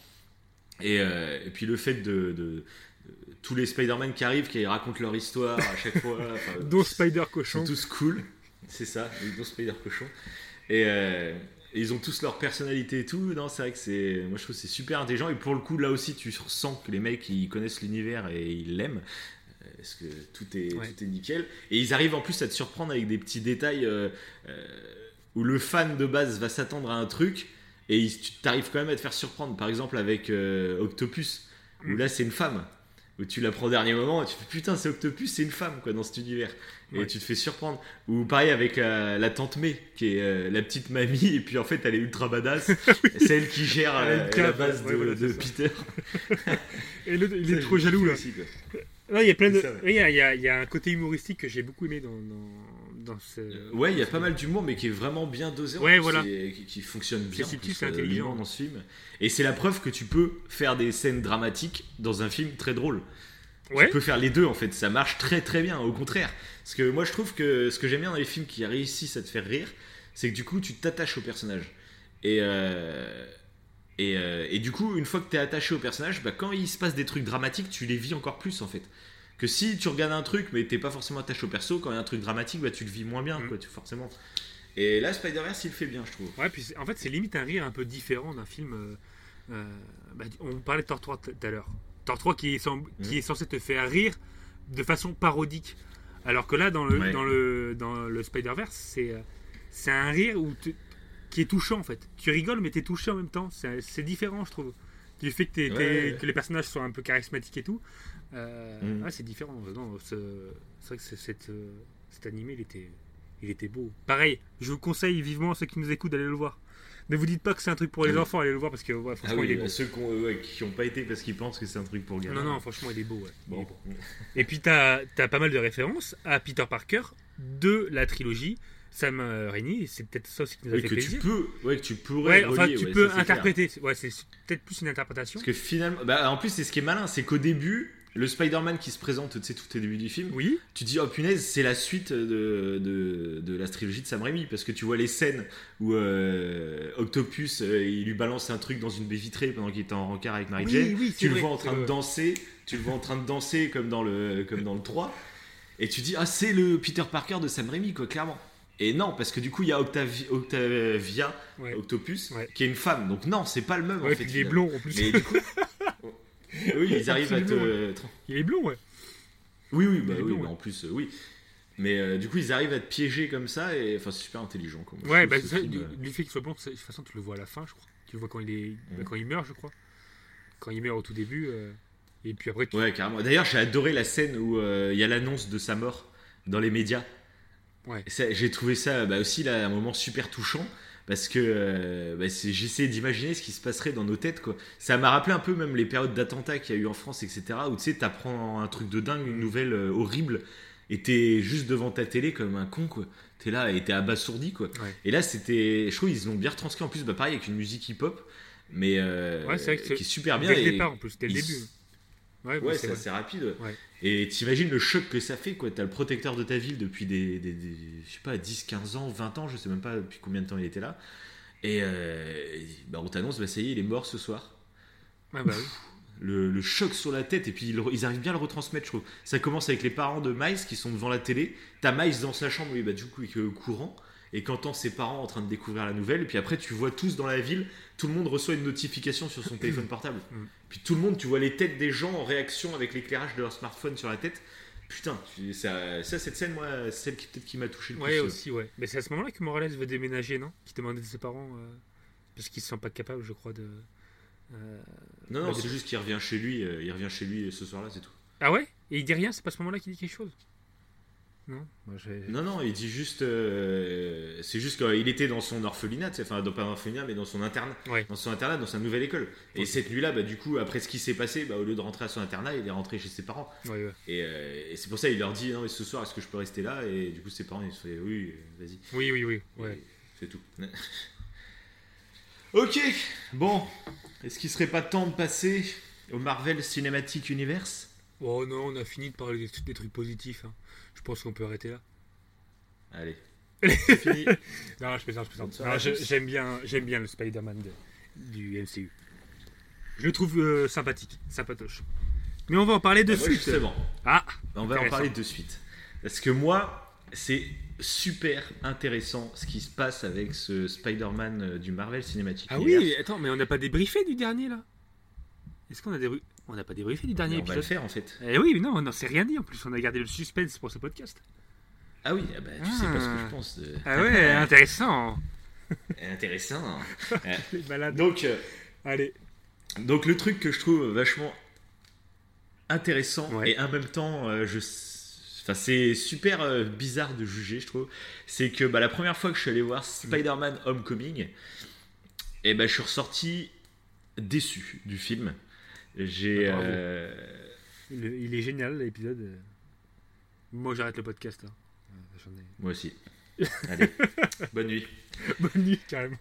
Et, euh, et puis le fait de, de- de- tous les Spider-Man qui arrivent, qui racontent leur histoire à chaque fois. Dont Spider Cochon. tous cool. C'est ça, les dons Spider Cochon. Et, euh, et ils ont tous leur personnalité et tout. Non, c'est vrai que c'est. Moi, je trouve c'est super intelligent. Et pour le coup, là aussi, tu ressens que les mecs, ils connaissent l'univers et ils l'aiment. Euh, Parce que tout est, Ouais. tout est nickel. Et ils arrivent en plus à te surprendre avec des petits détails euh, euh, où le fan de base va s'attendre à un truc. Et ils- tu t'arrives quand même à te faire surprendre. Par exemple, avec euh, Octopus, où Mm. là, c'est une femme. Où tu l'apprends au dernier moment, et tu fais putain, c'est Octopus, c'est une femme quoi dans cet univers. Et tu te fais surprendre. Ou pareil avec la, la tante May, qui est euh, la petite mamie, et puis en fait elle est ultra badass. C'est elle qui gère euh, la base ouais, de, voilà. Peter. Et le- il est trop jaloux là. aussi, il y a plein de. C'est ça, ouais. oui, Il y, a- il y a- il y a un côté humoristique que j'ai beaucoup aimé dans, dans, dans ce. Ouais, il y a pas mal d'humour, mais qui est vraiment bien dosé. en Ouais, plus, voilà. et qui, qui fonctionne bien. subtil, c'est euh, intelligent. dans ce film. Et c'est la preuve que tu peux faire des scènes dramatiques dans un film très drôle. Ouais. Tu peux faire les deux en fait, ça marche très très bien, au contraire. Parce que moi je trouve que ce que j'aime bien dans les films qui réussissent à te faire rire, c'est que du coup tu t'attaches au personnage. Et, euh, et, euh, et du coup, une fois que tu es attaché au personnage, bah, quand il se passe des trucs dramatiques, tu les vis encore plus en fait. Que si tu regardes un truc mais t'es pas forcément attaché au perso, quand il y a un truc dramatique, bah, tu le vis moins bien, Mm. quoi, tu, forcément. Et là, Spider-Verse, il le fait bien, je trouve. Ouais, puis en fait, c'est limite un rire un peu différent d'un film. euh, euh, bah, on parlait de Thor 3 tout à l'heure. Thor 3 qui est, sem- qui Mhm. est censé te faire rire de façon parodique. Alors que là, dans le, Ouais. dans le, dans le Spider-Verse, c'est, euh, c'est un rire où tu- qui est touchant en fait. Tu rigoles, mais tu es touché en même temps. C'est, différent, je trouve. Du fait que, Ouais, ouais, que les personnages soient un peu charismatiques et tout. Euh, ouais, c'est différent. Non, ce- c'est vrai que c'est- cette, euh, cet animé, il était, il était beau. Pareil, je vous conseille vivement à ceux qui nous écoutent d'aller le voir. Ne vous dites pas que c'est un truc pour les Ah oui. enfants, allez le voir parce que ouais, Ah franchement, il est oui, beau. ceux qui n'ont pas été parce qu'ils pensent que c'est un truc pour gamins. Non, non, franchement, il est beau. ouais. Il est Bon. beau. Et puis, tu as, pas mal de références à Peter Parker de la trilogie Sam euh, Raimi. C'est peut-être ça aussi qui nous a Oui, fait que tu peux, ouais, que tu pourrais Ouais, enfin, tu ouais, peux ça, c'est clair. interpréter. Ouais, c'est peut-être plus une interprétation. Parce que finalement, bah, en plus, c'est ce qui est malin, c'est qu'au début, le Spider-Man qui se présente, tu sais, tout au début du film, Oui, tu dis, oh punaise, c'est la suite de, de, de la trilogie de Sam Raimi, parce que tu vois les scènes où euh, Octopus, euh, il lui balance un truc dans une baie vitrée pendant qu'il était en rencard avec Mary Oui, Jane, oui, tu le vois en train de danser, tu le vois en train de danser comme dans le, comme dans le 3, et tu dis, ah, c'est le Peter Parker de Sam Raimi, quoi, clairement. Et non, parce que du coup, il y a Octavi- Octavia, ouais. Octopus, Ouais. qui est une femme, donc non, c'est pas le même, Ouais, en fait. il est blond en plus. Mais du coup. oui, ils arrivent à te. Il est blond, ouais. Oui, oui, bah oui, blond, bah ouais. en plus, euh, oui. Mais euh, du coup, ils arrivent à te piéger comme ça, et enfin, c'est super intelligent. Quoi. Moi, Ouais, bah, ça, film, du, euh, du fait qu'il soit blond, de toute façon, tu le vois à la fin, je crois. Tu le vois quand il, est, bah, Mm. quand il meurt, je crois. Quand il meurt au tout début. euh, Et puis après, tu... Ouais, carrément. D'ailleurs, j'ai adoré la scène où il y a l'annonce de sa mort dans les médias. Ouais. J'ai trouvé ça bah, aussi là, un moment super touchant. Parce que euh, bah, j'essaie d'imaginer ce qui se passerait dans nos têtes. Quoi. Ça m'a rappelé un peu même les périodes d'attentats qu'il y a eu en France, etc. Où tu sais, t'apprends un truc de dingue, une nouvelle euh, horrible, et t'es juste devant ta télé comme un con. quoi. T'es là et t'es abasourdi. Quoi. Ouais. Et là, c'était. Je trouve qu'ils l'ont bien retranscrit en plus, bah, pareil, avec une musique hip-hop. Mais euh, Ouais, c'est vrai que c'est- qui est super bien. Dès le départ, en plus, dès le ils- début. Ouais, bah, Ouais, c'est assez rapide. ouais. Et t'imagines le choc que ça fait, quoi. T'as le protecteur de ta ville depuis des, des- des- je sais pas, 10, 15 ans, 20 ans, je sais même pas depuis combien de temps il était là. Et euh, bah, on t'annonce, bah ça y est, il est mort ce soir. Ouais, bah oui. le, le choc sur la tête, et puis ils, ils arrivent bien à le retransmettre, je trouve. Ça commence avec les parents de Miles qui sont devant la télé. T'as Miles dans sa chambre, lui, bah, du coup, il est au courant. Et qu'entend ses parents en train de découvrir la nouvelle, et puis après tu vois tous dans la ville, tout le monde reçoit une notification sur son téléphone portable. Puis tout le monde, tu vois les têtes des gens en réaction avec l'éclairage de leur smartphone sur la tête. Putain, ça, ça, cette scène, moi, celle qui peut-être qui m'a touché le Ouais, plus. euh. aussi, ouais. Mais c'est à ce moment-là que Morales veut déménager, non? Qui demandait de ses parents. euh, parce qu'ils se sentent pas capables, je crois, de. euh, Non, non, Ouais, c'est juste qu'il revient chez lui, euh, il revient chez lui ce soir-là, c'est tout. Ah ouais? Et il dit rien, c'est pas à ce moment-là qu'il dit quelque chose? Non Moi, Non, non, il dit juste. euh, c'est juste qu'il était dans son orphelinat, enfin, dans- pas un orphelinat, mais dans son internat. Ouais. Dans son internat, dans sa nouvelle école. Et cette nuit-là, bah, du coup, après ce qui s'est passé, bah, au lieu de rentrer à son internat, il est rentré chez ses parents. Ouais, ouais. Et, euh, et c'est pour ça qu'il leur dit Non, mais ce soir, est-ce que je peux rester là? Et du coup, ses parents, ils se font Oui, euh, vas-y. Oui, oui, oui. Ouais. C'est tout. ok, bon. Est-ce qu'il serait pas temps de passer au Marvel Cinematic Universe? Oh non, on a fini de parler des, des trucs positifs. hein. Je pense qu'on peut arrêter là. Allez. C'est fini. Non, je plaisante, je plaisante. Non, je-. J'aime bien, j'aime bien le Spider-Man de- du MCU. Je le trouve euh, sympathique, sympatoche. Mais on va en parler de Ah, moi, suite. justement. Ah, On va en Intéressant. parler de suite. Parce que moi, c'est super intéressant ce qui se passe avec ce Spider-Man euh, du Marvel Cinematic ah Universe. oui, attends, mais on n'a pas débriefé du dernier là? Est-ce qu'on a débriefé On n'a pas débriefé du dernier on va le épisode. faire en fait. Eh oui, mais non, on n'en s'est rien dit en plus. On a gardé le suspense pour ce podcast. Ah oui, ah bah, tu sais pas ce que je pense. De... Ah ouais, intéressant. Intéressant. Malades. Donc, euh, Allez. donc le truc que je trouve vachement intéressant Ouais. et en même temps, euh, je... enfin, c'est super euh, bizarre de juger, je trouve. C'est que bah, la première fois que je suis allé voir Spider-Man Homecoming, et ben je suis ressorti déçu du film. J'ai euh, Il, il est génial l'épisode. Moi j'arrête le podcast là. Euh, ai... moi aussi. Allez, bonne nuit. Bonne nuit carrément.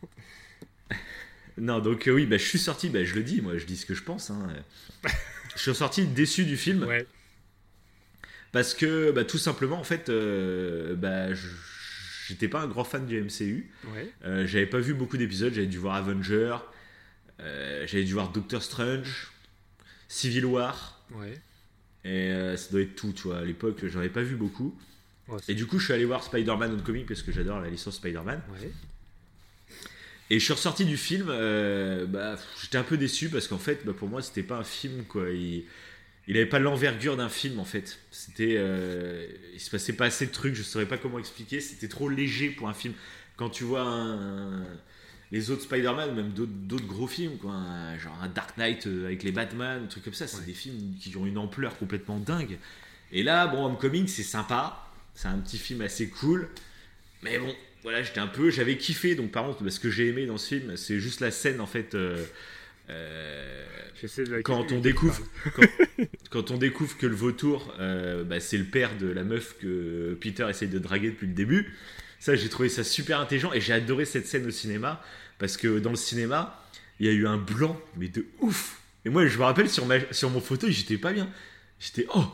Non, donc euh, oui, bah, je suis sorti, bah, je le dis, moi je dis ce que je pense. hein. Je suis sorti déçu du film Ouais. parce que bah, tout simplement, en fait, euh, bah, je- j'étais pas un grand fan du MCU. Ouais. Euh, j'avais pas vu beaucoup d'épisodes, j'avais dû voir Avenger, euh, j'avais dû voir Doctor Strange, Civil War, Ouais. et euh, ça doit être tout, tu vois. À l'époque, j'en avais pas vu beaucoup. Ouais, Et du coup, je suis allé voir Spider-Man Homecoming parce que j'adore la licence Spider-Man. ouais. Et je suis ressorti du film, euh, bah, j'étais un peu déçu parce qu'en fait, bah, pour moi, c'était pas un film, quoi. Il, il avait pas l'envergure d'un film, en fait. C'était, euh, il se passait pas assez de trucs, je saurais pas comment expliquer. C'était trop léger pour un film. Quand tu vois un- un- les autres Spider-Man, même d'autres, gros films, quoi, un- genre un Dark Knight euh, avec les Batman, trucs comme ça, c'est Ouais. des films qui ont une ampleur complètement dingue. Et là, bon, Homecoming, c'est sympa, c'est un petit film assez cool, mais bon, voilà, j'étais un peu, j'avais kiffé. Donc, par contre, ce que j'ai aimé dans ce film, c'est juste la scène en fait. euh, euh, de quand on découvre, quand, quand on découvre que le vautour, euh, bah, c'est le père de la meuf que Peter essaye de draguer depuis le début. Ça, j'ai trouvé ça super intelligent et j'ai adoré cette scène au cinéma parce que dans le cinéma, il y a eu un blanc, mais de ouf. Et moi, je me rappelle sur, ma, sur mon fauteuil, j'étais pas bien. J'étais oh,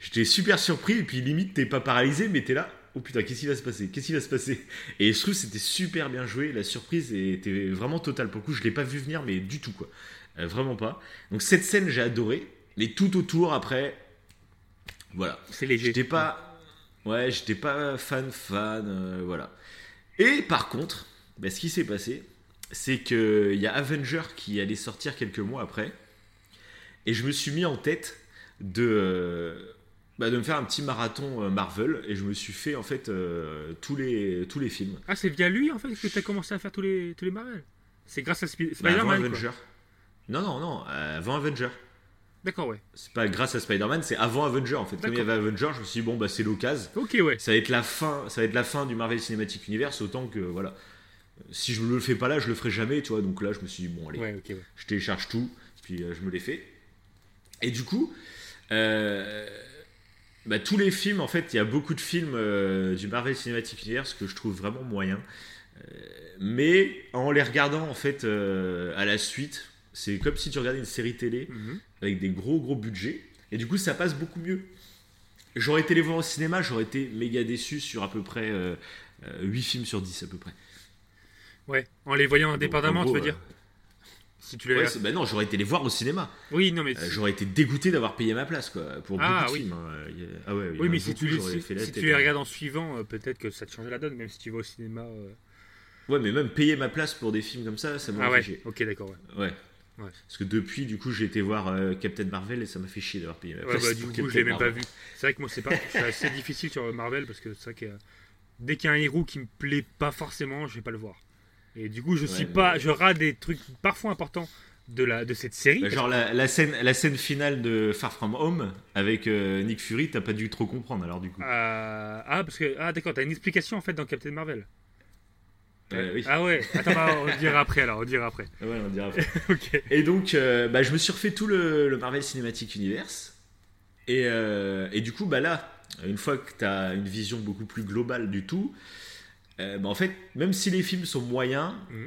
j'étais super surpris et puis limite t'es pas paralysé, mais t'es là. Oh putain, qu'est-ce qui va se passer? Qu'est-ce qui va se passer? Et je trouve que c'était super bien joué. La surprise était vraiment totale. Pour le coup, je l'ai pas vu venir, mais du tout quoi. Euh, vraiment pas. Donc cette scène, j'ai adoré. Mais tout autour, après, voilà. C'est léger. J'étais pas, ouais, j'étais pas fan fan, euh, voilà. Et par contre, bah, ce qui s'est passé, c'est que il y a Avenger qui allait sortir quelques mois après, et je me suis mis en tête de, euh, bah, de me faire un petit marathon euh, Marvel, et je me suis fait en fait euh, tous les tous les films. Ah, c'est via lui en fait que tu as commencé à faire tous les, tous les Marvel? C'est grâce à Bah, Spider-Man. quoi. Avenger. Non non non, avant Avenger. D'accord, ouais. C'est pas grâce à Spider-Man, c'est avant Avenger en fait. Comme il y avait Avenger, je me suis dit bon bah c'est l'occasion. Ok, ouais. ça va être la fin ça va être la fin du Marvel Cinematic Universe autant que voilà si je ne le fais pas là je le ferai jamais tu vois donc là je me suis dit bon allez Ouais, ouais. je télécharge tout puis euh, je me l'ai fait et du coup euh, bah, tous les films en fait il y a beaucoup de films euh, du Marvel Cinematic Universe que je trouve vraiment moyens Euh, mais en les regardant en fait à la suite c'est comme si tu regardais une série télé Mhm. avec des gros gros budgets et du coup ça passe beaucoup mieux j'aurais été les voir au cinéma j'aurais été méga déçu sur à peu près euh, 8 films sur 10 à peu près Ouais. En les voyant Donc, indépendamment, en tu veux dire euh, Si tu les Ouais, bah non, j'aurais été les voir au cinéma. Oui, non, mais. Euh, j'aurais été dégoûté d'avoir payé ma place, quoi, pour Ah, beaucoup de oui. films. hein. Ah ouais, oui, mais si tu, si, fait si tu les hein. regardes en suivant, euh, peut-être que ça te changeait la donne, même si tu vas au cinéma. euh. Ouais, mais même payer ma place pour des films comme ça, ça m'a Ah ouais, ok, d'accord. Ouais. Ouais. Ouais. Parce que depuis, du coup, j'ai été voir euh, Captain Marvel et ça m'a fait chier d'avoir payé ma Ouais, bah, du coup, Captain je l'ai même pas vu. C'est vrai que moi, c'est pas. C'est assez difficile sur Marvel parce que c'est vrai que euh, dès qu'il y a un héros qui me plaît pas forcément, je vais pas le voir. Et du coup, je suis pas. Je rate des trucs parfois importants de, la, de cette série. Bah, genre la, la scène, la scène finale de Far From Home avec euh, Nick Fury, t'as pas dû trop comprendre alors du coup. Ah, parce que. Ah, d'accord, t'as une explication en fait dans Captain Marvel. Euh, oui. Ah ouais, attends, bah, on dira après alors, on dira après. Ouais, on dirait après. ok. Et donc, euh, bah, je me suis refait tout le, le Marvel Cinematic Universe. Et, euh, et du coup, bah là, une fois que tu as une vision beaucoup plus globale du tout, bah, en fait, même si les films sont moyens, Mhm.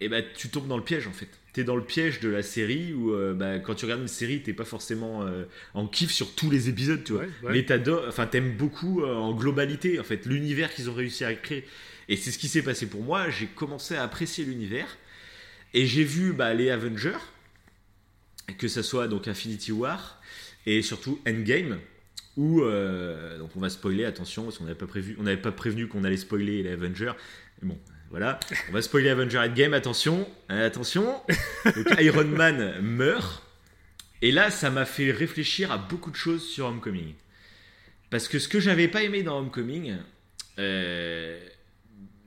et bah, tu tombes dans le piège en fait. Tu es dans le piège de la série où bah, quand tu regardes une série, t'es pas forcément en kiff sur tous les épisodes, tu vois. Ouais, ouais. Mais t'aimes beaucoup en globalité, en fait, l'univers qu'ils ont réussi à créer. Et c'est ce qui s'est passé pour moi. J'ai commencé à apprécier l'univers. Et j'ai vu bah, les Avengers, que ça soit donc Infinity War et surtout Endgame, où euh, donc on va spoiler, attention, parce qu'on n'avait pas prévu, on n'avait pas prévenu qu'on allait spoiler les Avengers. Mais bon, voilà, on va spoiler Avengers Endgame, attention, attention. Donc Iron Man meurt. Et là, ça m'a fait réfléchir à beaucoup de choses sur Homecoming. Parce que ce que j'avais pas aimé dans Homecoming, euh,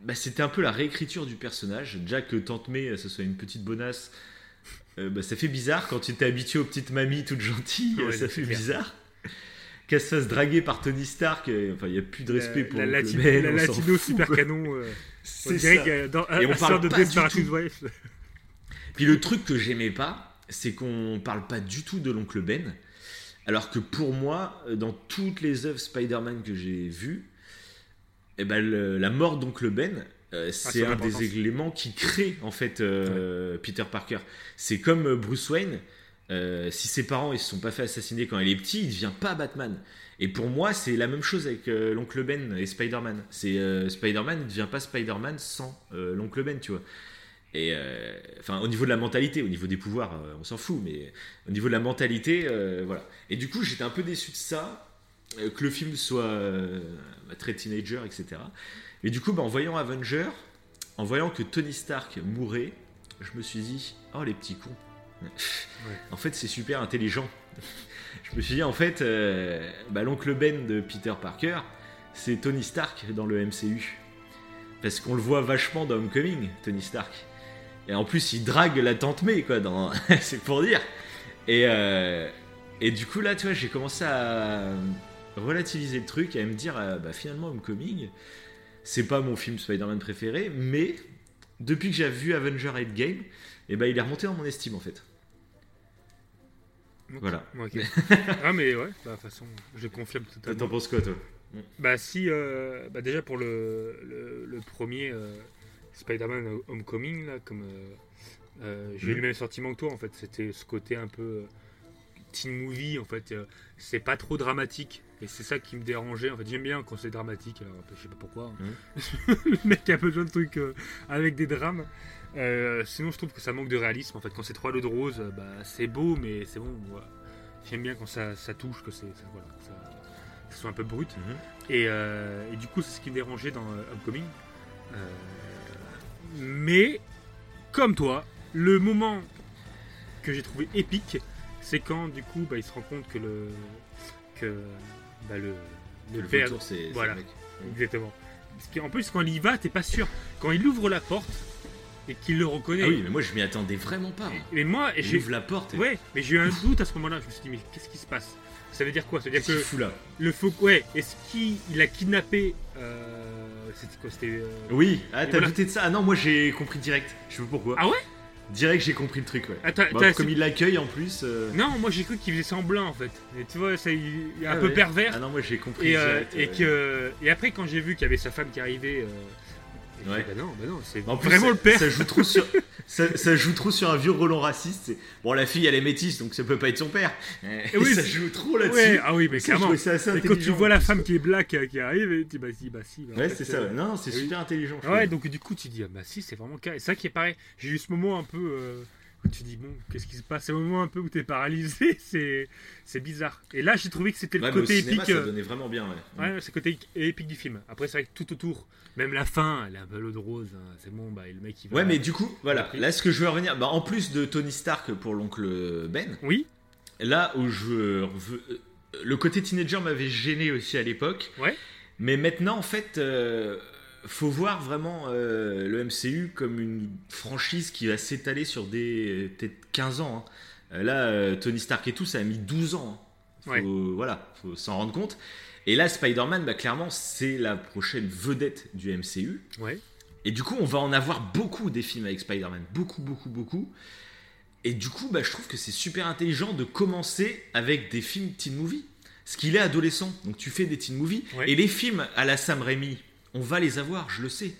bah, c'était un peu la réécriture du personnage. Déjà que Tante May, ce soit une petite bonasse, euh, bah, ça fait bizarre quand tu t'es habitué aux petites mamies toutes gentilles, Ouais, ça fait clair. bizarre. Qu'elle se fasse draguer par Tony Stark, euh, enfin il n'y a plus de respect la, pour la, Uncle lati- Ben, la latino super canon. euh, C'est ça. que dans Et on parle de pas du tout. Housewives. Puis le truc que j'aimais pas, c'est qu'on parle pas du tout de l'oncle Ben. Alors que pour moi, dans toutes les œuvres Spider-Man que j'ai vues, eh ben, le- la mort d'oncle Ben, euh, c'est son un des éléments qui crée en fait euh, Peter Parker. C'est comme euh, Bruce Wayne. euh, si ses parents ils se sont pas fait assassiner quand il est petit, il devient pas Batman. Et pour moi, c'est la même chose avec l'oncle Ben et Spider-Man. C'est Spider-Man ne devient pas Spider-Man sans l'oncle Ben, tu vois. Et enfin, au niveau de la mentalité, au niveau des pouvoirs, on s'en fout, mais au niveau de la mentalité, voilà. Et du coup, j'étais un peu déçu de ça, que le film soit euh, très teenager, etc. Et du coup, bah, en voyant Avenger, en voyant que Tony Stark mourait, je me suis dit, oh les petits cons. En fait, c'est super intelligent. je me suis dit, en fait, euh, bah, l'oncle Ben de Peter Parker, c'est Tony Stark dans le MCU. Parce qu'on le voit vachement dans Homecoming, Tony Stark. Et en plus, il drague la tante May, quoi, dans... c'est pour dire. Et, euh, et du coup, là, tu vois, j'ai commencé à relativiser le truc, à me dire, euh, bah, finalement, Homecoming, c'est pas mon film Spider-Man préféré, mais depuis que j'ai vu Avenger Endgame, et ben il est remonté dans mon estime, en fait. Ok. Voilà. Ah, mais ouais, bah, de toute façon, je confirme totalement. T'en penses quoi, toi? Bah si, euh, bah déjà pour le, le, le premier euh, Spider-Man Homecoming, là, comme euh, j'ai eu le même sentiment que toi, en fait, c'était ce côté un peu teen movie, en fait, c'est pas trop dramatique, et c'est ça qui me dérangeait, en fait, j'aime bien quand c'est dramatique, alors je sais pas pourquoi, hein. le mec a besoin de trucs euh, avec des drames, Euh, sinon je trouve que ça manque de réalisme, en fait, quand c'est trois lots de rose, euh, bah c'est beau, mais c'est bon, voilà. j'aime bien quand ça, ça touche, que c'est, ça, voilà, ça, soit un peu brut. Et, euh, et du coup, c'est ce qui me dérangeait dans Homecoming. Mais, comme toi, le moment que j'ai trouvé épique, c'est quand, du coup, bah, il se rend compte que le. que. Bah, le. Le, le vautour, c'est voilà. mec. Exactement. Parce qu'en plus, quand il y va, t'es pas sûr. Quand il ouvre la porte et qu'il le reconnaît. Ah oui, mais moi, je m'y attendais vraiment pas. Mais moi, Il j'ai. ouvre la porte et... Ouais, mais j'ai eu un doute à ce moment-là. Je me suis dit, mais qu'est-ce qui se passe? Ça veut dire quoi? Ça veut dire que fout là le faux. Ouais, est-ce qu'il il a kidnappé. Euh... C'était quoi C'était. euh, Oui, ah, t'as voilà. douté de ça? Ah non, moi j'ai compris direct. Je sais pas pourquoi. Ah ouais? Direct, j'ai compris le truc, ouais. Attends, Bah, comme il l'accueille en plus. euh, Non, moi j'ai cru qu'il faisait semblant en fait. Et tu vois, ça, il il est un ah peu ouais. pervers. Ah non, moi j'ai compris et, euh, direct. et, ouais. que, et après, quand j'ai vu qu'il y avait sa femme qui arrivait. euh, Ouais. bah non, bah non, c'est En plus, vraiment ça, le père. Ça joue trop sur. Ça, ça joue trop sur un vieux Roland raciste. c'est- Bon, la fille, elle est métisse, donc ça peut pas être son père. Et oui, ça c'est- joue trop là-dessus. Ouais, ah oui, mais Ça, clairement. ça Et quand tu vois la femme qui est black euh, qui arrive, et tu dis bah si, bah si. bah, Ouais, c'est ça. euh, ouais. Non, c'est oui. super intelligent. Ouais, donc du coup tu dis ah bah si, c'est vraiment cas. Et ça qui est pareil. J'ai eu ce moment un peu. euh, tu dis, bon, qu'est-ce qui se passe? C'est au moment un peu où t'es paralysé, c'est, c'est bizarre. Et là, j'ai trouvé que c'était le Ouais, côté cinéma, épique. ça euh, donnait vraiment bien. Ouais. Ouais, c'est le côté épique du film. Après, c'est vrai que tout autour, même la fin, elle est un peu l'eau de rose. hein. C'est bon, bah, et le mec, il va. Ouais, mais du coup, voilà. Là, ce que je veux revenir, bah, en plus de Tony Stark pour l'oncle Ben, Oui, là où je veux. Le côté teenager m'avait gêné aussi à l'époque. Ouais. Mais maintenant, en fait, euh, faut voir vraiment euh, le MCU comme une franchise qui va s'étaler sur des peut-être 15 ans. hein. Euh, Là, euh, Tony Stark et tout, ça a mis 12 ans. hein. Faut, Ouais. Voilà, faut s'en rendre compte. Et là, Spider-Man, bah, clairement, c'est la prochaine vedette du MCU. ouais. Et du coup, on va en avoir beaucoup des films avec Spider-Man. Beaucoup, beaucoup, beaucoup. Et du coup, bah, je trouve que c'est super intelligent de commencer avec des films teen movie. Parce qu'il est adolescent, donc tu fais des teen movies. Ouais. Et les films à la Sam Raimi, on va les avoir, je le sais.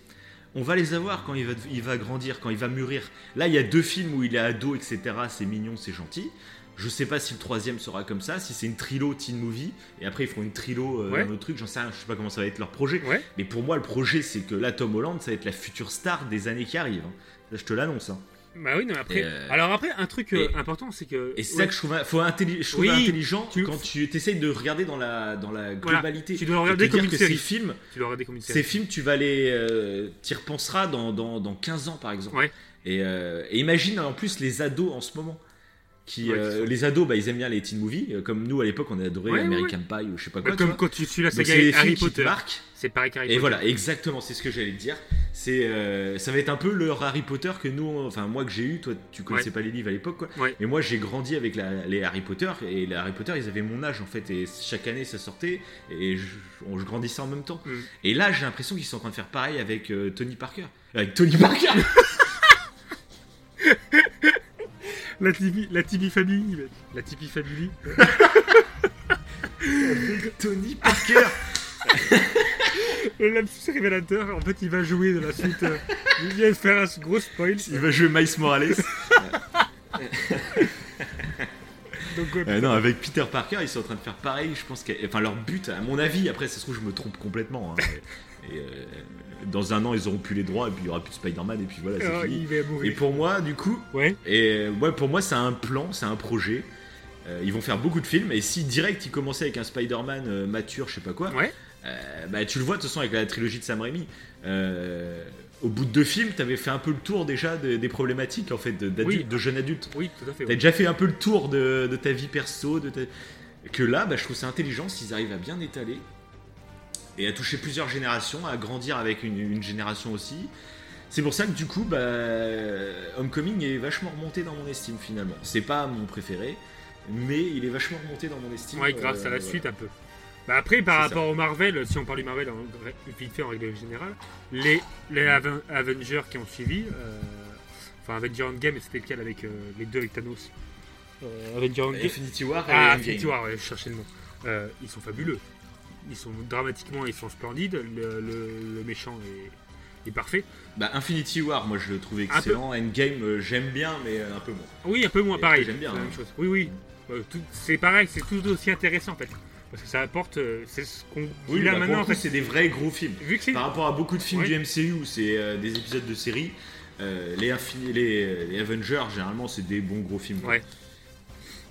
On va les avoir quand il va, il va grandir, quand il va mûrir. Là, il y a deux films où il est ado, etc. C'est mignon, c'est gentil. Je sais pas si le troisième sera comme ça, si c'est une trilo teen movie, et après ils feront une trilo, euh, Ouais. un autre truc, j'en sais rien, je sais pas comment ça va être leur projet. Ouais. Mais pour moi, le projet, c'est que là, Tom Holland, ça va être la future star des années qui arrivent. hein. Là, je te l'annonce. hein. Bah oui, non, mais après. Euh, Alors, après, un truc euh, et- important, c'est que. Et c'est ouais, ça que je trouve, faut intelli- je trouve Oui, intelligent tu- quand tu essayes de regarder dans la, dans la globalité. tu dois regarder comme une série. Ces films, Tu dois regarder comme une série. ces films, tu vas les, euh, t'y repenseras dans, dans, dans 15 ans par exemple. Ouais. Et, euh, et imagine en plus les ados en ce moment. Qui, Ouais, euh, les ados, bah, ils aiment bien les teen movies, comme nous à l'époque on a adoré American Pie ou je sais pas quoi. Tu comme quand tu suis la saga Harry qui Potter. C'est pareil qu'Harry Et Potter. voilà, exactement, c'est ce que j'allais te dire. C'est, euh, ça va être un peu leur Harry Potter que nous, enfin moi que j'ai eu, toi tu connaissais Ouais. pas les livres à l'époque, quoi. Ouais. Mais moi j'ai grandi avec la- les Harry Potter et les Harry Potter ils avaient mon âge en fait et chaque année ça sortait et je, on- je grandissais en même temps. Mm. Et là j'ai l'impression qu'ils sont en train de faire pareil avec euh, Tony Parker. Avec Tony Parker. La Tipeee, la Tipeee Family. mec. La Tipeee Family. Tony Parker. Le lapsus révélateur, en fait, il va jouer de la suite. euh, il vient de faire un gros spoil. Il va jouer Miles Morales. Donc, ouais, Euh, non, avec Peter Parker, ils sont en train de faire pareil. Je pense que, enfin, leur but, à mon avis, après, ça se trouve, je me trompe complètement. hein. et, euh, dans un an, ils auront plus les droits et puis il y aura plus de Spider-Man et puis voilà, c'est alors, fini. Et pour moi, du coup, Ouais, et euh, ouais, pour moi, c'est un plan, c'est un projet. Euh, ils vont faire beaucoup de films et si direct ils commençaient avec un Spider-Man euh, mature, je sais pas quoi, ouais. Euh, bah tu le vois de toute façon avec la trilogie de Sam Raimi. euh, au bout de deux films, t'avais fait un peu le tour déjà de- des problématiques en fait de- Oui. de jeunes adultes. Oui, tout à fait. T'as ouais. déjà fait un peu le tour de, de ta vie perso, de ta- que là, bah, je trouve ça intelligent s'ils arrivent à bien étaler et à toucher plusieurs générations, à grandir avec une, une génération aussi. C'est pour ça que du coup, bah, Homecoming est vachement remonté dans mon estime finalement. C'est pas mon préféré, mais il est vachement remonté dans mon estime. Ouais, grâce à Euh, la voilà. suite un peu. Bah après, par ça. rapport au Marvel, si on parle du Marvel en, vite fait en règle générale, les, les Aven- Avengers qui ont suivi, euh, enfin Avengers Endgame, c'était lequel avec euh, les deux avec Thanos euh, Avengers Endgame. Infinity War et Ah. Infinity War, ouais, je cherchais le nom. Euh, ils sont fabuleux. Ils sont dramatiquement, ils sont splendides. Le, le- le méchant est, est parfait. Bah, Infinity War, moi je le trouve peu. excellent. Endgame, j'aime bien, mais un peu moins. Oui, un peu moins Et pareil. j'aime bien, la hein. même chose. Oui, oui. C'est pareil, c'est tout aussi intéressant en fait. Parce que ça apporte. euh, c'est ce qu'on Oui, là bah, maintenant en fait. c'est des vrais gros films. Vu que c'est. Par rapport à beaucoup de films du MCU où c'est euh, des épisodes de série, euh, les, Infini- les, les Avengers, généralement, c'est des bons gros films. quoi. Ouais.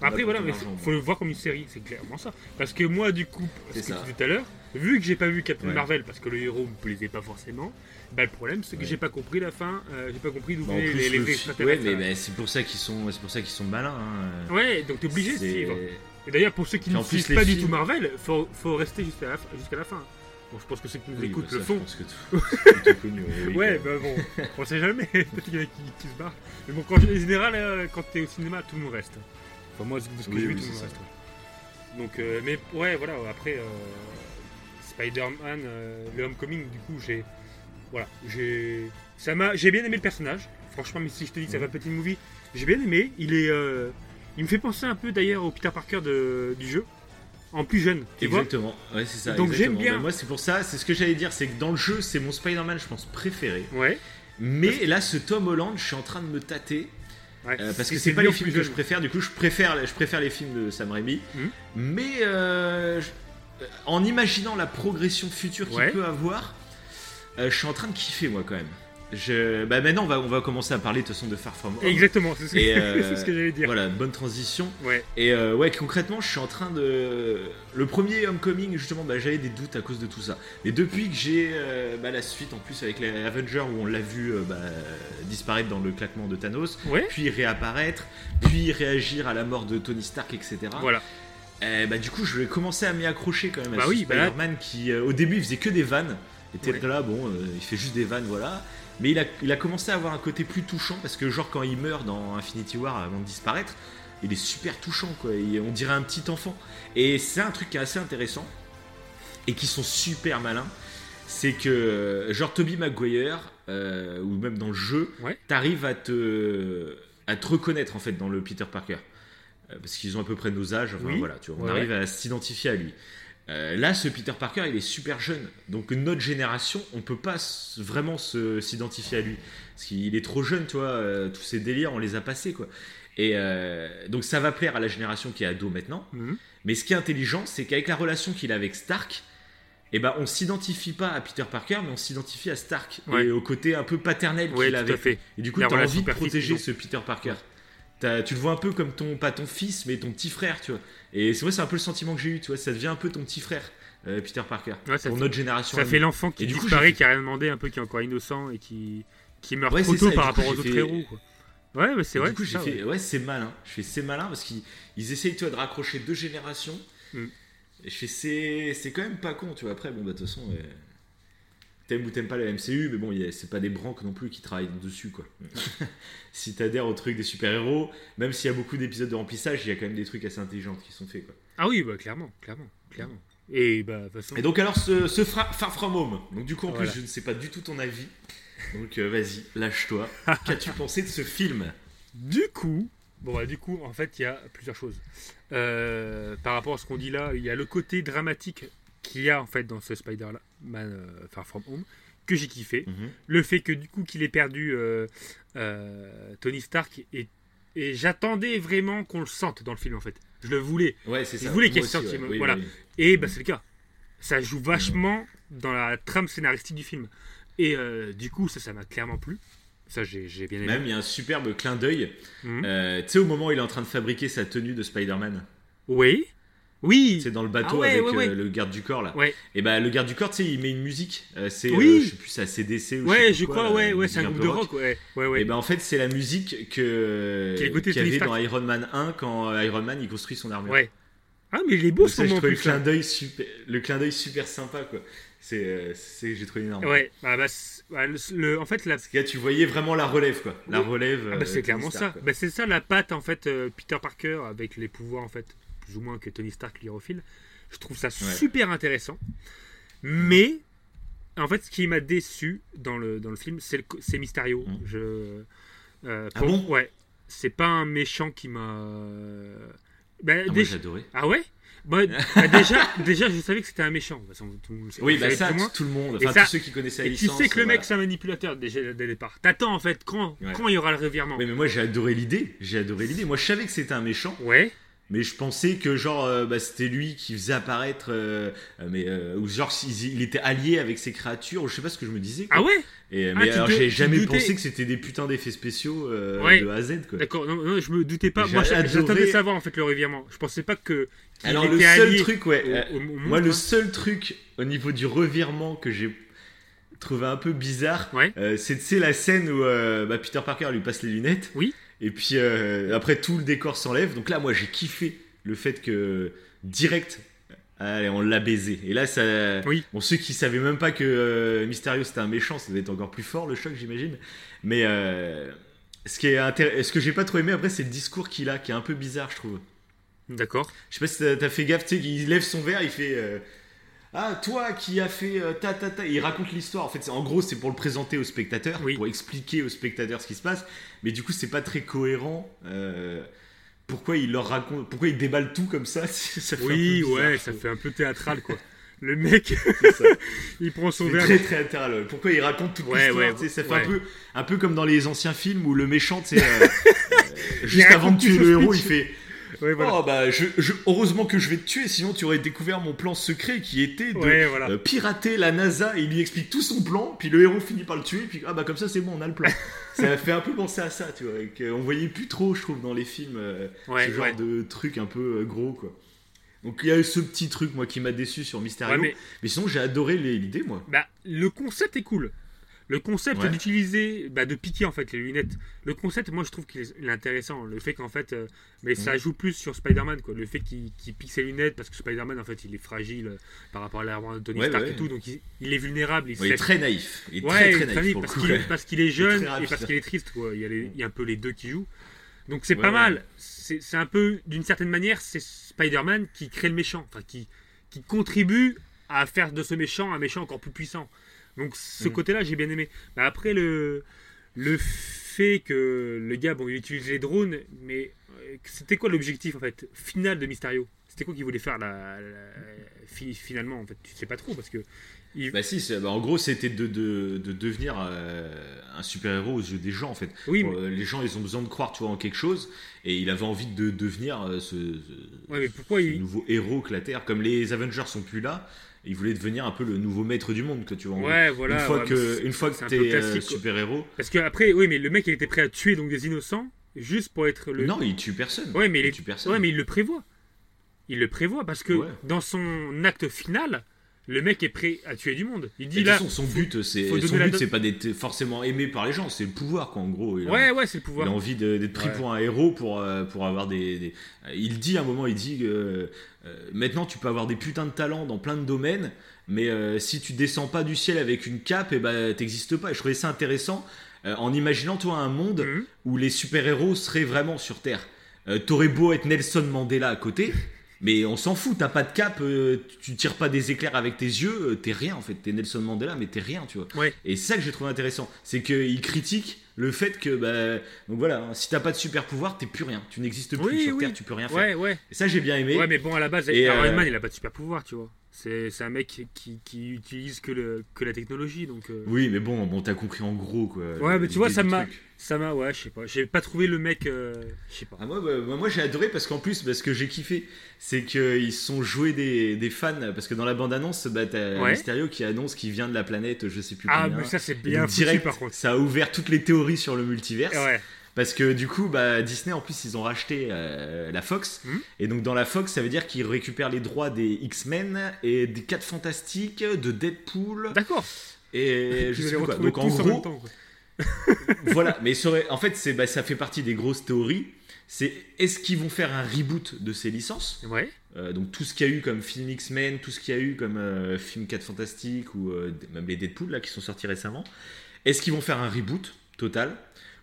Après, voilà, mais faut, le voir comme une série, c'est clairement ça. Parce que moi, du coup, ce que tu tout à l'heure, vu que j'ai pas vu Captain Ouais. Marvel parce que le héros me plaisait pas forcément, bah le problème c'est que Ouais. j'ai pas compris la fin, euh, j'ai pas compris d'où Bah, les, les le ouais, mais bah, c'est pour ça qu'ils sont, c'est pour ça qu'ils sont malins. hein. Ouais, donc t'es obligé de suivre. Et d'ailleurs, pour ceux qui ne suivent pas du tout Marvel, faut, faut rester jusqu'à la, fin- jusqu'à la fin. Bon, je pense que ceux qui nous Oui, écoutent bah, ça, le je font. pense que tout- tout est connu, ouais, oui, Ouais, quoi. bah bon, on sait jamais, peut-être qu'il y en a qui, qui se barrent. Mais bon, quand, en général, euh, quand t'es au cinéma, tout le monde reste. Enfin, moi, de ce que Oui, j'ai vu, tout le monde ça. reste. Donc, euh, mais ouais, voilà, après, euh, Spider-Man, euh, le Homecoming, du coup, j'ai. Voilà, j'ai. Ça m'a. J'ai bien aimé le personnage. Franchement, mais si je te dis que ça va Mhm. petit movie, j'ai bien aimé. Il est. Il me fait penser un peu d'ailleurs au Peter Parker de, du jeu. En plus jeune, tu vois Exactement, ouais, c'est ça. Donc, j'aime bien. Moi, c'est pour ça, c'est ce que j'allais dire, c'est que dans le jeu, c'est mon Spider-Man, je pense, préféré. Ouais. Mais là, ce Tom Holland, je suis en train de me tâter. ouais. Euh, parce que c'est pas les films que je préfère, du coup je préfère, je préfère les films de Sam Raimi. Mhm. Mais euh, je- en imaginant la progression future qu'il Ouais. peut avoir, euh, je suis en train de kiffer moi quand même. Je... Bah maintenant, on va, on va commencer à parler de toute façon de Far From Home. Exactement, c'est ce, euh, ce que j'allais dire. Voilà, bonne transition. Ouais. Et euh, ouais, concrètement, je suis en train de. Le premier Homecoming, justement, bah, j'avais des doutes à cause de tout ça. Mais depuis que j'ai euh, bah, la suite en plus avec les Avengers où on l'a vu euh, bah, disparaître dans le claquement de Thanos, Ouais. puis réapparaître, puis réagir à la mort de Tony Stark, etc. Voilà. Eh, bah, du coup, je vais commencer à m'y accrocher quand même à oui, Spider-Man qui, au début, il faisait que des vannes. Et t'es Ouais. là, bon, il fait juste des vannes, voilà. Mais il a, il a commencé à avoir un côté plus touchant parce que, genre, quand il meurt dans Infinity War avant de disparaître, il est super touchant, quoi. Il- on dirait un petit enfant. Et c'est un truc qui est assez intéressant et qui sont super malins. C'est que, genre, Toby Maguire, euh, ou même dans le jeu, Ouais. t'arrives à te, à te reconnaître en fait dans le Peter Parker. Euh, Parce qu'ils ont à peu près nos âges, enfin Oui. voilà, tu vois, on Ouais, arrive à s'identifier à lui. Euh, là, ce Peter Parker, il est super jeune. Donc, notre génération, on peut pas vraiment s'identifier à lui. Parce qu'il est trop jeune, tu vois. euh, tous ces délires, on les a passés, quoi. Et euh, donc, ça va plaire à la génération qui est ado maintenant. Mhm. Mais ce qui est intelligent, c'est qu'avec la relation qu'il a avec Stark, eh ben, on s'identifie pas à Peter Parker, mais on s'identifie à Stark. Ouais. Et au côté un peu paternel Ouais, qu'il tout a avec à fait. et du coup, tu as envie de protéger ce Peter Parker. Tu le vois un peu comme ton, pas ton fils, mais ton petit frère, tu vois. Et c'est vrai, c'est un peu le sentiment que j'ai eu, tu vois. Ça devient un peu ton petit frère, euh, Peter Parker. Ouais, pour fait- notre génération. Ça fait l'enfant qui Et coup, disparaît, fait- qui a rien demandé, un peu qui est encore innocent et qui, qui meurt Ouais, trop tôt ça, par coup, rapport aux autres fait- héros. Quoi. Ouais, mais c'est vrai. du coup, j'ai fait, ouais. ouais, c'est malin. Je fais, c'est malin parce qu'ils ils essayent, tu vois, de raccrocher deux générations. Mm. Et je fais, c'est, c'est quand même pas con, tu vois. Après, bon, bah, de toute façon, euh, t'aimes ou t'aimes pas le MCU, mais bon, c'est pas des branques non plus qui travaillent dessus, quoi. si t'adhères au truc des super-héros, même s'il y a beaucoup d'épisodes de remplissage, il y a quand même des trucs assez intelligents qui sont faits, quoi. Ah oui, bah, clairement, clairement, clairement. Et bah, façon. Et donc alors ce, ce Fra- Far From Home, donc du coup en Voilà. plus je ne sais pas du tout ton avis, donc euh, vas-y, lâche-toi. Qu'as-tu pensé de ce film? Du coup, bon bah, du coup, en fait, il y a plusieurs choses. Euh, par rapport à ce qu'on dit là, il y a le côté dramatique qu'il y a en fait dans ce Spider-Man euh, Far From Home que j'ai kiffé. Le fait que du coup qu'il ait perdu euh, euh, Tony Stark et, et j'attendais vraiment qu'on le sente dans le film en fait. Je le voulais. Ouais, c'est Je voulais qu'il. Oui, voilà. oui, oui. Et bah c'est le cas. Ça joue vachement dans la trame scénaristique du film. Et du coup ça ça m'a clairement plu. Ça j'ai bien aimé. Même il y a un superbe clin d'œil. Mhm. Tu sais au moment où il est en train de fabriquer sa tenue de Spider-Man, Oui. Oui. c'est dans le bateau Ah ouais, avec ouais, ouais. euh, le garde du corps là. Et bah le garde du corps, tu sais, il met une musique. euh, c'est, Oui. euh, je sais plus, c'est à CDC ou Ouais, sais je plus crois, quoi, ouais, euh, ouais, une c'est un groupe de rock, ouais, ouais. Et ben en fait c'est la musique que qu'il y Tony avait dans Iron Man 1 quand euh, Iron Man il construit son armure. Ouais. Ah, mais il est beau ce moment le clin d'œil super, le clin d'œil super sympa quoi. C'est, euh, c'est j'ai trouvé énorme. Ouais, ah bah, bah, le, le- en fait, la, là, tu voyais vraiment la relève quoi. La Oui. relève. ah bah, euh, c'est clairement ça. quoi. Bah, c'est ça la patte en fait, euh, Peter Parker avec les pouvoirs en fait, plus ou moins que Tony Stark refile. Je trouve ça super intéressant. Mais en fait, ce qui m'a déçu dans le, dans le film, c'est Mysterio. Mm. Je, euh, Ah bon Ouais. C'est pas un méchant qui m'a. Bah, Ah, moi déjà- j'ai adoré. ah ouais? Bah, bah, déjà, déjà, je savais que c'était un méchant. Tout. Oui bah ça tout le monde, enfin ça- tous ceux qui connaissaient la Et tu licence. sais que le euh, mec voilà. c'est un manipulateur déjà dès le départ. T'attends en fait quand, Ouais. quand il y aura le revirement. Oui mais moi j'ai adoré l'idée, j'ai adoré l'idée. Moi je savais que c'était un méchant, Ouais. Mais je pensais que genre euh, bah, c'était lui qui faisait apparaître, euh, euh, mais euh, ou genre il, il était allié avec ces créatures, ou je sais pas ce que je me disais. quoi. Ah ouais? Et, Ah, mais tu alors j'ai jamais doutais. pensé que c'était des putains d'effets spéciaux Ouais. de A à Z quoi. D'accord. Non, non, je me doutais pas. Moi, j'attendais savoir en fait le revirement. Je pensais pas que. qu'il Alors le seul truc ouais, au- au- au moi le hein. seul truc au niveau du revirement que j'ai trouvé un peu bizarre, Ouais. c'est la scène où bah, Peter Parker lui passe les lunettes. Oui. Et puis euh, après tout le décor s'enlève. Donc là moi j'ai kiffé le fait que direct, allez on l'a baisé. Et là ça, Oui. bon ceux qui savaient même pas que euh, Mysterio c'était un méchant, ça devait être encore plus fort le choc j'imagine. Mais euh, ce qui est intér- ce que j'ai pas trop aimé après c'est le discours qu'il a qui est un peu bizarre je trouve. D'accord. Je sais pas si t'as- t'as fait gaffe, tu sais, qu'il lève son verre, il fait euh, Ah, toi qui as fait euh, ta ta ta. Il raconte l'histoire. En fait, c'est- en gros, c'est pour le présenter au spectateur, Oui. pour expliquer au spectateur ce qui se passe. Mais du coup, c'est pas très cohérent. euh, pourquoi il leur raconte, pourquoi il déballe tout comme ça ça fait un Oui, bizarre, ouais, ça fait un peu théâtral quoi. Le mec, C'est ça. il prend son C'est verre. très très ouais. Pourquoi il raconte toute Ouais, l'histoire ouais, Ça fait un peu, un peu comme dans les anciens films où le méchant, sais, euh, euh, juste avant de tuer le héros, il fait Voilà. Oh bah je, je- heureusement que je vais te tuer, sinon tu aurais découvert mon plan secret qui était de voilà. euh, pirater la NASA et il lui explique tout son plan, puis le héros finit par le tuer, puis ah bah comme ça c'est bon, on a le plan. ça fait un peu penser à ça, tu vois, et qu'on voyait plus trop, je trouve, dans les films, euh, Ouais, ce genre ouais. de truc un peu euh, gros, quoi. Donc il y a eu ce petit truc, moi, qui m'a déçu sur Mysterio, Ouais, mais... mais sinon j'ai adoré l'idée, moi. bah, le concept est cool. Le concept Ouais. d'utiliser, bah, de piquer en fait les lunettes. Le concept, moi je trouve qu'il est, intéressant. Le fait qu'en fait, euh, mais ça Mhm. joue plus sur Spider-Man quoi. Le fait qu'il pique ses lunettes parce que Spider-Man en fait il est fragile euh, par rapport à l'arbre de Tony Ouais, Stark ouais, et tout, donc il, il est vulnérable. Il est très naïf, il est très naïf pour parce qu'il est jeune et parce qu'il est triste quoi. Il y, a les- il y a un peu les deux qui jouent. Donc c'est pas mal. C'est c'est un peu d'une certaine manière c'est Spider-Man qui crée le méchant, enfin qui qui contribue à faire de ce méchant un méchant encore plus puissant. Donc ce Mhm. côté-là j'ai bien aimé. Mais après le le fait que le gars bon il utilise les drones, mais euh, c'était quoi l'objectif en fait final de Mysterio? C'était quoi qu'il voulait faire la, la- fi- finalement en fait? Tu sais pas trop parce que il- Bah si, bah, en gros c'était de, de, de devenir euh, un super-héros aux yeux des gens en fait. oui Bon, mais, euh, les gens ils ont besoin de croire tu vois, en quelque chose et il avait envie de devenir euh, ce, ce- ouais, mais pourquoi ce il nouveau héros que la Terre. Comme les Avengers sont plus là, il voulait devenir un peu le nouveau maître du monde que tu vois. Ouais, voilà. une fois ouais, que, une fois que t'es euh, quoi. super-héros, Parce que après, oui, mais le mec, il était prêt à tuer donc des innocents juste pour être le. non il tue personne. Ouais, mais il tue personne. Ouais, mais il le prévoit. Il le prévoit parce que Ouais. dans son acte final, le mec est prêt à tuer du monde. Il dit là. façon, son but c'est son do- c'est pas d'être forcément aimé par les gens, c'est le pouvoir quoi en gros. Il a- Ouais, ouais, c'est le Il a pouvoir. envie d'être pris Ouais. pour un héros pour, euh, pour avoir des, des- euh, Il dit à un moment, il dit que euh, maintenant tu peux avoir des putains de talents dans plein de domaines, mais euh, si tu descends pas du ciel avec une cape, et ben t'existes pas. Et je trouvais ça intéressant euh, en imaginant toi un monde Mhm. où les super-héros seraient vraiment sur Terre. Euh, T'aurais beau être Nelson Mandela à côté. Mais on s'en fout, t'as pas de cape, euh, tu tires pas des éclairs avec tes yeux, euh, t'es rien en fait, t'es Nelson Mandela, mais t'es rien, tu vois. Ouais. Et c'est ça que j'ai trouvé intéressant, c'est qu'il critique le fait que, bah, donc voilà, hein, si t'as pas de super pouvoir, t'es plus rien, tu n'existes plus Oui, sur oui. Terre, tu peux rien faire. Ouais, ouais. Et ça j'ai bien aimé. Ouais, mais bon, à la base, Et, Iron euh, Man, il a pas de super pouvoir, tu vois. C'est un mec qui, qui utilise que, le, que la technologie, donc. euh, Oui, mais bon, bon, t'as compris en gros quoi. Ouais, mais tu vois, ça m'a-. Ça m'a, ouais, je sais pas. J'ai pas trouvé le mec. euh, Je sais pas. Ah, moi, bah, moi, moi, j'ai adoré parce qu'en plus, bah, ce que j'ai kiffé, c'est qu'ils se sont joués des, des fans. Parce que dans la bande-annonce, bah, t'as Ouais. Mysterio qui annonce qu'il vient de la planète, je sais plus Ah, combien. mais ça, c'est bien donc, foutu, direct, par contre. ça a ouvert toutes les théories sur le multiverse. Ouais. Parce que du coup, bah, Disney, en plus, ils ont racheté euh, la Fox. Mhm. Et donc, dans la Fox, ça veut dire qu'ils récupèrent les droits des X-Men et des 4 Fantastiques, de Deadpool. D'accord. Et je sais quoi. Donc, en en même gros, temps, quoi. voilà. Mais en fait, c'est, bah, ça fait partie des grosses théories. C'est est-ce qu'ils vont faire un reboot de ces licences? Ouais. Euh, Donc, tout ce qu'il y a eu comme film X-Men, tout ce qu'il y a eu comme euh, film 4 Fantastiques ou euh, même les Deadpool là, qui sont sortis récemment. Est-ce qu'ils vont faire un reboot total?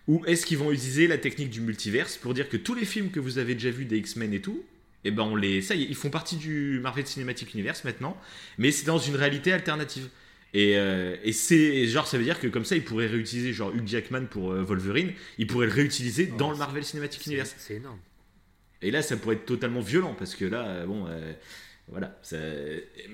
Ou est-ce qu'ils vont utiliser la technique du multiverse pour dire que tous les films que vous avez déjà vus des X-Men et tout, eh ben on les, ça y est, ils font partie du Marvel Cinematic Universe maintenant, mais c'est dans une réalité alternative. Et, euh, et c'est genre ça veut dire que comme ça ils pourraient réutiliser genre Hugh Jackman pour euh, Wolverine, ils pourraient le réutiliser Oh, dans le Marvel Cinematic Universe. c'est énorme. Et là ça pourrait être totalement violent parce que là euh, bon euh, voilà. Ça...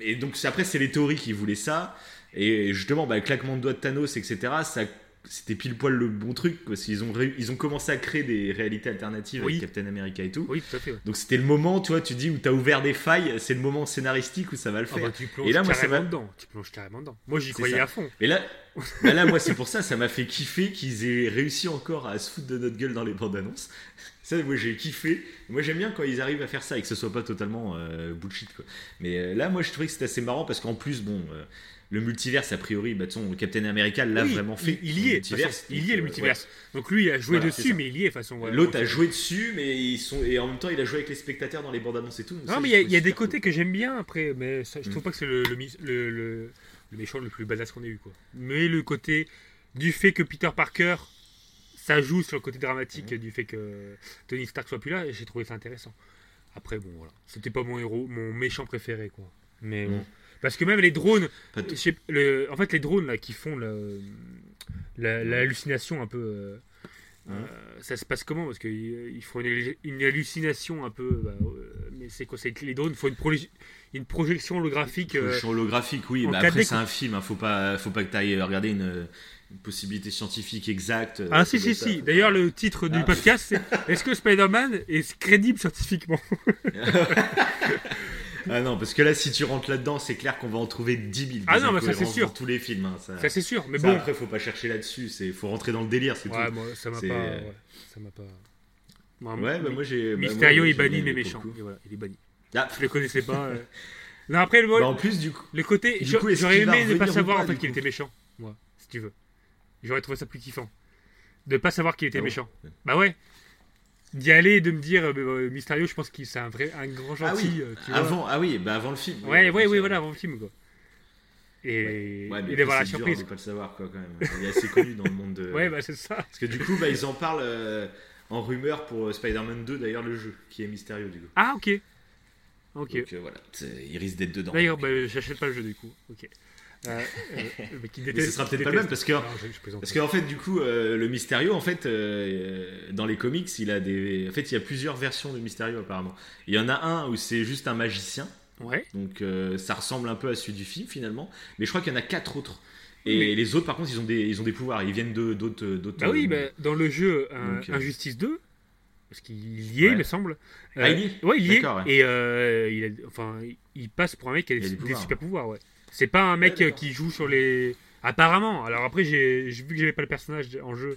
Et donc après c'est les théories qui voulaient ça et justement bah, claquement de doigts de Thanos etc. Ça c'était pile poil le bon truc parce qu'ils ont ils ont commencé à créer des réalités alternatives Oui. avec Captain America et tout. Oui, tout à fait. ouais. Donc c'était le moment, tu vois, tu dis où t'as ouvert des failles, c'est le moment scénaristique où ça va le Ah faire. bah, tu plonges Et là, moi, ça carrément m'a- dedans. Tu plonges carrément dedans. Moi, j'y croyais ça. à fond. Et là, bah là, moi, c'est pour ça, ça m'a fait kiffer qu'ils aient réussi encore à se foutre de notre gueule dans les bandes annonces. Ça, moi, j'ai kiffé. Moi, j'aime bien quand ils arrivent à faire ça et que ce soit pas totalement euh, bullshit, quoi. Mais euh, là, moi, je trouvais que c'était assez marrant parce qu'en plus, bon, euh, le multiverse, a priori, bah, son Captain America l'a Oui, vraiment fait. Il, il y est. multiverse. Il y est le multiverse. Donc lui, il a joué Voilà, dessus, mais il y est de toute façon. ouais. L'autre a euh, joué dessus, mais ils sont et en même temps, il a joué avec les spectateurs dans les bandes annonces et tout. Non, mais il y a, y des côtés cool. que j'aime bien après, mais ça, je trouve Mm. pas que c'est le, le, mis- le- le- le méchant le plus badass qu'on ait eu. Quoi. Mais le côté du fait que Peter Parker, ça joue sur le côté dramatique Mm. du fait que Tony Stark soit plus là, j'ai trouvé ça intéressant. Après, bon, voilà. C'était pas mon héros, mon méchant préféré, quoi. Mais bon. Parce que même les drones, sais- le- en fait, les drones là qui font l'hallucination un peu. euh, Ouais. euh, ça se passe comment? Parce qu'ils ils font une, une hallucination un peu. bah, euh, mais c'est quoi les drones, faut une, proje- une projection holographique. euh, Projection holographique, oui. 4D, après, c'est un film. Hein, faut pas, faut pas que tu ailles regarder une, une possibilité scientifique exacte. Ah euh, si si si. D'ailleurs le titre du Ah. podcast c'est Est-ce que Spider-Man est crédible scientifiquement? Ah non, parce que là, si tu rentres là-dedans, c'est clair qu'on va en trouver 10 000. Ah non, mais ça, c'est sûr. Dans tous les films. hein, ça, Ça c'est sûr. Mais ça, bon. après, faut pas chercher là-dessus. C'est, faut rentrer dans le délire, c'est Ouais tout. moi ça m'a pas. Ouais, ça m'a pas. Moi, Ouais, bah, moi j'ai. bah, Mysterio moi, est banni mais méchant. Et voilà, il est banni. Ah, Je le connaissais pas. euh. Non après le, bah, en plus, du coup. le côté. J'aurais aimé ne pas savoir en fait qu'il était méchant. Moi, si tu veux. J'aurais trouvé ça plus kiffant. De pas savoir qu'il était Ah méchant. Bah ouais. D'y aller et de me dire euh, euh, Mysterio, je pense qu'il c'est un vrai un grand Ah gentil. oui, euh, vois. avant, ah oui, bah avant le film. Ouais, ouais, sûr. voilà, avant le film, quoi. Et, Ouais, mais et d'avoir la c'est dur surprise. de pas le savoir, quoi, quand même. Il est assez connu dans le monde de. Ouais, bah c'est ça. Parce que du coup, bah, ils en parlent euh, en rumeur pour euh, Spider-Man 2, d'ailleurs, le jeu, qui est mystérieux, du coup. Ah, ok. Ok. Donc euh, voilà, il risque d'être dedans. D'ailleurs, bah, j'achète pas le jeu du coup. Ok. Euh, mais qui Mais ce sera peut-être pas le même, parce que. Non, je- je plaisante. Parce qu'en fait, du coup, euh, le Mysterio, en fait, euh, dans les comics, il a des. En fait, il y a plusieurs versions de Mysterio, apparemment. Il y en a un où c'est juste un magicien, Ouais. donc euh, ça ressemble un peu à celui du film, finalement. Mais je crois qu'il y en a quatre autres. Et Mais- les autres, par contre, ils ont des, ils ont des pouvoirs. Ils viennent de- d'autres. d'autres Bah oui, bah, dans le jeu un- Donc, euh, Injustice 2, parce qu'il y est, Ouais. il me semble. Ah, il y est Ouais, il y est. Ouais. Et euh, il, a- enfin, il passe pour un mec qui a Il a des, des des pouvoirs. super pouvoirs, ouais. C'est pas un mec Ouais, qui joue sur les. Apparemment. Alors après, j'ai vu que j'avais pas le personnage en jeu.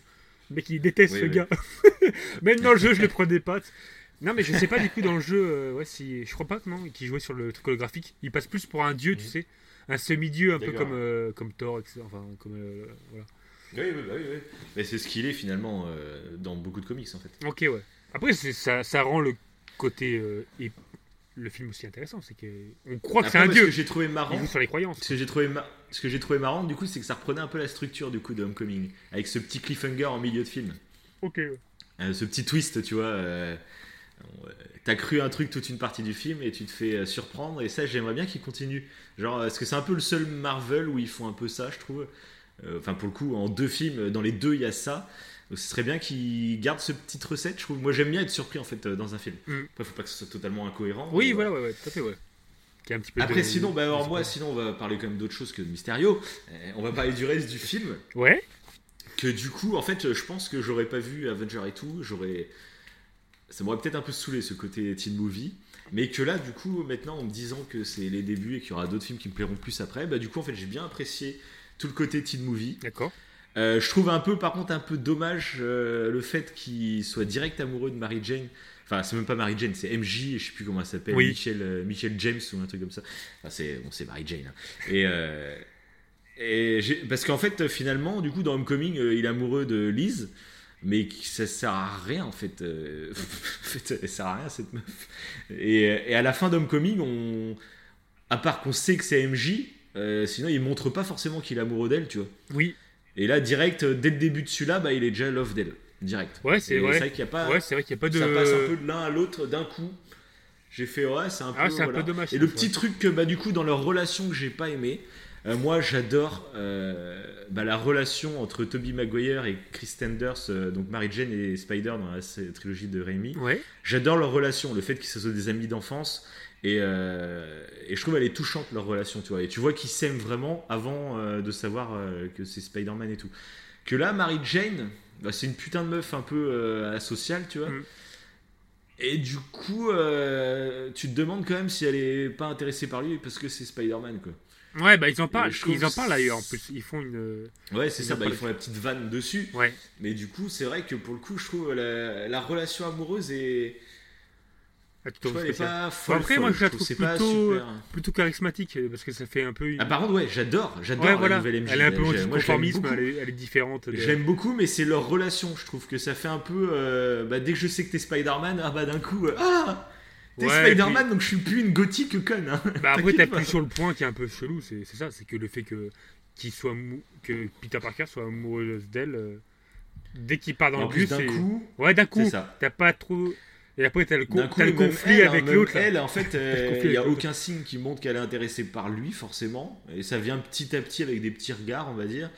Mec, il déteste Oui, ce oui. gars. Même dans le jeu, je le prenais pas. Non, mais je sais pas du coup dans le jeu. euh, ouais, si. Je crois pas que non, qui jouait sur le truc holographique. Il passe plus pour un dieu, tu Mhm. sais. Un semi-dieu, un peu comme, euh, comme Thor, etc. Enfin, comme. euh, voilà. Oui, oui, bah oui, oui. Mais c'est ce qu'il est finalement euh, dans beaucoup de comics en fait. Ok, ouais. Après, ça rend le côté. Le film aussi intéressant. C'est que. On croit que c'est un moi, Ce dieu. que j'ai trouvé marrant, sur les croyances. ce que j'ai trouvé, ma- ce que j'ai trouvé marrant du coup, c'est que ça reprenait un peu la structure du coup de Homecoming, avec ce petit cliffhanger en milieu de film, Ok. Euh, ce petit twist, tu vois. euh, euh, T'as cru un truc toute une partie du film et tu te fais surprendre et ça j'aimerais bien qu'il continue. Genre parce que c'est un peu le seul Marvel où ils font un peu ça, je trouve? Enfin pour le coup, en deux films, dans les deux il y a ça. Donc ce serait bien qu'ils gardent ce petite recette, je trouve. Moi j'aime bien être surpris en fait euh, dans un film. Mm. Après faut pas que ce soit totalement incohérent. Oui, mais voilà, ouais, ouais, tout à fait, ouais. Un petit peu Après, de- sinon, bah, alors moi, sinon, on va parler quand même d'autre chose que de Mysterio. Euh, on va parler du reste du film. Ouais, Que du coup, en fait, je pense que j'aurais pas vu Avenger et tout. J'aurais. Ça m'aurait peut-être un peu saoulé ce côté teen movie. Mais que là, du coup, maintenant, en me disant que c'est les débuts et qu'il y aura d'autres films qui me plairont plus après, bah, du coup, en fait, j'ai bien apprécié tout le côté teen movie. d'accord. Euh, je trouve un peu, par contre, un peu dommage euh, le fait qu'il soit direct amoureux de Mary Jane. Enfin, c'est même pas Mary Jane, c'est MJ, je sais plus comment elle s'appelle, Oui. Michelle, euh, Michelle James ou un truc comme ça. Enfin, c'est bon, c'est Mary Jane. hein. Et, et j'ai- parce qu'en fait, finalement, du coup, dans Homecoming, il est amoureux de Liz, mais ça sert à rien en fait. en fait, elle sert à rien cette meuf. Et, et à la fin d'Homecoming, on, à part qu'on sait que c'est MJ, sinon il montre pas forcément qu'il est amoureux d'elle, tu vois. Oui, Et là, direct, euh, dès le début de celui-là, bah, il est déjà love d'elle. Direct. Ouais, c'est vrai. C'est vrai qu'il n'y a pas. ouais, c'est vrai qu'il a pas de. Ça passe un peu de l'un à l'autre d'un coup. J'ai fait, ouais, c'est un peu. Ah, un peu dommage. Et le petit truc que, bah, du coup, dans leur relation que j'ai pas aimé, euh, moi, j'adore euh, bah, la relation entre Tobey Maguire et Chris Sanders, euh, donc Mary Jane et Spider dans la trilogie de Raimi. Ouais, J'adore leur relation, le fait qu'ils soient des amis d'enfance. Et, euh, et je trouve elle est touchante leur relation, tu vois. Et tu vois qu'ils s'aiment vraiment avant euh, de savoir euh, que c'est Spider-Man et tout. Que là, Mary Jane, bah, c'est une putain de meuf un peu asociale, tu vois. Mm. Et du coup, tu te demandes quand même si elle est pas intéressée par lui parce que c'est Spider-Man, quoi. ouais, bah ils en parlent. Ils en parlent d'ailleurs en plus. Ils font une. Ouais, c'est ça, bah, ils font la petite vanne dessus. Ouais. Mais du coup, c'est vrai que pour le coup, je trouve la, la relation amoureuse est. Trouve, elle est pas folle, après, moi, je la trouve trouve c'est pas plutôt-. Plutôt charismatique parce que ça fait un peu. Une... Ah, par contre, ouais, j'adore, j'adore ouais, la voilà. nouvelle MJ. Elle est un peu anticonformisme. Elle est, elle est différente. de- Je l'aime beaucoup, mais c'est leur relation. Je trouve que ça fait un peu. euh, bah, dès que je sais que t'es Spider-Man, ah bah d'un coup, euh, ah T'es Ouais, Spider-Man, donc je suis plus une gothique conne. hein. Bah après, sur le point qui est un peu chelou, c'est ça, c'est que le fait que soit mou- que Peter Parker soit amoureux d'elle euh, dès qu'il part dans En le bus, d'un c'est- coup, ouais d'un coup, t'as pas trop et après t'as le, coup, t'as le conflit elle, hein, avec même l'autre. Elle, en fait, euh, il n'y a aucun signe qui montre qu'elle est intéressée par lui, forcément. Et ça vient petit à petit avec des petits regards, on va dire.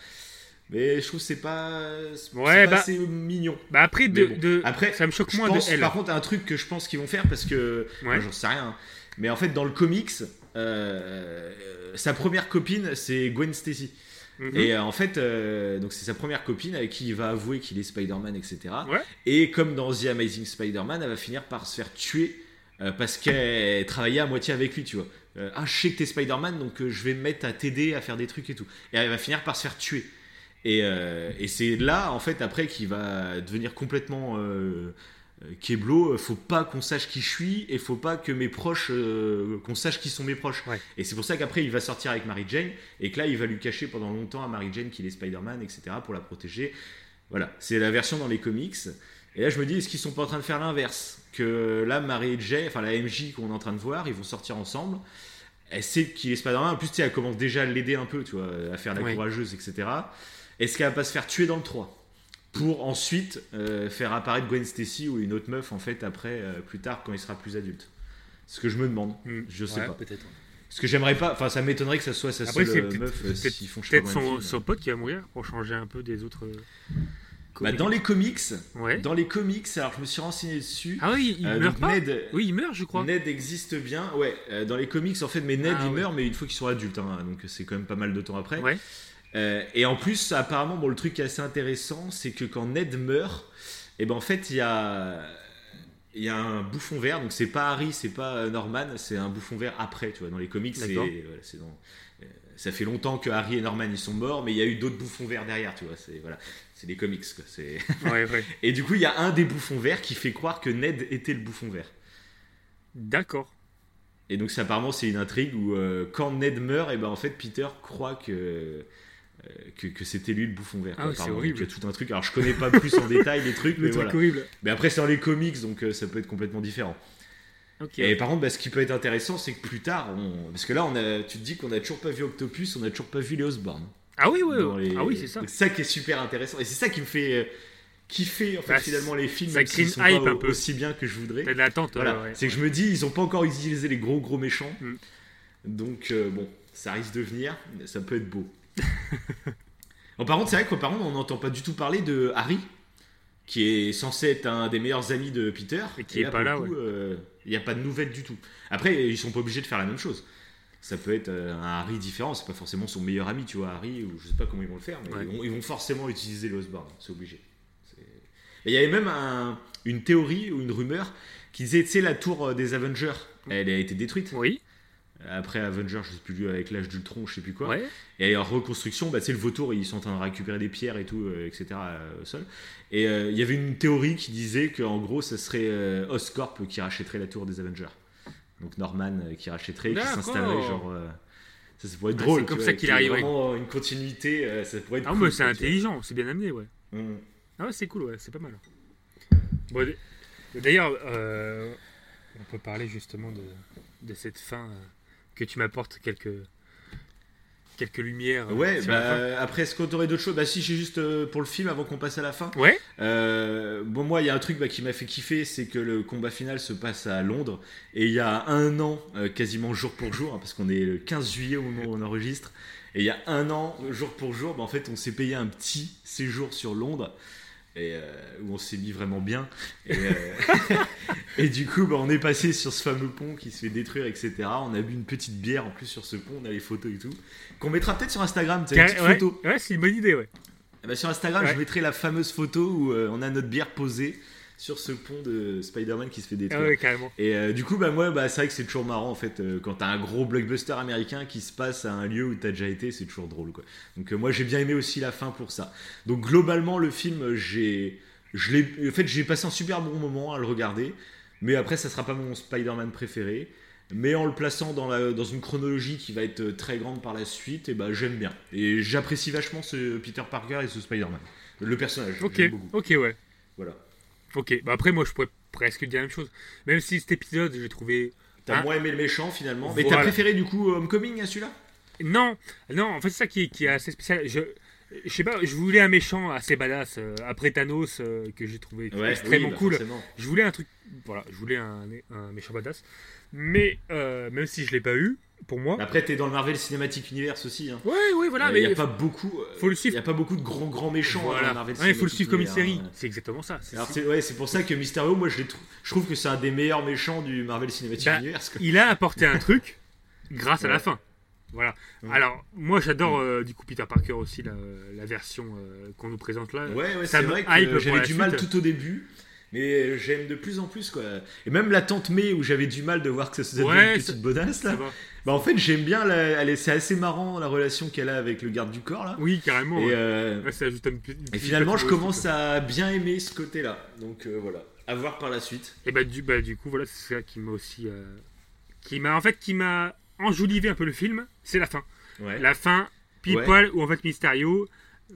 Mais je trouve que c'est pas, c'est Ouais, pas bah- assez mignon. Bah après, Mais de, bon. de- Après, ça me choque moins pense, de elle. par contre, un truc que je pense qu'ils vont faire parce que Ouais. j'en sais rien. hein. Mais en fait, dans le comics, euh, sa première copine, c'est Gwen Stacy. Mhm. Et euh, en fait, euh, donc c'est sa première copine avec qui il va avouer qu'il est Spider-Man, etc. Ouais. Et comme dans The Amazing Spider-Man, elle va finir par se faire tuer euh, parce qu'elle travaillait à moitié avec lui, tu vois. Ah, je sais que t'es Spider-Man, donc je vais me mettre à t'aider à faire des trucs et tout. Et elle va finir par se faire tuer. Et, et c'est là, en fait, après, qu'il va devenir complètement Keblo. Faut pas qu'on sache qui je suis et faut pas que mes proches, euh, qu'on sache qui sont mes proches. Ouais. Et c'est pour ça qu'après, il va sortir avec Mary Jane et que là, il va lui cacher pendant longtemps à Mary Jane qu'il est Spider-Man, etc. pour la protéger. Voilà, c'est la version dans les comics. Et là, je me dis, est-ce qu'ils sont pas en train de faire l'inverse? Que là, Mary Jane, enfin la MJ qu'on est en train de voir, ils vont sortir ensemble. Elle sait qu'il est Spider-Man. En plus, tu sais, elle commence déjà à l'aider un peu, tu vois, à faire la Ouais. courageuse, etc. Est-ce qu'elle va pas se faire tuer dans le 3 pour ensuite euh, faire apparaître Gwen Stacy ou une autre meuf en fait après euh, plus tard quand il sera plus adulte ce que je me demande Hmm. je sais Ouais, pas Peut-être. parce que j'aimerais pas enfin ça m'étonnerait que ça soit sa Après, seule euh, peut-être- meuf euh, peut-être- s'ils font Peut-être son, pote qui va mourir pour changer un peu des autres. Bah, dans les comics Ouais. dans les comics alors je me suis renseigné dessus Ah oui, il Euh, meurt pas Ned, Oui, il meurt, je crois. Ned existe bien ouais euh, dans les comics en fait mais Ned Ah, il ouais. meurt mais une fois qu'ils sont adultes hein, donc c'est quand même pas mal de temps après Ouais. Euh, et en plus, apparemment, bon, le truc qui est assez intéressant, c'est que quand Ned meurt, et ben en fait, il y a, il y a un bouffon vert. Donc c'est pas Harry, c'est pas euh, Norman, c'est un bouffon vert après. Tu vois, dans les comics, c'est, voilà, dans- euh, ça fait longtemps que Harry et Norman ils sont morts, mais il y a eu d'autres bouffons verts derrière. Tu vois, c'est voilà, c'est les comics. Quoi, c'est... Ouais, ouais. Et du coup, il y a un des bouffons verts qui fait croire que Ned était le bouffon vert. D'accord. Et donc, apparemment, c'est une intrigue où euh, quand Ned meurt, et ben en fait, Peter croit que, que, que c'était lui le bouffon vert. Ah ouais, c'est horrible. Donc, il y a tout un truc. Alors, je connais pas plus en détail les trucs, mais truc voilà. horrible. Mais après, c'est dans les comics, donc euh, ça peut être complètement différent. Et par contre, bah, ce qui peut être intéressant, c'est que plus tard, on... parce que là, on a... tu te dis qu'on a toujours pas vu Octopus, on a toujours pas vu les Osborn. Ah oui, ouais. les- Ah oui, c'est ça. Ça qui est super intéressant. Et c'est ça qui me fait euh, kiffer, en fait, Bah, finalement, les films, ça crée une hype pas un peu. aussi bien que je voudrais. T'as de l'attente. Voilà, ouais, ouais. c'est que je me dis, ils ont pas encore utilisé les gros gros méchants. Mm. Donc euh, bon, ça risque de venir, ça peut être beau. Bon, par contre, c'est vrai que par contre, on n'entend pas du tout parler de Harry, qui est censé être un des meilleurs amis de Peter. Et qui est là, pas là, euh, Il n'y a pas de nouvelles du tout. Après, ils sont pas obligés de faire la même chose. Ça peut être euh, un Harry différent, c'est pas forcément son meilleur ami, tu vois, Harry, ou je sais pas comment ils vont le faire, mais Ouais. ils, vont, ils vont forcément utiliser le c'est obligé. Et il y avait même un- une théorie ou une rumeur qui disait, tu sais, la tour euh, des Avengers, elle a été détruite. Oui. Après Avengers, je sais plus, avec l'âge d'Ultron, je sais plus quoi. Ouais. Et en reconstruction, bah, tu sais, le vautour, ils sont en train de récupérer des pierres et tout, euh, etc. euh, au sol. Et euh, il y avait une théorie qui disait qu'en gros, ça serait euh, Oscorp qui rachèterait la tour des Avengers. Donc Norman euh, qui rachèterait, qui s'installerait, genre. euh, ça, ça pourrait être Ah, drôle. c'est comme ça qu'il arriverait. Vraiment une continuité, euh, ça pourrait être Ah, cool, mais c'est intelligent, c'est bien amené, ouais. Mm. Ah ouais, c'est cool, ouais, c'est pas mal. Bon, D'ailleurs, euh, on peut parler justement de, de cette fin euh, que tu m'apportes quelques, quelques lumières. euh, Ouais, bah, après, est-ce qu'on aurait d'autres choses? Bah, si, j'ai juste euh, pour le film avant qu'on passe à la fin. Ouais, Euh, bon, moi, il y a un truc bah, qui m'a fait kiffer, c'est que le combat final se passe à Londres. Et il y a un an, euh, quasiment jour pour jour, hein, parce qu'on est le 15 juillet au moment où on enregistre. Et il y a un an, jour pour jour, bah, en fait, on s'est payé un petit séjour sur Londres. Et, euh, où on s'est mis vraiment bien. Et, euh, et du coup, bah, on est passé sur ce fameux pont qui se fait détruire, etc. On a bu une petite bière en plus sur ce pont, on a les photos et tout. Qu'on mettra peut-être sur Instagram, tu sais, ouais, ouais, c'est une bonne idée, ouais. Eh ben, sur Instagram, Ouais. je mettrai la fameuse photo où euh, on a notre bière posée sur ce pont de Spider-Man qui se fait Ah détruire. ouais, carrément. Et euh, du coup, bah, moi, bah, c'est vrai que c'est toujours marrant en fait euh, quand t'as un gros blockbuster américain qui se passe à un lieu où t'as déjà été, c'est toujours drôle quoi. Donc euh, moi, j'ai bien aimé aussi la fin pour ça. Donc globalement, le film, j'ai, je l'ai, en fait, j'ai passé un super bon moment à le regarder. Mais après, ça sera pas mon Spider-Man préféré. Mais en le plaçant dans, la, dans une chronologie qui va être très grande par la suite, et bah, j'aime bien. Et j'apprécie vachement ce Peter Parker et ce Spider-Man. Le personnage. Ok, j'aime beaucoup. ok, ouais. Voilà. Ok, bah après, moi, je pourrais presque dire la même chose. Même si cet épisode, j'ai trouvé. T'as moins aimé le méchant finalement. Mais t'as préféré du coup Homecoming à celui-là? Non, non, en fait, c'est ça qui est, qui est assez spécial. Je, Je sais pas, je voulais un méchant assez badass euh, après Thanos euh, que j'ai trouvé Ouais, extrêmement oui, bah, cool. forcément. Je voulais un truc, voilà, je voulais un, un méchant badass. Mais euh, même si je l'ai pas eu, pour moi. Après, t'es dans le Marvel Cinematic Universe aussi. Hein. Ouais, ouais, voilà, Il mais n'y a pas beaucoup. faut le Il suivre. y a pas beaucoup de grands grands méchants dans Voilà. le Marvel Ouais, il faut le suivre comme une série. hein. C'est exactement ça. C'est- Alors c'est ouais, c'est pour ça que Mysterio, moi je, l'ai trou- je trouve que c'est un des meilleurs méchants du Marvel Cinematic Bah, Universe. quoi. il a apporté un truc grâce à la fin. Voilà. Alors, moi, j'adore euh, du coup Peter Parker aussi, la, la version euh, qu'on nous présente là. Ouais, ouais, c'est vrai que j'avais du mal tout au début, mais j'aime de plus en plus quoi. Et même la tante May où j'avais du mal de voir que ça se faisait Ouais, une petite bonasse là. Bah en fait j'aime bien, la- c'est assez marrant la relation qu'elle a avec le garde du corps là. Oui, carrément. Et, euh, Ouais, ça ajoute une petite- une et petite finalement je commence aussi, à bien aimer ce côté là. Donc euh, voilà, à voir par la suite. Et bah du, bah, du coup, voilà, c'est ça qui m'a aussi. euh, qui m'a en fait, qui m'a enjolivé un peu le film, c'est la fin. Ouais. La fin, pile Ouais. poil, où en fait Mysterio,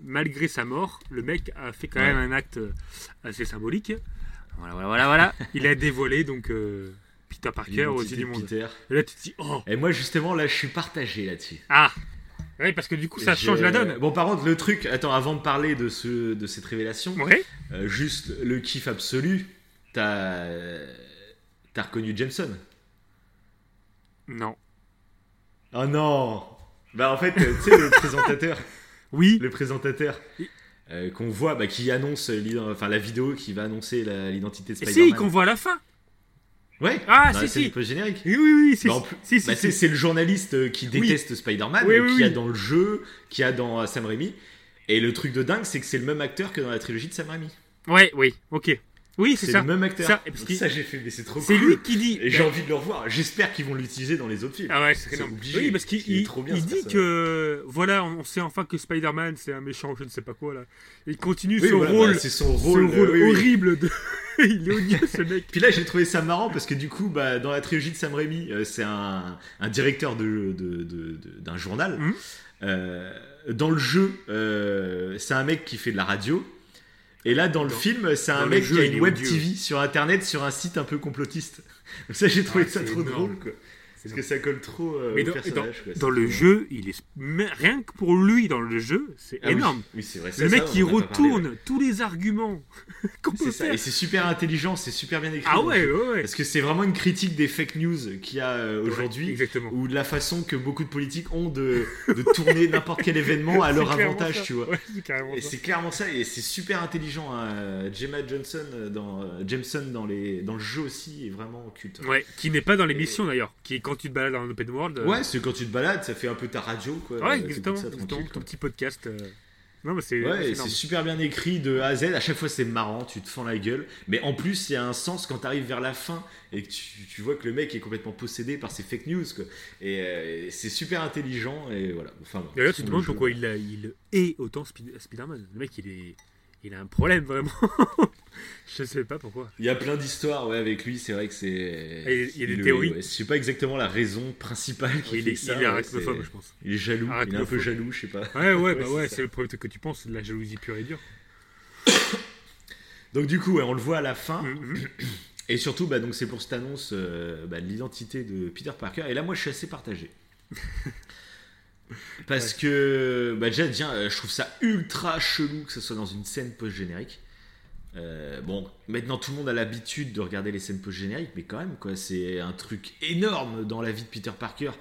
malgré sa mort, le mec a fait quand même un acte assez symbolique. Voilà, voilà, voilà, voilà. Il a dévoilé donc euh, Peter Parker L'identité du de monde. Peter. Et là, tu te dis, oh, Et moi justement là je suis partagé là-dessus. ah Ouais, parce que du coup, ça change la donne. Bon par contre le truc, attends avant de parler de, ce, de cette révélation, Ouais. Euh, juste le kiff absolu, t'as t'as reconnu Jameson? Non. Oh non Bah en fait, tu sais le présentateur, Oui. le présentateur euh, qu'on voit, bah, qui annonce enfin la vidéo qui va annoncer l'identité de Et Spider-Man. si, qu'on voit à la fin. Ouais. Ah, dans si, scène si. post-générique. Oui, oui, oui. Si, Bah, si, Bah, c'est c'est le journaliste euh, qui Oui. déteste Spider-Man, Oui, oui, qui a dans le jeu, qui a dans euh, Sam Raimi. Et le truc de dingue, c'est que c'est le même acteur que dans la trilogie de Sam Raimi. Ouais, oui, ok. Oui, c'est C'est ça. le même acteur. Ça, et parce Donc qu'il- ça, j'ai fait, mais c'est trop C'est cool. lui qui dit. Et j'ai envie de le revoir. J'espère qu'ils vont l'utiliser dans les autres films. Ah ouais, c'est obligé. Oui, parce qu'il Il trop bien, dit que voilà, on sait enfin que Spider-Man c'est un méchant, je ne sais pas quoi là. Il continue Oui, son voilà, rôle, bah, c'est son rôle, rôle oui, oui. horrible de. il est odieux ce mec. Puis là, j'ai trouvé ça marrant parce que du coup, bah, dans la trilogie de Sam Raimi, euh, c'est un, un directeur de, de- de- de- d'un journal. Mhm. Euh, dans le jeu, euh, c'est un mec qui fait de la radio. Et là, dans le film, c'est un mec qui a une web. TV sur internet, sur un site un peu complotiste. Ça, j'ai trouvé Ah, ça trop énorme. drôle, quoi. Parce que ça colle trop euh, Mais au dans, personnage. quoi. dans le jeu, il est rien que pour lui dans le jeu, c'est Ah énorme. Oui, c'est vrai. Le ça, mec parlé, retourne ouais. tous les arguments qu'on peut C'est ça. faire. Et c'est super intelligent, c'est super bien écrit. Ah ouais, ouais, ouais. Parce que c'est vraiment une critique des fake news qu'il y a euh, aujourd'hui. Ou de la façon que beaucoup de politiques ont de, de tourner n'importe quel événement à leur avantage, ça. tu vois. Et c'est clairement ça, et c'est super intelligent. hein. Gemma Johnson euh, dans euh, Jameson dans les dans le jeu aussi est vraiment culte. Ouais, qui n'est pas dans l'émission d'ailleurs, qui est quand tu te balades dans un open world. euh, Ouais, c'est quand tu te balades, ça fait un peu ta radio, quoi. Ouais, exactement, ça ton quoi. petit podcast. euh. Non, mais c'est Ouais, et super bien écrit de A à Z. À chaque fois, c'est marrant, tu te fends la gueule. Mais en plus, il y a un sens quand tu arrives vers la fin et que tu, tu vois que le mec est complètement possédé par ces fake news. Quoi. Et euh, c'est super intelligent. Et voilà. Enfin, D'ailleurs, tu te demandes pourquoi il, a- il est autant Spi- Spider-Man. Le mec, il, est, il a un problème vraiment. je sais pas pourquoi. Il y a plein d'histoires ouais, avec lui. C'est vrai que c'est. Il y a des le- théories. ouais, je sais pas exactement la raison principale qui il, fait est, ça. il est arachnophobe, c'est- je pense. Il est jaloux. Il est un peu jaloux, je sais pas. Ouais, ouais, bah c'est ouais, c'est le premier truc que tu penses, c'est de la jalousie pure et dure. Donc, du coup, on le voit à la fin. Mhm. Et surtout, bah, donc c'est pour cette annonce euh, bah, de l'identité de Peter Parker. Et là, moi, je suis assez partagé. Parce que, bah, déjà, déjà, euh, je trouve ça ultra chelou que ce soit dans une scène post-générique. Euh, bon, maintenant tout le monde a l'habitude de regarder les scènes post-génériques, mais quand même, quoi, c'est un truc énorme dans la vie de Peter Parker.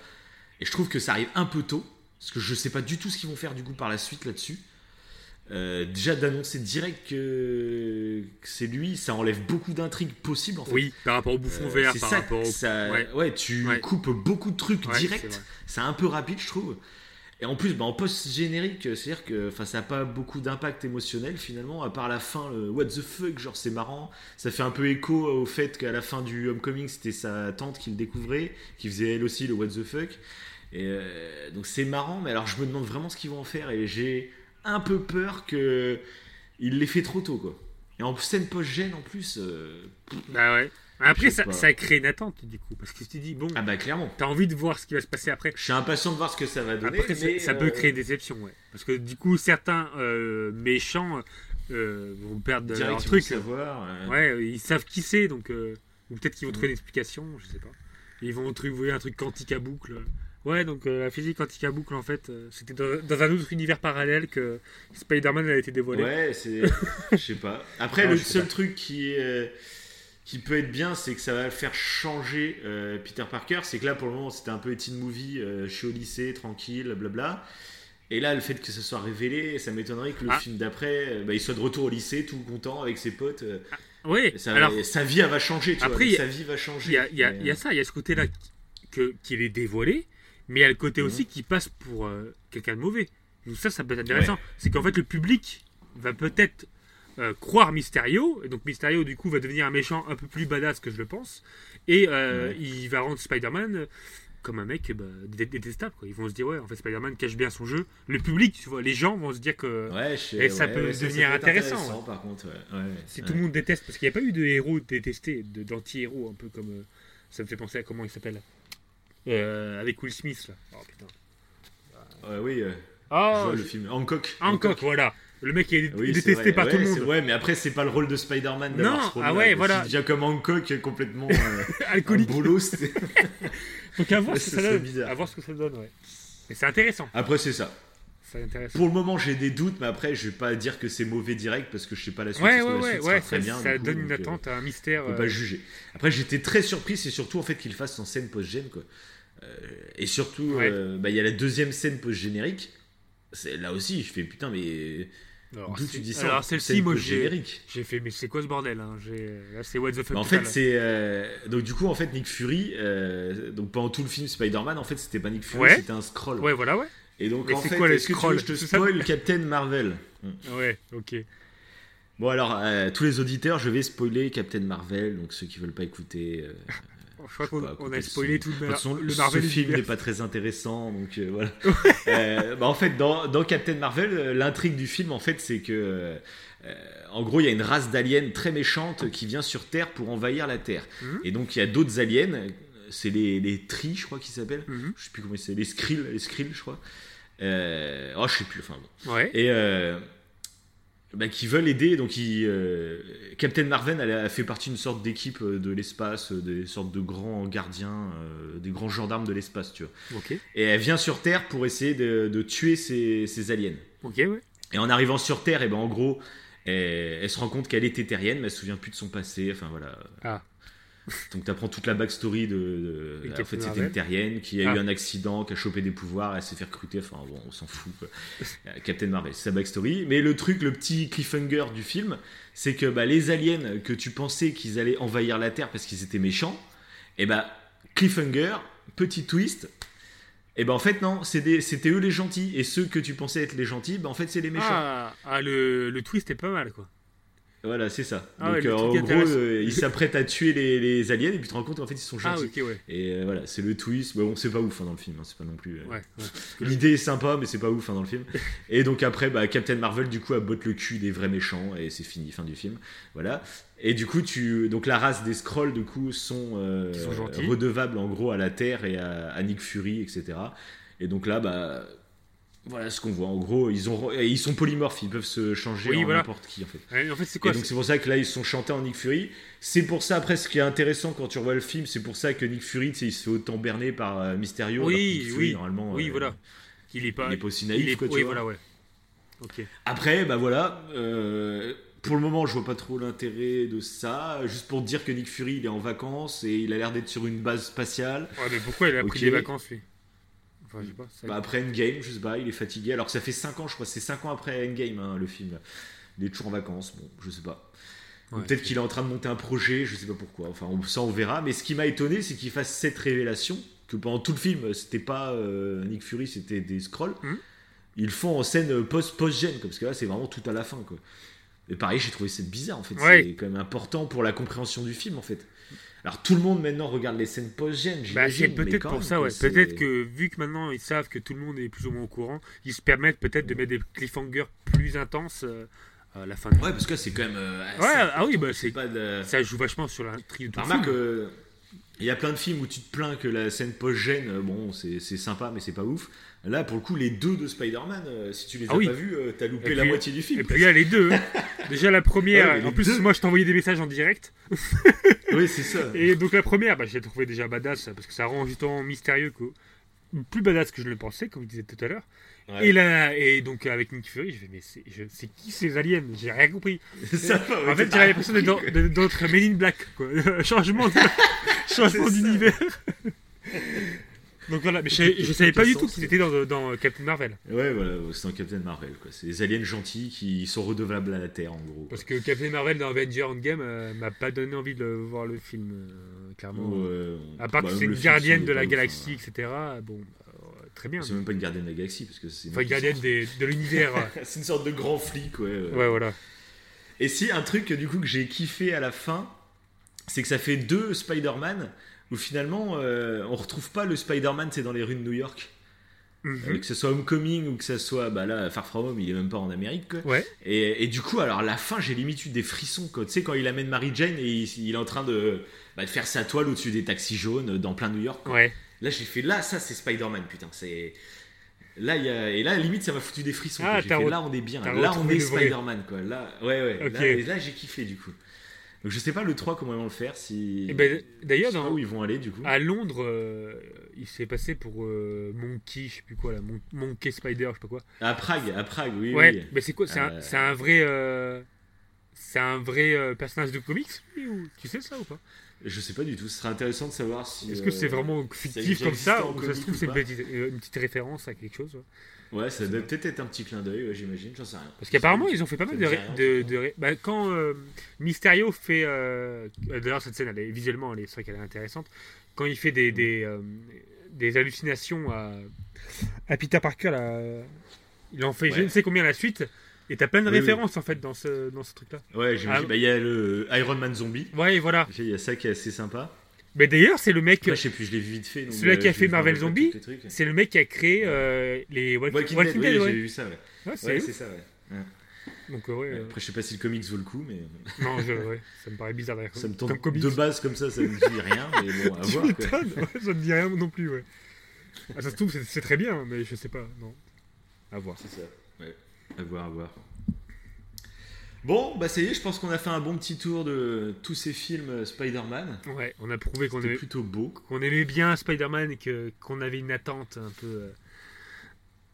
Et je trouve que ça arrive un peu tôt, parce que je sais pas du tout ce qu'ils vont faire du coup par la suite là-dessus. Euh, déjà d'annoncer direct que, que c'est lui, ça enlève beaucoup d'intrigues possibles en fait. Oui, par rapport au bouffon Euh, vert, c'est par ça, rapport au. ça- ouais. ouais. tu Ouais. coupes beaucoup de trucs Ouais, direct. C'est un peu rapide, je trouve. Et en plus, bah, en post-générique, c'est-à-dire que ça n'a pas beaucoup d'impact émotionnel finalement, à part la fin, le what the fuck, genre c'est marrant. Ça fait un peu écho au fait qu'à la fin du Homecoming, c'était sa tante qui le découvrait, qui faisait elle aussi le what the fuck. Et euh, donc c'est marrant, mais alors je me demande vraiment ce qu'ils vont en faire et j'ai un peu peur que il l'ait fait trop tôt quoi. Et en scène post-gène en plus, euh, Bah ouais. Après, ça, ça crée une attente du coup, parce que tu te dis, bon, ah bah clairement. t'as envie de voir ce qui va se passer après. Je suis impatient de voir ce que ça va donner. Après, ça, mais, ça euh, peut créer des déceptions, ouais. Parce que du coup, certains euh, méchants vont perdre direct, leur truc. savoir. Ouais, ils savent qui c'est, donc. ou peut-être qu'ils vont Mm. trouver une explication, je sais pas. Ils vont trouver un truc quantique à boucle. Ouais, donc euh, la physique quantique à boucle, en fait, euh, c'était dans, dans un autre univers parallèle que Spider-Man a été dévoilé. Ouais, c'est. Je sais pas. Après, Non, le seul pas. truc qui, euh, qui peut être bien, c'est que ça va faire changer Peter Parker. C'est que là, pour le moment, c'était un peu teen movie. je suis au lycée, tranquille, blabla. Et là, le fait que ça soit révélé, ça m'étonnerait que le Ah. film d'après, bah, il soit de retour au lycée, tout content avec ses potes. euh, Oui, ça- alors, sa vie, elle va changer, tu Après, vois. a- Sa vie va changer. il y y Mais, y a ça, il y a ce côté-là qu'il est dévoilé, mais il y a le côté Mhm. aussi qui passe pour euh, quelqu'un de mauvais. Donc ça, ça peut être intéressant. C'est qu'en fait, le public va peut-être euh, croire Mysterio, et donc Mysterio, du coup, va devenir un méchant un peu plus badass que je le pense, et euh, Ouais. il va rendre Spider-Man comme un mec bah, dé- détestable. Quoi. Ils vont se dire, ouais, en fait, Spider-Man cache bien son jeu. Le public, tu vois, les gens vont se dire que Ouais, je- Et ça peut devenir intéressant, par contre. si tout le monde déteste, parce qu'il n'y a pas eu de héros détestés, de- d'anti-héros, un peu comme. ça me fait penser à comment il s'appelle Euh, Avec Will Smith, là. Oh putain. Ouais, oui, euh, je Oh, vois le film. Hancock. Hancock, voilà. Le mec est Oui, détesté vrai. par Ouais, tout le monde. Ouais, mais après, c'est pas le rôle de Spider-Man d'avoir Non, ce rôle-là, ah ouais, voilà. Devient comme Hancock, complètement euh, Alcoolique. c'était- Donc à voir Ouais, ce que ça donne. À voir ce que ça donne, ouais. Mais c'est intéressant. Après, c'est ça. Pour le moment, j'ai des doutes, mais après, je vais pas dire que c'est mauvais direct parce que je sais pas la suite. Ouais, ouais, la ouais, suite ouais. très Ça, bien, ça du coup, donne une euh, attente, un mystère. On peut euh, pas juger. Après, j'étais très surpris, c'est surtout en fait qu'il fasse en scène post-gène, quoi. Euh, et surtout, Ouais. euh, bah, il y a la deuxième scène post-générique. Là aussi, je fais putain, mais Alors, d'où tu dis ça Alors celle-ci, moi j'ai. post-générique J'ai fait, mais c'est quoi ce bordel hein Là, c'est what the fuck. Bah, en fait, c'est euh, donc du coup en fait Nick Fury, euh, donc pendant tout le film Spider-Man, en fait c'était pas Nick Fury, Ouais. c'était un scroll. Ouais, voilà, ouais. Et donc Mais en fait, est-ce que tu veux que je te spoil Captain Marvel? Ouais, ok. Bon alors euh, tous les auditeurs, je vais spoiler Captain Marvel, donc ceux qui veulent pas écouter. Je crois qu'on on a spoilé son- tout de de toute façon, le Marvel ce film n'est pas très intéressant, donc euh, voilà. Euh, bah, en fait, dans, dans Captain Marvel, euh, l'intrigue du film, en fait, c'est que, euh, en gros, il y a une race d'aliens très méchante qui vient sur Terre pour envahir la Terre. Mhm. Et donc, il y a d'autres aliens, c'est les, les Tri, je crois qu'ils s'appellent. Mhm. Je sais plus comment c'est, les Skrill, les Skrill, je crois. Euh, oh, je sais plus, enfin bon. Ouais. Et bah, qui veulent aider. Donc, euh, Captain Marvel elle a fait partie d'une sorte d'équipe euh, de l'espace, euh, des sortes de grands gardiens, euh, des grands gendarmes de l'espace, tu vois. Et elle vient sur Terre pour essayer de, de tuer ces, ces aliens. Ok, ouais. Et en arrivant sur Terre, et ben, en gros, elle, elle se rend compte qu'elle est terrienne, mais elle se souvient plus de son passé. Enfin voilà. Ah. Donc tu apprends toute la backstory de. de- en fait, c'était une terrienne qui a Ah. eu un accident, qui a chopé des pouvoirs, elle s'est fait recruter. Enfin bon, on s'en fout. Euh, Captain Marvel, c'est sa backstory. Mais le truc, le petit cliffhanger du film, c'est que bah, les aliens que tu pensais qu'ils allaient envahir la Terre parce qu'ils étaient méchants, et bah cliffhanger, petit twist. Et ben en fait non, c'était eux les gentils et ceux que tu pensais être les gentils, ben en fait c'est les méchants. Ah, ah, le, le twist est pas mal, quoi. Voilà, c'est ça. Ah Donc euh, en gros, euh, ils s'apprêtent à tuer les, les aliens et puis tu te rends compte qu'en fait ils sont Ah, gentils. ok, ouais. Et euh, voilà, c'est le twist. Bon, c'est pas ouf hein, dans le film, hein, c'est pas non plus. euh, Ouais. L'idée est sympa, mais c'est pas ouf hein, dans le film. Et donc après, bah, Captain Marvel du coup a botte le cul des vrais méchants et c'est fini, fin du film. Voilà. Et du coup, tu donc la race des Skrulls du coup sont, redevables en gros à la Terre et à, à Nick Fury, etc. Et donc là, bah voilà ce qu'on voit. En gros, ils ont ils sont polymorphes, ils peuvent se changer Oui, en voilà. n'importe qui en fait. Ouais, En fait, c'est Et donc c'est pour ça que là ils sont chantés en Nick Fury. C'est pour ça après ce qui est intéressant quand tu revois le film, c'est pour ça que Nick Fury, il se fait autant berner par euh, Mysterio. Oui, Nick Fury, oui. normalement, Oui, euh, voilà. Il est pas. il est pas aussi il naïf, est- quoi, tu Oui, vois. voilà, ouais. Ok. Après, bah voilà. euh, pour le moment, je vois pas trop l'intérêt de ça. Juste pour dire que Nick Fury, il est en vacances et il a l'air d'être sur une base spatiale. Ouais, mais pourquoi il a pris des vacances, lui? Enfin, je sais pas. ça- Bah, après Endgame, je sais pas, il est fatigué. Alors que ça fait 5 ans, je crois, c'est 5 ans après Endgame, hein, le film. Il est toujours en vacances, bon, je sais pas. Ouais. Peut-être qu'il est en train de monter un projet, je sais pas pourquoi. Enfin, on, ça on verra. Mais ce qui m'a étonné, c'est qu'il fasse cette révélation que pendant tout le film, c'était pas euh, Nick Fury, c'était des scrolls. Mhm. Ils font en scène post post gène, parce que là, c'est vraiment tout à la fin, quoi. Et pareil, j'ai trouvé ça bizarre, en fait. Ouais. C'est quand même important pour la compréhension du film, en fait. Alors tout le monde maintenant regarde les scènes post gène. Bah, c'est peut-être pour ça, ouais. Peut-être que vu que maintenant ils savent que tout le monde est plus ou moins au courant, ils se permettent peut-être de mettre des cliffhangers plus intenses euh, à la fin. du Ouais, parce que c'est quand même. euh, Ouais, ah oui, bah, C'est de. Ça joue vachement sur l'intrigue de le Remarque, euh, il y a plein de films où tu te plains que la scène post-gène, bon, c'est c'est sympa, mais c'est pas ouf. Là, pour le coup, les deux de Spider-Man, euh, si tu les as Ah oui. pas vus, euh, t'as loupé la moitié du film. Et puis là, les deux. hein. Déjà la première, Ouais, en plus, deux. moi je t'envoyais des messages en direct. oui, c'est ça. Et donc la première, bah, j'ai trouvé déjà badass parce que ça rend justement mystérieux que plus badass que je le pensais, comme je disais tout à l'heure. Ouais. Et, là, et donc avec Nick Fury, je fais mais c'est je- c'est qui ces aliens? J'ai rien compris. Ça, en fait, j'avais l'impression d'être dans- Men in Black, quoi. changement de- changement d'univers. Donc voilà, mais je, savais- je savais pas du tout qu'ils étaient dans, dans Captain Marvel. Ouais, voilà, c'est dans Captain Marvel, quoi. C'est des aliens gentils qui sont redevables à la Terre, en gros. Parce que Captain Marvel dans Avenger Endgame euh, m'a pas donné envie de voir le film, euh, clairement. Ouais, À part bah, que c'est une gardienne de la galaxie, hein. etc. Bon, euh, très bien. C'est même pas une gardienne de la galaxie, parce que c'est. Enfin, une gardienne des- de l'univers. euh. c'est une sorte de grand flic, ouais. ouais. ouais, voilà. Et si, un truc du coup que j'ai kiffé à la fin, c'est que ça fait deux Spider-Man où finalement euh, on retrouve pas le Spider-Man, c'est dans les rues de New York. Mhm. Euh, que ce soit Homecoming ou que ce soit bah là Far From Home il est même pas en Amérique quoi. Ouais. et, et du coup alors la fin j'ai limite eu des frissons quoi. tu sais quand il amène Mary Jane et il, il est en train de, bah, de faire sa toile au-dessus des taxis jaunes dans plein New York quoi. Ouais. là j'ai fait là ça c'est Spider-Man putain c'est là y a et là limite ça m'a foutu des frissons Ah, fait là on est bien là on est. Spider-Man quoi là ouais ouais Ok. là, et là, j'ai kiffé du coup donc je sais pas le 3 comment ils vont le faire si Et ben, D'ailleurs, dans- où ils vont aller du coup à Londres, euh, il s'est passé pour euh, Monkey, je sais plus quoi, là, Mon- Monkey Spider, je sais pas quoi. à Prague à Prague oui ouais, oui mais c'est quoi C'est un, Euh, vrai. euh, C'est un vrai personnage de comics lui, ou... Tu sais ça ou pas? Je sais pas du tout ce serait intéressant de savoir si Est-ce que c'est vraiment fictif comme ça ou ça se trouve ou c'est une petite, une petite référence à quelque chose ouais. Ouais, ça doit peut-être être un petit clin d'œil, ouais, j'imagine, j'en sais rien. Parce qu'apparemment ils ont fait pas mal de. rien, bah, quand euh, Mysterio fait. euh, D'ailleurs, cette scène, elle est, visuellement, elle est- c'est vrai qu'elle est intéressante. Quand il fait des, des, euh, des hallucinations à, à Peter Parker, là, il en fait je ne sais combien la suite. Et t'as plein de Oui, oui. références en fait dans ce, dans ce truc-là. Ouais, j'imagine. Ah. Bah, il y a le Iron Man zombie. Ouais, voilà. Il y a ça qui est assez sympa. Mais d'ailleurs, c'est le mec. Je sais plus, je l'ai vu vite fait. donc, Celui-là euh, qui a fait Marvel Zombie. C'est le mec qui a créé euh, les Walk- Walking, Walking Dead, oui, ouais. j'ai vu ça, ouais. Ouais, c'est Ouais, ça, ouais. Donc, euh, Après, je sais pas si le comics vaut le coup, mais non, je, ça me paraît bizarre d'ailleurs. ça me Comme tente comics. de base comme ça, ça me dit rien, mais bon, à voir. quoi. ça me dit rien non plus, ouais. Ah, ça se trouve, c'est- c'est très bien, mais je sais pas, non. À voir. C'est ça, ouais. À voir, à voir. Bon, bah ça y est, je pense qu'on a fait un bon petit tour de tous ces films euh, Spider-Man. Ouais, on a prouvé qu'on aimait, plutôt beau. qu'on aimait bien Spider-Man et que- qu'on avait une attente un peu. euh,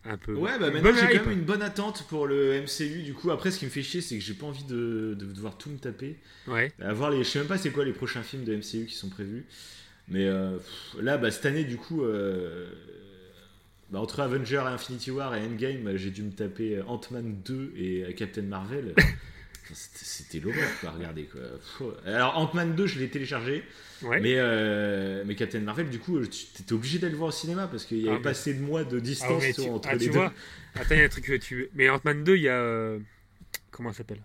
un peu. Ouais, bah maintenant j'ai quand même une bonne attente pour le MCU. Du coup, après, ce qui me fait chier, c'est que j'ai pas envie de, de devoir tout me taper. Ouais. À voir les, je sais même pas c'est quoi les prochains films de MCU qui sont prévus. Mais euh, pff, là, bah, cette année, du coup, euh, bah, entre Avenger et Infinity War et Endgame, j'ai dû me taper Ant-Man 2 et Captain Marvel. C'était l'horreur, quoi, regardez. Quoi. Alors, Ant-Man 2, je l'ai téléchargé. Ouais. Mais, euh, mais Captain Marvel, du coup, tu étais obligé d'aller le voir au cinéma parce qu'il y Ah, avait mais- pas assez de mois de Ah, distance tu, entre ah, les tu deux. vois, attends, il y a un truc que tu. Mais Ant-Man 2, il y a. euh, Comment ça s'appelle?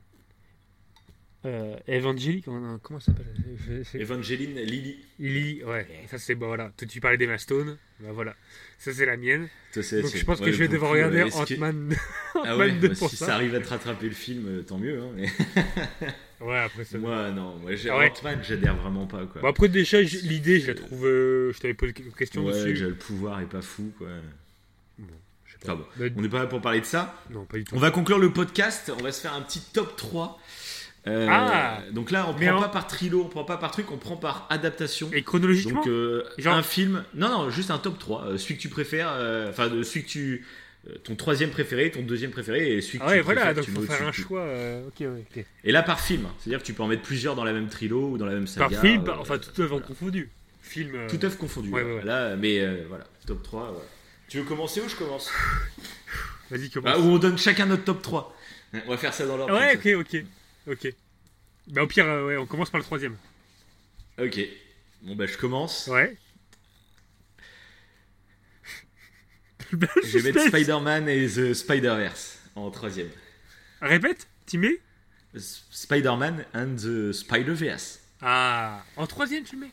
Euh, Evangelique comment, ça s'appelle Evangeline Lily. Lily, ouais. Ça, c'est. Bah voilà. Toi, tu parlais d'Emma Stone. Bah voilà. Ça, c'est la mienne. Toi, Donc, je pense ouais, que je vais devoir regarder que- Ant-Man Ah ouais, 2 bah, pour si ça. ça arrive à te rattraper le film, euh, tant mieux. hein, mais... Ouais, après ça. Moi, non, moi, Ah ouais. Ant-Man, j'adhère vraiment pas. Quoi. Bon, après, déjà, l'idée, je la trouve. euh, je t'avais posé quelques questions ouais, dessus. le pouvoir est pas fou. Quoi. Bon, je sais pas. Enfin bon, Bah, on n'est pas là pour parler de ça. Non, pas du tout. On va conclure le podcast. On va se faire un petit top 3. Euh, Ah donc là, on prend en- pas par trilo, on prend pas par truc, on prend par adaptation. Et chronologiquement Donc euh, Genre- un film, non non, juste un top 3, euh, celui que tu préfères, euh, enfin de celui que tu, euh, ton troisième préféré, ton deuxième préféré et celui que Ah ouais, tu voilà, préfères, donc tu faut faire un tout. choix. euh, ok, ouais, ok. Et là par film, c'est-à-dire que tu peux en mettre plusieurs dans la même trilo ou dans la même saga. Par film, euh, par- enfin, toute œuvre confondue. Film. euh, Tout œuvre confondu. Ouais, voilà. Là, mais euh, voilà, top 3. voilà. Tu veux commencer ou je commence? Vas-y, commence. Bah, Ou on donne chacun notre top 3. On va faire ça dans l'ordre. ouais, ok, ok. Ok. Bah, au pire, euh, ouais, on commence par le troisième. Ok. Bon, bah, je commence. Ouais. Je vais mettre. Spider-Man et The Spider-Verse en troisième. Répète, tu mets Spider-Man and the Spider-Verse. Ah, en troisième, tu le mec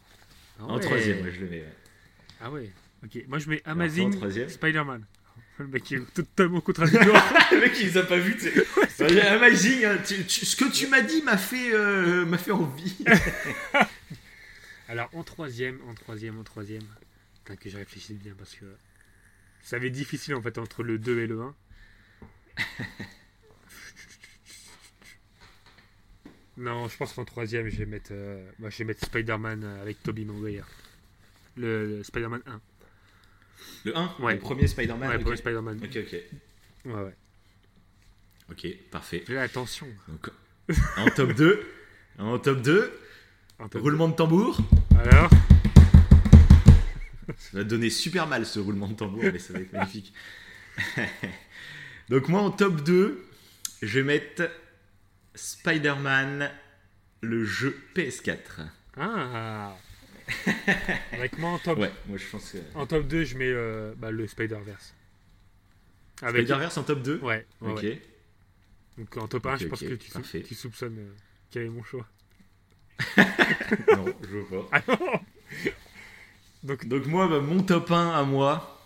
En troisième, ouais, je le mets. ouais. Ah ouais, ok. Moi, je mets Amazing Spider-Man. Le mec est totalement contradictoire. le mec, il les a pas vus. Ouais, Amazing, hein, tu- tu- ce que tu m'as dit m'a fait, euh, m'a fait envie. Alors, en troisième, en troisième, en troisième. Putain, que j'ai réfléchi bien parce que ça va être difficile en fait entre le 2 et le 1. non, je pense qu'en troisième, je vais mettre, euh, je vais mettre Spider-Man euh, avec Tobey Maguire. Le, le Spider-Man 1. Le 1 Ouais. Le premier Spider-Man Ouais, le Spider-Man. ok, ok. Ouais, ouais. Ok, parfait. Fais attention. Donc, en top 2, en top 2, Un peu. roulement de tambour. Alors? Ça va donner super mal ce roulement de tambour, mais ça va être magnifique. Donc moi en top 2, je vais mettre Spider-Man, le jeu PS4. Ah Avec moi en top, Ouais, moi je pense que... en top 2, je mets euh, bah, le Spider-Verse. Avec... Spider-Verse en top 2 Ouais, ouais, Ok. ouais. Donc en top 1, Ok, je pense ok, que tu, sou- tu soupçonnes euh, quel est mon choix. non, je veux pas. Ah Donc, Donc moi, bah, mon top 1 à moi,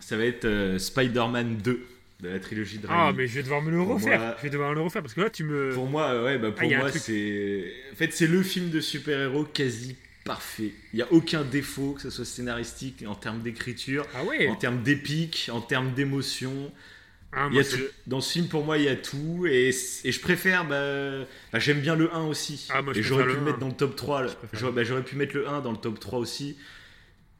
ça va être euh, Spider-Man 2 de la trilogie de ah, Raimi. mais je vais devoir me le refaire. moi- Je vais devoir me le refaire parce que là, tu me. Pour moi, ouais, bah, Ah, pour y a un moi, c'est. En fait, c'est le film de super-héros quasi parfait. Il n'y a aucun défaut, que ce soit scénaristique, en termes d'écriture, Ah ouais en termes d'épique, en termes d'émotion. Ah, Il y moi, a c'est tout. le- Dans ce film, pour moi, il y a tout. Et, et je préfère. Bah, bah, J'aime bien le 1 aussi. Ah, moi, et j'aurais pu le mettre 1. dans le top 3. Je préfère J'aurais bah, pu mettre le 1 dans le top 3 aussi.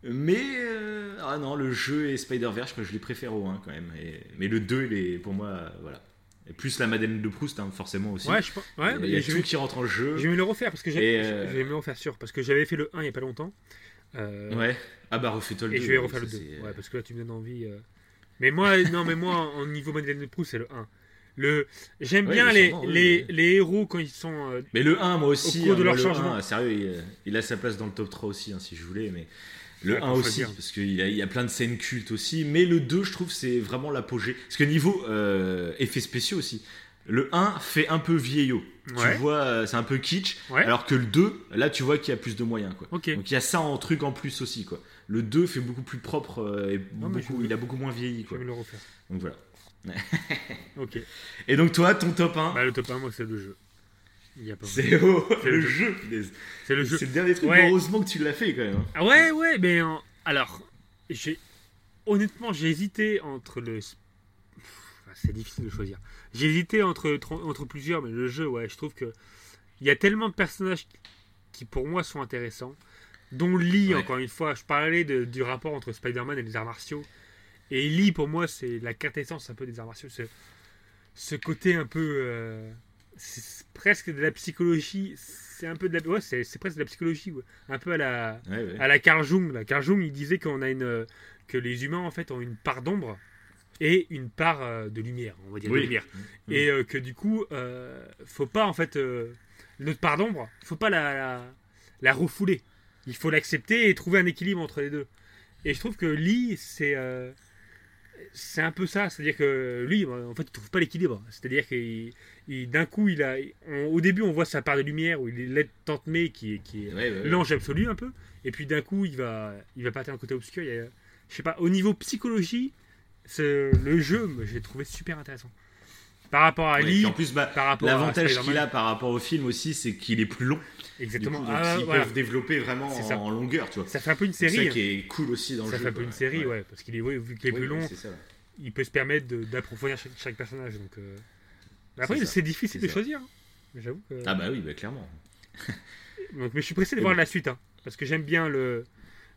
Mais. euh, ah non, le jeu et Spider-Verse, je je les préfère au 1 quand même. Et- mais le 2, il est, pour moi, voilà. Et plus la Madeleine de Proust, hein, forcément aussi. Ouais, je pense. Ouais, il y a tout vais, qui rentre en jeu. je vais me le refaire parce que j'ai. Et, euh, me le refaire sûr parce que j'avais fait le 1 il y a pas longtemps. Euh, Ouais. Ah bah refais-toi le 2. Et je vais refaire le 2. Ouais, parce que là, tu me donnes envie. euh. Mais moi, non, mais moi, en niveau Madeleine de Proust, c'est le 1. Le... J'aime Ouais, bien les, oui, les, les héros quand ils sont. euh, Mais le 1, moi aussi. Au cours de hein, leur moi, le changement. 1, sérieux, il, il a sa place dans le top 3 aussi, hein, si je voulais. Mais le Ouais, 1 faut aussi, parce qu'il y, y a plein de scènes cultes aussi. Mais le 2, je trouve, c'est vraiment l'apogée. Parce que niveau euh, effets spéciaux aussi, le 1 fait un peu vieillot. Ouais. Tu vois, euh, c'est un peu kitsch. Ouais. Alors que le 2, là, tu vois qu'il y a plus de moyens. Quoi. Ok. Donc il y a ça en truc en plus aussi. Quoi. Le 2 fait beaucoup plus propre et Non, beaucoup- je- il a beaucoup moins vieilli. Je Quoi. vais me le refaire. Donc voilà. Ok. Et donc toi, ton top 1, Bah, le top 1, moi, c'est le jeu. C'est oh, le le jeu. C'est le jeu. C'est le dernier truc. Ouais. Heureusement que tu l'as fait quand même. hein. Ah ouais, ouais, mais alors, j'ai honnêtement, j'ai hésité entre le. Pff, C'est difficile de choisir. J'ai hésité entre, entre plusieurs, mais le jeu, ouais, je trouve que il y a tellement de personnages qui, pour moi, sont intéressants. Dont Lee, Ouais. encore une fois, je parlais de- du rapport entre Spider-Man et les arts martiaux. Et Lee, pour moi, c'est la quintessence un peu des arts martiaux. Ce, ce côté un peu. euh, c'est presque de la psychologie. C'est un peu de la. Ouais, c'est c'est presque de la psychologie, ouais. Un peu à la Ouais, ouais. à la Carl Jung. La Carl Jung, il disait qu'on a une que les humains en fait ont une part d'ombre et une part euh, de lumière, on va dire de lumière. Mhm. Et euh, que du coup, euh, faut pas en fait euh, notre part d'ombre, faut pas la, la, la refouler. Il faut l'accepter et trouver un équilibre entre les deux. Et je trouve que Lee, c'est euh, c'est un peu ça, c'est-à-dire que lui, en fait, il trouve pas l'équilibre. C'est-à-dire il- d'un coup, il a, on- au début, on voit sa part de lumière où il est l'aide tante May qui est, qui est Ouais, ouais, ouais. l'ange absolu un peu et puis d'un coup il va il va partir d'un côté obscur il y a- je sais pas au niveau psychologie c'est- le jeu j'ai trouvé super intéressant par rapport à Ali en plus, bah, l'avantage qu'il a par rapport au film aussi, c'est qu'il est plus long. Du exactement coup, donc Ah, ils voilà. peuvent développer vraiment C'est en, ça. longueur, tu vois. ça fait un peu une C'est série ça hein. qui est cool aussi dans ça le jeu. fait un peu une série ouais, parce qu'il est ouais, vu qu'il est Oui, plus long c'est ça. il peut se permettre d'approfondir chaque, chaque personnage donc euh, mais après C'est ça. c'est difficile C'est de ça. choisir hein. J'avoue que Ah bah oui, bah clairement. donc, mais je suis pressé de voir la suite hein, parce que j'aime bien le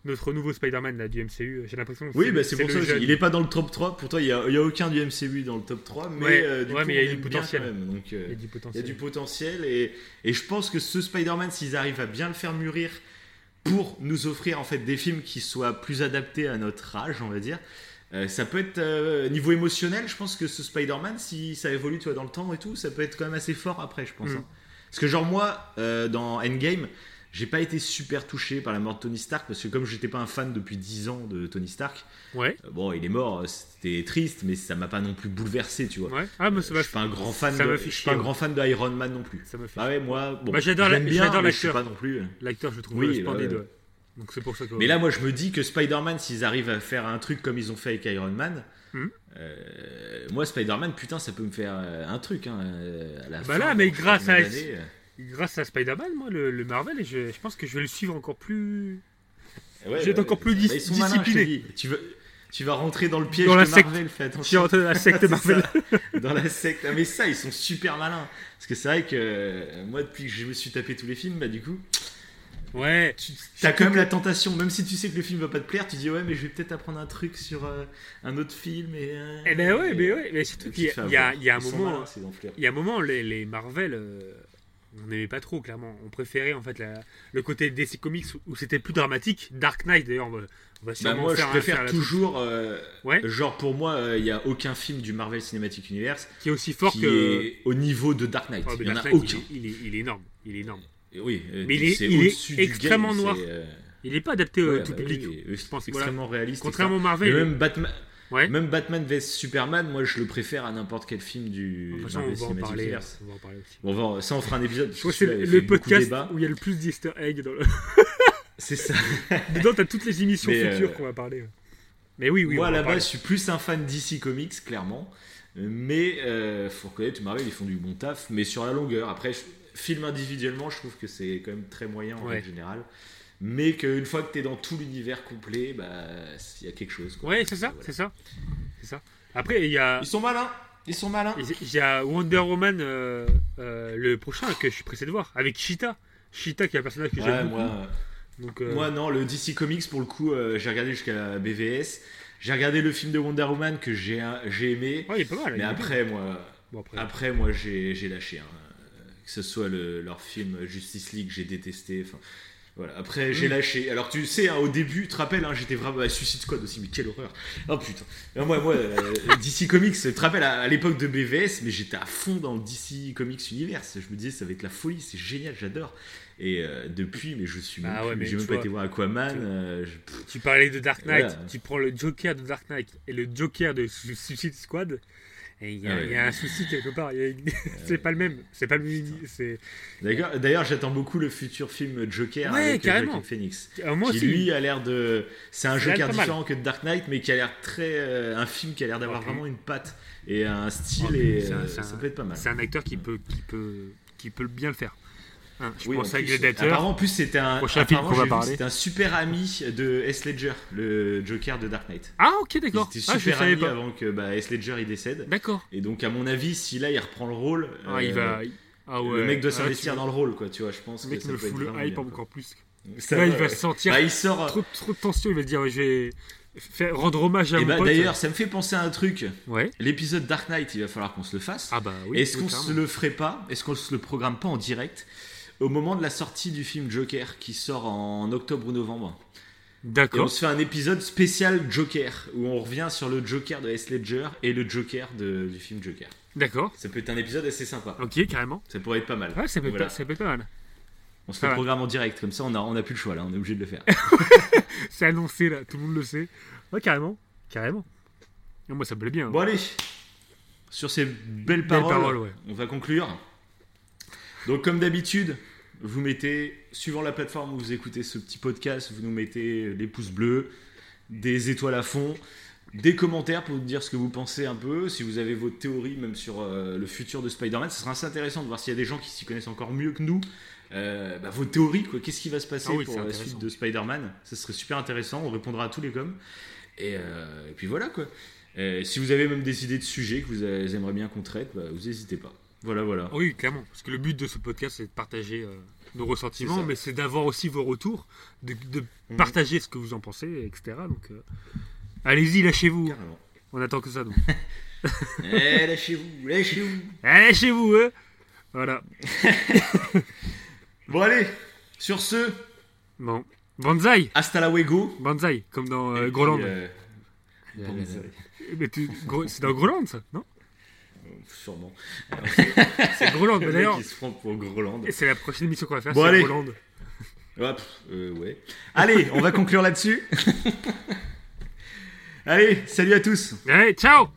notre nouveau Spider-Man là, du MCU j'ai l'impression que Oui, bah c'est pour ça. jeune. Il est pas dans le top 3. Pourtant, il y a, y a aucun du MCU dans le top 3. Mais Ouais, euh, du ouais, coup, mais il y a du potentiel. quand même. Donc, euh, il y a du il y a potentiel du potentiel. Et, et je pense que ce Spider-Man, s'ils arrivent à bien le faire mûrir pour nous offrir en fait des films qui soient plus adaptés à notre âge, on va dire. euh, ça peut être euh, niveau émotionnel, je pense que ce Spider-Man, si ça évolue tu vois, dans le temps et tout, ça peut être quand même assez fort après, je pense. Mm. hein. Parce que genre moi, euh, dans Endgame, j'ai pas été super touché par la mort de Tony Stark parce que comme j'étais pas un fan depuis 10 ans de Tony Stark, ouais euh, bon, il est mort, euh, c'était triste, mais ça m'a pas non plus bouleversé, tu vois. ouais ah mais ça je suis pas un grand fan, ça de, je suis pas un grand fan de Iron Man non plus. ça fait Ah ouais, moi, bon, Bah, j'adore l'acteur. pas non plus. L'acteur, je trouve Oui, euh, splendide. ouais. Donc c'est pour ça que. Mais là, moi, je me dis que Spider-Man, s'ils arrivent à faire un truc comme ils ont fait avec Iron Man, Mhm. euh, moi, Spider-Man, putain, ça peut me faire euh, un truc. Hein, euh, à la Bah fin, là, mais grâce à- euh, grâce à Spider-Man, moi, le, le Marvel, je, je pense que je vais le suivre encore plus. ouais, Je vais être encore plus bah, dis- malins, discipliné. dis. Tu vas, tu vas rentrer dans le piège Dans la de secte. Marvel, fais attention. rentré dans la secte Marvel. dans la secte. Ah, mais ça, ils sont super malins. Parce que c'est vrai que euh, moi, depuis que je me suis tapé tous les films, bah du coup, Ouais. tu as quand même la tentation, même si tu sais que le film va pas te plaire, tu dis ouais, mais je vais peut-être apprendre un truc sur euh, un autre film et. euh, Eh ben ouais, et- mais ouais, mais surtout qu'il y, tu a- y y un moment, il y a un moment, les, les Marvel, euh, on n'aimait pas trop, clairement. On préférait en fait la- le côté DC Comics où c'était plus dramatique. Dark Knight, d'ailleurs, on va, on va Bah, sûrement moi, je faire, un- préfère toujours. euh, Ouais. Genre, pour moi, il n'y a aucun film du Marvel Cinematic Universe qui est aussi fort qui que. est au niveau de Dark Knight. Il n'y en a Knight, aucun. il, est, il est- il est énorme. Il est énorme. Et Oui, euh, Mais il est- il extrêmement game, noir. euh, Il n'est pas adapté au tout bah public. oui, je pense, voilà. extrêmement réaliste. Contrairement ça. Marvel. Même Batman, Ouais. même Batman vs Superman, moi je le préfère à n'importe quel film du façon, on Marvel va parler. Universe. On va en parler aussi. Bon, ça, on fera un épisode. Je crois que c'est le, de podcast où il y a le plus d'easter. Dans le... C'est ça. Dedans, t'as toutes les émissions Mais, futures euh, qu'on va parler. Mais oui, oui. Moi, à la base, je suis plus un fan DC Comics, clairement. Mais euh, faut reconnaître, Marvel, ils font du bon taf, mais sur la longueur. Après, je- film individuellement, je trouve que c'est quand même très moyen en Ouais. générale. Mais qu'une fois que tu es dans tout l'univers complet, bah, il y a quelque chose. quoi. Ouais, c'est ça, Voilà. c'est ça. C'est ça. Après, il y a. Ils sont malins Ils sont malins Il y a Wonder Woman, euh, euh, le prochain que je suis pressé de voir, avec Cheetah. Cheetah qui est un personnage que Ouais, j'aime beaucoup. moi, Donc, euh, moi, non, le DC Comics, pour le coup, euh, j'ai regardé jusqu'à BVS. J'ai regardé le film de Wonder Woman que j'ai j'ai aimé. ouais, il est pas mal. Mais après, moi. Bon, après, Après, moi, j'ai j'ai lâché. hein. Que ce soit le- leur film Justice League, j'ai détesté. Enfin, voilà. Après, j'ai lâché. Alors, tu sais, hein, au début, tu te rappelles, hein, j'étais vraiment à Suicide Squad aussi, mais quelle horreur. Oh putain. Moi, moi euh, DC Comics, tu te rappelles, à, à l'époque de BVS, mais j'étais à fond dans le DC Comics Universe. Je me disais, ça va être la folie, c'est génial, j'adore. Et euh, depuis, mais je suis Ah ouais, mais j'ai même pas été voir Aquaman. tu- euh, je- Tu parlais de Dark Knight, Voilà. tu prends le Joker de Dark Knight et le Joker de Su- Suicide Squad, et il y, a- Ah ouais. il y a un souci quelque part. il y a une- c'est pas le même. C'est pas le même. D'ailleurs, j'attends beaucoup le futur film Joker Ouais, avec. Joaquin Phoenix. Euh, moi qui aussi. lui a l'air de c'est un Joker mal. différent que Dark Knight mais qui a l'air très euh, un film qui a l'air d'avoir vraiment une patte et un style Ok, et c'est un- euh, c'est ça un- peut être pas mal C'est un acteur qui peut, qui peut, qui peut bien le faire. Hein, je Oui, à Gladiator. apparemment en plus c'était un c'était super ami de S Ledger le Joker de Dark Knight Ah, ok, d'accord. étaient Ah, super amis pas. avant que bah, S Ledger il décède D'accord. et donc à mon avis si là il reprend le rôle Ah, il euh, va. Ah ouais. le mec doit Ah, s'investir dans le rôle quoi tu vois je pense Le que mec ça me peut être fout le vraiment hype bien, quoi. encore plus. Ça Là, il va, sentir Bah, il sort trop, trop de tension. Il va se dire je vais faire, rendre hommage à et bah d'ailleurs ça me fait penser à un truc Ouais. l'épisode Dark Knight il va falloir qu'on se le fasse Ah bah oui. Est-ce qu'on se le ferait pas? Est-ce qu'on se le programme pas en direct? Au moment de la sortie du film Joker qui sort en octobre ou novembre Et on D'accord. se fait un épisode spécial Joker où on revient sur le Joker de S. Ledger et le Joker de- du film Joker. D'accord. Ça peut être un épisode assez sympa. Ok, carrément. Ça pourrait être pas mal. Ouais, ça peut, être Voilà. pas, ça peut être pas mal. On se ça le va. programme en direct comme ça on a, on a plus le choix là, on est obligé de le faire. C'est annoncé là, tout le monde le sait. Ouais, carrément. Carrément. Et moi, ça me plaît bien. bon allez, sur ces belles Belle paroles, ouais. on va conclure. Donc comme d'habitude, vous mettez, suivant la plateforme où vous écoutez ce petit podcast, vous nous mettez les pouces bleus, des étoiles à fond, des commentaires pour nous dire ce que vous pensez un peu, si vous avez vos théories même sur euh, le futur de Spider-Man. Ce sera assez intéressant de voir s'il y a des gens qui s'y connaissent encore mieux que nous. Euh, bah, vos théories, quoi. Qu'est-ce qui va se passer Ah oui, pour la suite de Spider-Man? Ça serait super intéressant. On répondra à tous les coms. Et, euh, et puis voilà quoi. Si vous avez même des idées de sujets que vous aimeriez bien qu'on traite, bah, vous n'hésitez pas. Voilà, voilà. Oui, clairement. Parce que le but de ce podcast, c'est de partager nos ressentiments, mais c'est d'avoir aussi vos retours, de, de Mhm. partager ce que vous en pensez, etc. Donc, euh, allez-y, lâchez-vous. Carrément. On attend que ça, donc. Eh, lâchez-vous, lâchez-vous. allez, lâchez-vous, hein Voilà. Bon, allez, sur ce, Bon. Banzai hasta la wego. Banzai, comme dans euh, Groland. euh. Mais tu- c'est dans Groland, ça, non? Sûrement. C'est Groland, d'ailleurs. il se prend pour Groland. et C'est la prochaine émission qu'on va faire, Bon, c'est allez. Groland. Hop, euh, ouais. Allez, on va conclure là-dessus. Allez, salut à tous. Allez, ciao